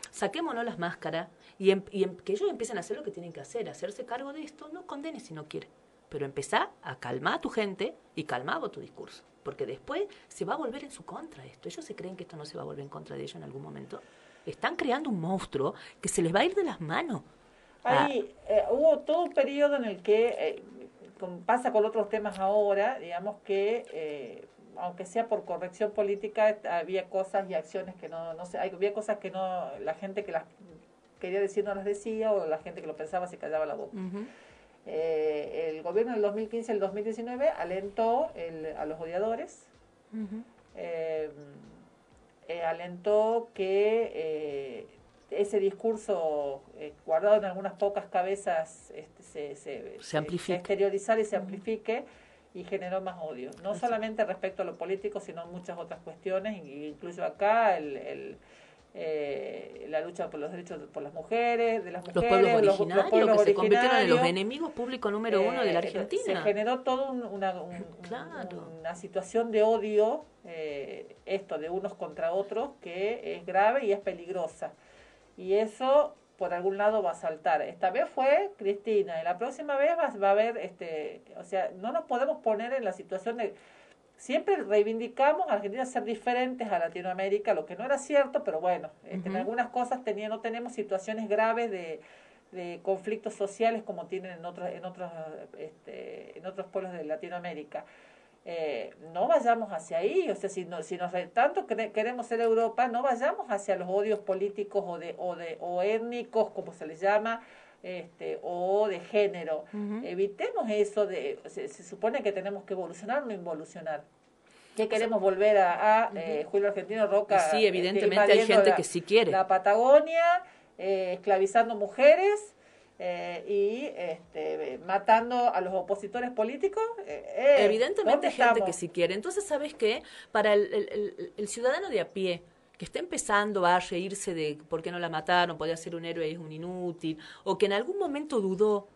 saquémonos las máscaras y, em- y em- que ellos empiecen a hacer lo que tienen que hacer, hacerse cargo de esto, no condenes si no quiere, pero empezá a calmar a tu gente y calmar vos tu discurso, porque después se va a volver en su contra esto. Ellos se creen que esto no se va a volver en contra de ellos en algún momento. Están creando un monstruo que se les va a ir de las manos. Ah, Ahí eh, hubo todo un periodo en el que, eh, como pasa con otros temas ahora, digamos que, eh, aunque sea por corrección política, había cosas y acciones que no, no sé, había cosas que no, la gente que las quería decir no las decía, o la gente que lo pensaba se callaba la boca. Eh, el gobierno del 2015 y el 2019 alentó el- a los odiadores, eh, eh, alentó que ese discurso eh, guardado en algunas pocas cabezas este, se, se, Se amplifique. exteriorizara y se amplifique y generó más odio. No solamente respecto a lo político, sino muchas otras cuestiones, incluso acá el, el, eh, la lucha por los derechos de- por las mujeres, de las Los mujeres, pueblos los- los originarios pueblos que se convirtieron en los enemigos públicos número uno de la Eh, Argentina. Se generó toda un- una, un- un- una situación de odio, eh, esto de unos contra otros, que es grave y es peligrosa. Y eso por algún lado va a saltar. Esta vez fue Cristina y la próxima vez va, va a haber, este, o sea, no nos podemos poner en la situación de... Siempre reivindicamos a Argentina ser diferentes a Latinoamérica, lo que no era cierto, pero bueno, este, en algunas cosas tenía, no tenemos situaciones graves de, de conflictos sociales como tienen en otros, en otros, este, en otros pueblos de Latinoamérica. Eh, no vayamos hacia ahí, o sea, si, no, si nos tanto queremos ser Europa, no vayamos hacia los odios políticos o de o de o étnicos, como se les llama, este, o de género. Evitemos eso de se, se supone que tenemos que evolucionar, no involucionar. ¿Qué queremos volver a, a eh, Julio Argentino Roca? Sí, eh, evidentemente hay invadiendo gente la- que sí quiere. La Patagonia, eh, esclavizando mujeres. Eh, y este, matando a los opositores políticos. eh, eh, Evidentemente ¿dónde hay gente estamos? que sí quiere. Entonces, ¿sabes qué? Para el, el- el- el ciudadano de a pie, que está empezando a reírse de por qué no la mataron, podía ser un héroe y es un inútil, o que en algún momento dudó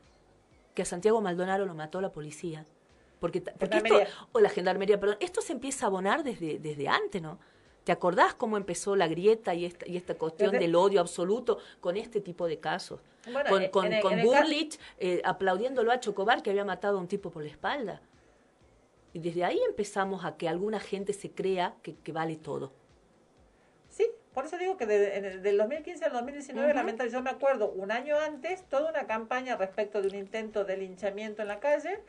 que a Santiago Maldonado lo mató la policía, porque, porque esto, o la gendarmería, perdón, esto se empieza a abonar desde, desde antes, ¿no? ¿Te acordás cómo empezó la grieta y esta, y esta cuestión Desde- del odio absoluto con este tipo de casos? Bueno, con en- con, el- con caso- Burlich eh, aplaudiéndolo a Chocobar que había matado a un tipo por la espalda. Y desde ahí empezamos a que alguna gente se crea que, que vale todo. Sí, por eso digo que de- el- del 2015 al 2019, Ujú. lamentablemente, yo me acuerdo un año antes, toda una campaña respecto de un intento de linchamiento en la calle,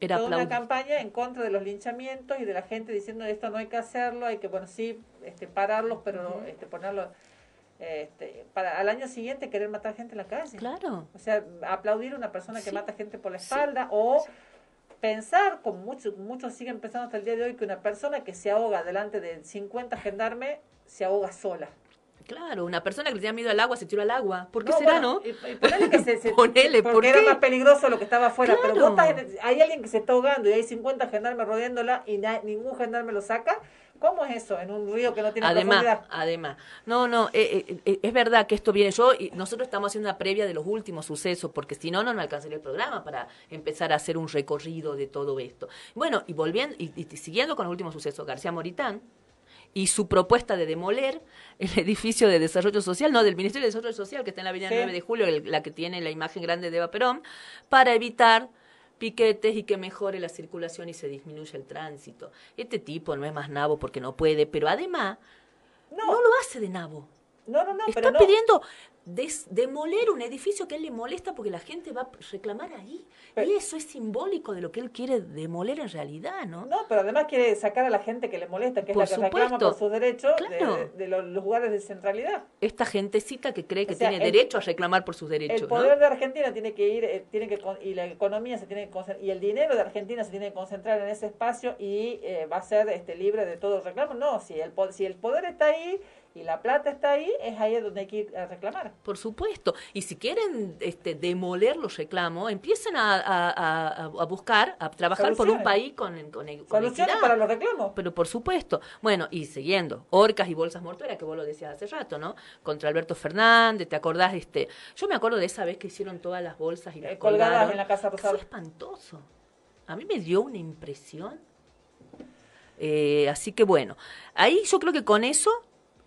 Era toda una campaña en contra de los linchamientos y de la gente diciendo esto no hay que hacerlo, hay que, bueno, sí, este, pararlos, pero Ujú. este, ponerlo... Este, para al año siguiente querer matar gente en la calle. Claro. O sea, aplaudir a una persona que Sí. mata gente por la Sí. espalda o pensar, como muchos, muchos siguen pensando hasta el día de hoy, que una persona que se ahoga delante de 50 gendarmes se ahoga sola. Claro, una persona que le tenía miedo al agua se tiró al agua. ¿Por qué No, será, bueno, no? ponele que se, se- Ponele, porque ¿por era qué? más peligroso lo que estaba afuera, pero Claro. vos estás hay alguien que se está ahogando y hay 50 gendarmes rodeándola y na- ningún gendarme lo saca, ¿Cómo es eso en un río que no tiene Además, profundidad? además, no, no, eh, eh, eh, es verdad que esto viene yo y nosotros estamos haciendo una previa de los últimos sucesos porque si no, no nos alcanzaría el programa para empezar a hacer un recorrido de todo esto. Bueno, y volviendo, y, y siguiendo con los últimos sucesos, García Moritán y su propuesta de demoler el edificio de desarrollo social, no, del Ministerio de Desarrollo Social que está en la avenida Sí. 9 de julio, el- la que tiene la imagen grande de Eva Perón, para evitar piquetes y que mejore la circulación y se disminuya el tránsito. Este tipo no es más nabo porque no puede, pero además no, lo hace de nabo. No, no, no, Está pero no. pidiendo des- demoler un edificio que a él le molesta porque la gente va a reclamar ahí. y eso es simbólico de lo que él quiere demoler en realidad, ¿no? No, pero además quiere sacar a la gente que le molesta, que Por es la que reclama por sus derechos de- Claro. de, de los lugares de centralidad. Esta gentecita que cree que O sea, tiene el- derecho a reclamar por sus derechos, El ¿no? poder de Argentina tiene que ir, eh, tiene que y la economía se tiene que concentrar, y el dinero de Argentina se tiene que concentrar en ese espacio y eh, va a ser este libre de todo reclamo. No, si el, si el poder está ahí y la plata está ahí, es ahí donde hay que ir a reclamar. Por supuesto. Y si quieren este, demoler los reclamos, empiecen a, a- a- a buscar, a trabajar por un país con, con, con Soluciones para los reclamos. Pero por supuesto. Bueno, y siguiendo, orcas y bolsas mortuorias, que vos lo decías hace rato, ¿no? Contra Alberto Fernández, ¿te acordás? este Yo me acuerdo de esa vez que hicieron todas las bolsas y las Eh, colgadas colgaron. en la Casa Rosada. Fue espantoso. A mí me dio una impresión. Eh, así que bueno, ahí yo creo que con eso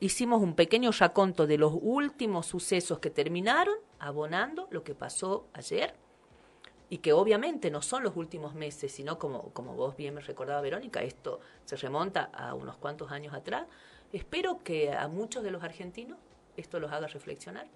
hicimos un pequeño raconto de los últimos sucesos que terminaron abonando lo que pasó ayer y que obviamente no son los últimos meses, sino como, como vos bien me recordaba Verónica, esto se remonta a unos cuantos años atrás. Espero que a muchos de los argentinos esto los haga reflexionar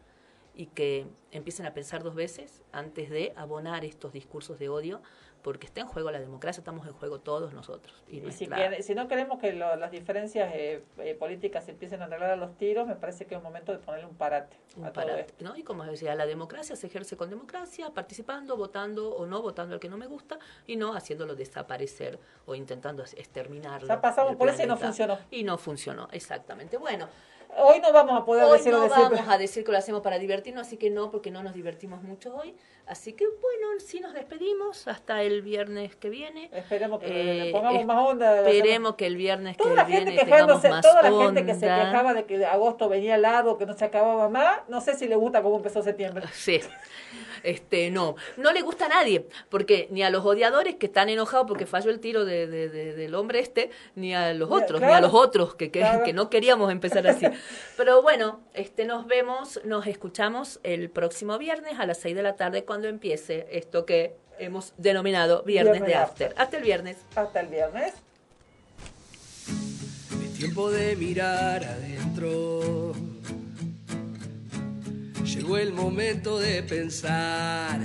y que empiecen a pensar dos veces antes de abonar estos discursos de odio, porque está en juego la democracia, estamos en juego todos nosotros. Y Y si, quiere- si no queremos que lo- las diferencias eh, eh, políticas se empiecen a arreglar a los tiros, me parece que es momento de ponerle un parate un a todo parate, esto. ¿no? Y como decía, la democracia se ejerce con democracia, participando, votando o no votando al que no me gusta y no haciéndolo desaparecer o intentando exterminarlo. Ya pasamos del por eso y no funcionó. Y no funcionó, exactamente. Bueno, Hoy no vamos a poder hoy decir no decir, vamos a decir que lo hacemos para divertirnos, así que no, porque no nos divertimos mucho hoy. Así que bueno, sí nos despedimos hasta el viernes que viene. Esperemos que Eh, le pongamos más onda. Esperemos que el viernes Toda que la gente viene tengamos quejándose, más toda la onda. gente que se quejaba de que agosto venía largo, que no se acababa más, no sé si le gusta cómo empezó septiembre. Sí. Este, no, no le gusta a nadie, porque ni a los odiadores que están enojados porque falló el tiro de, de- de- del hombre este, ni a los otros, ni a los otros que, que, Claro. que no queríamos empezar así. Pero bueno, este, nos vemos, nos escuchamos el próximo viernes a las 6 de la tarde cuando empiece esto que hemos denominado Viernes, Viernes de de After. Hasta el viernes. Hasta el viernes. Es tiempo de mirar adentro. Llegó el momento de pensar.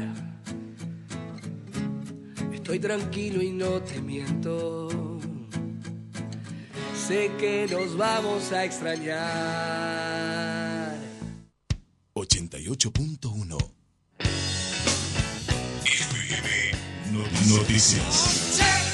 Estoy tranquilo y no te miento. Sé que nos vamos a extrañar. 88.1 FM Noticias.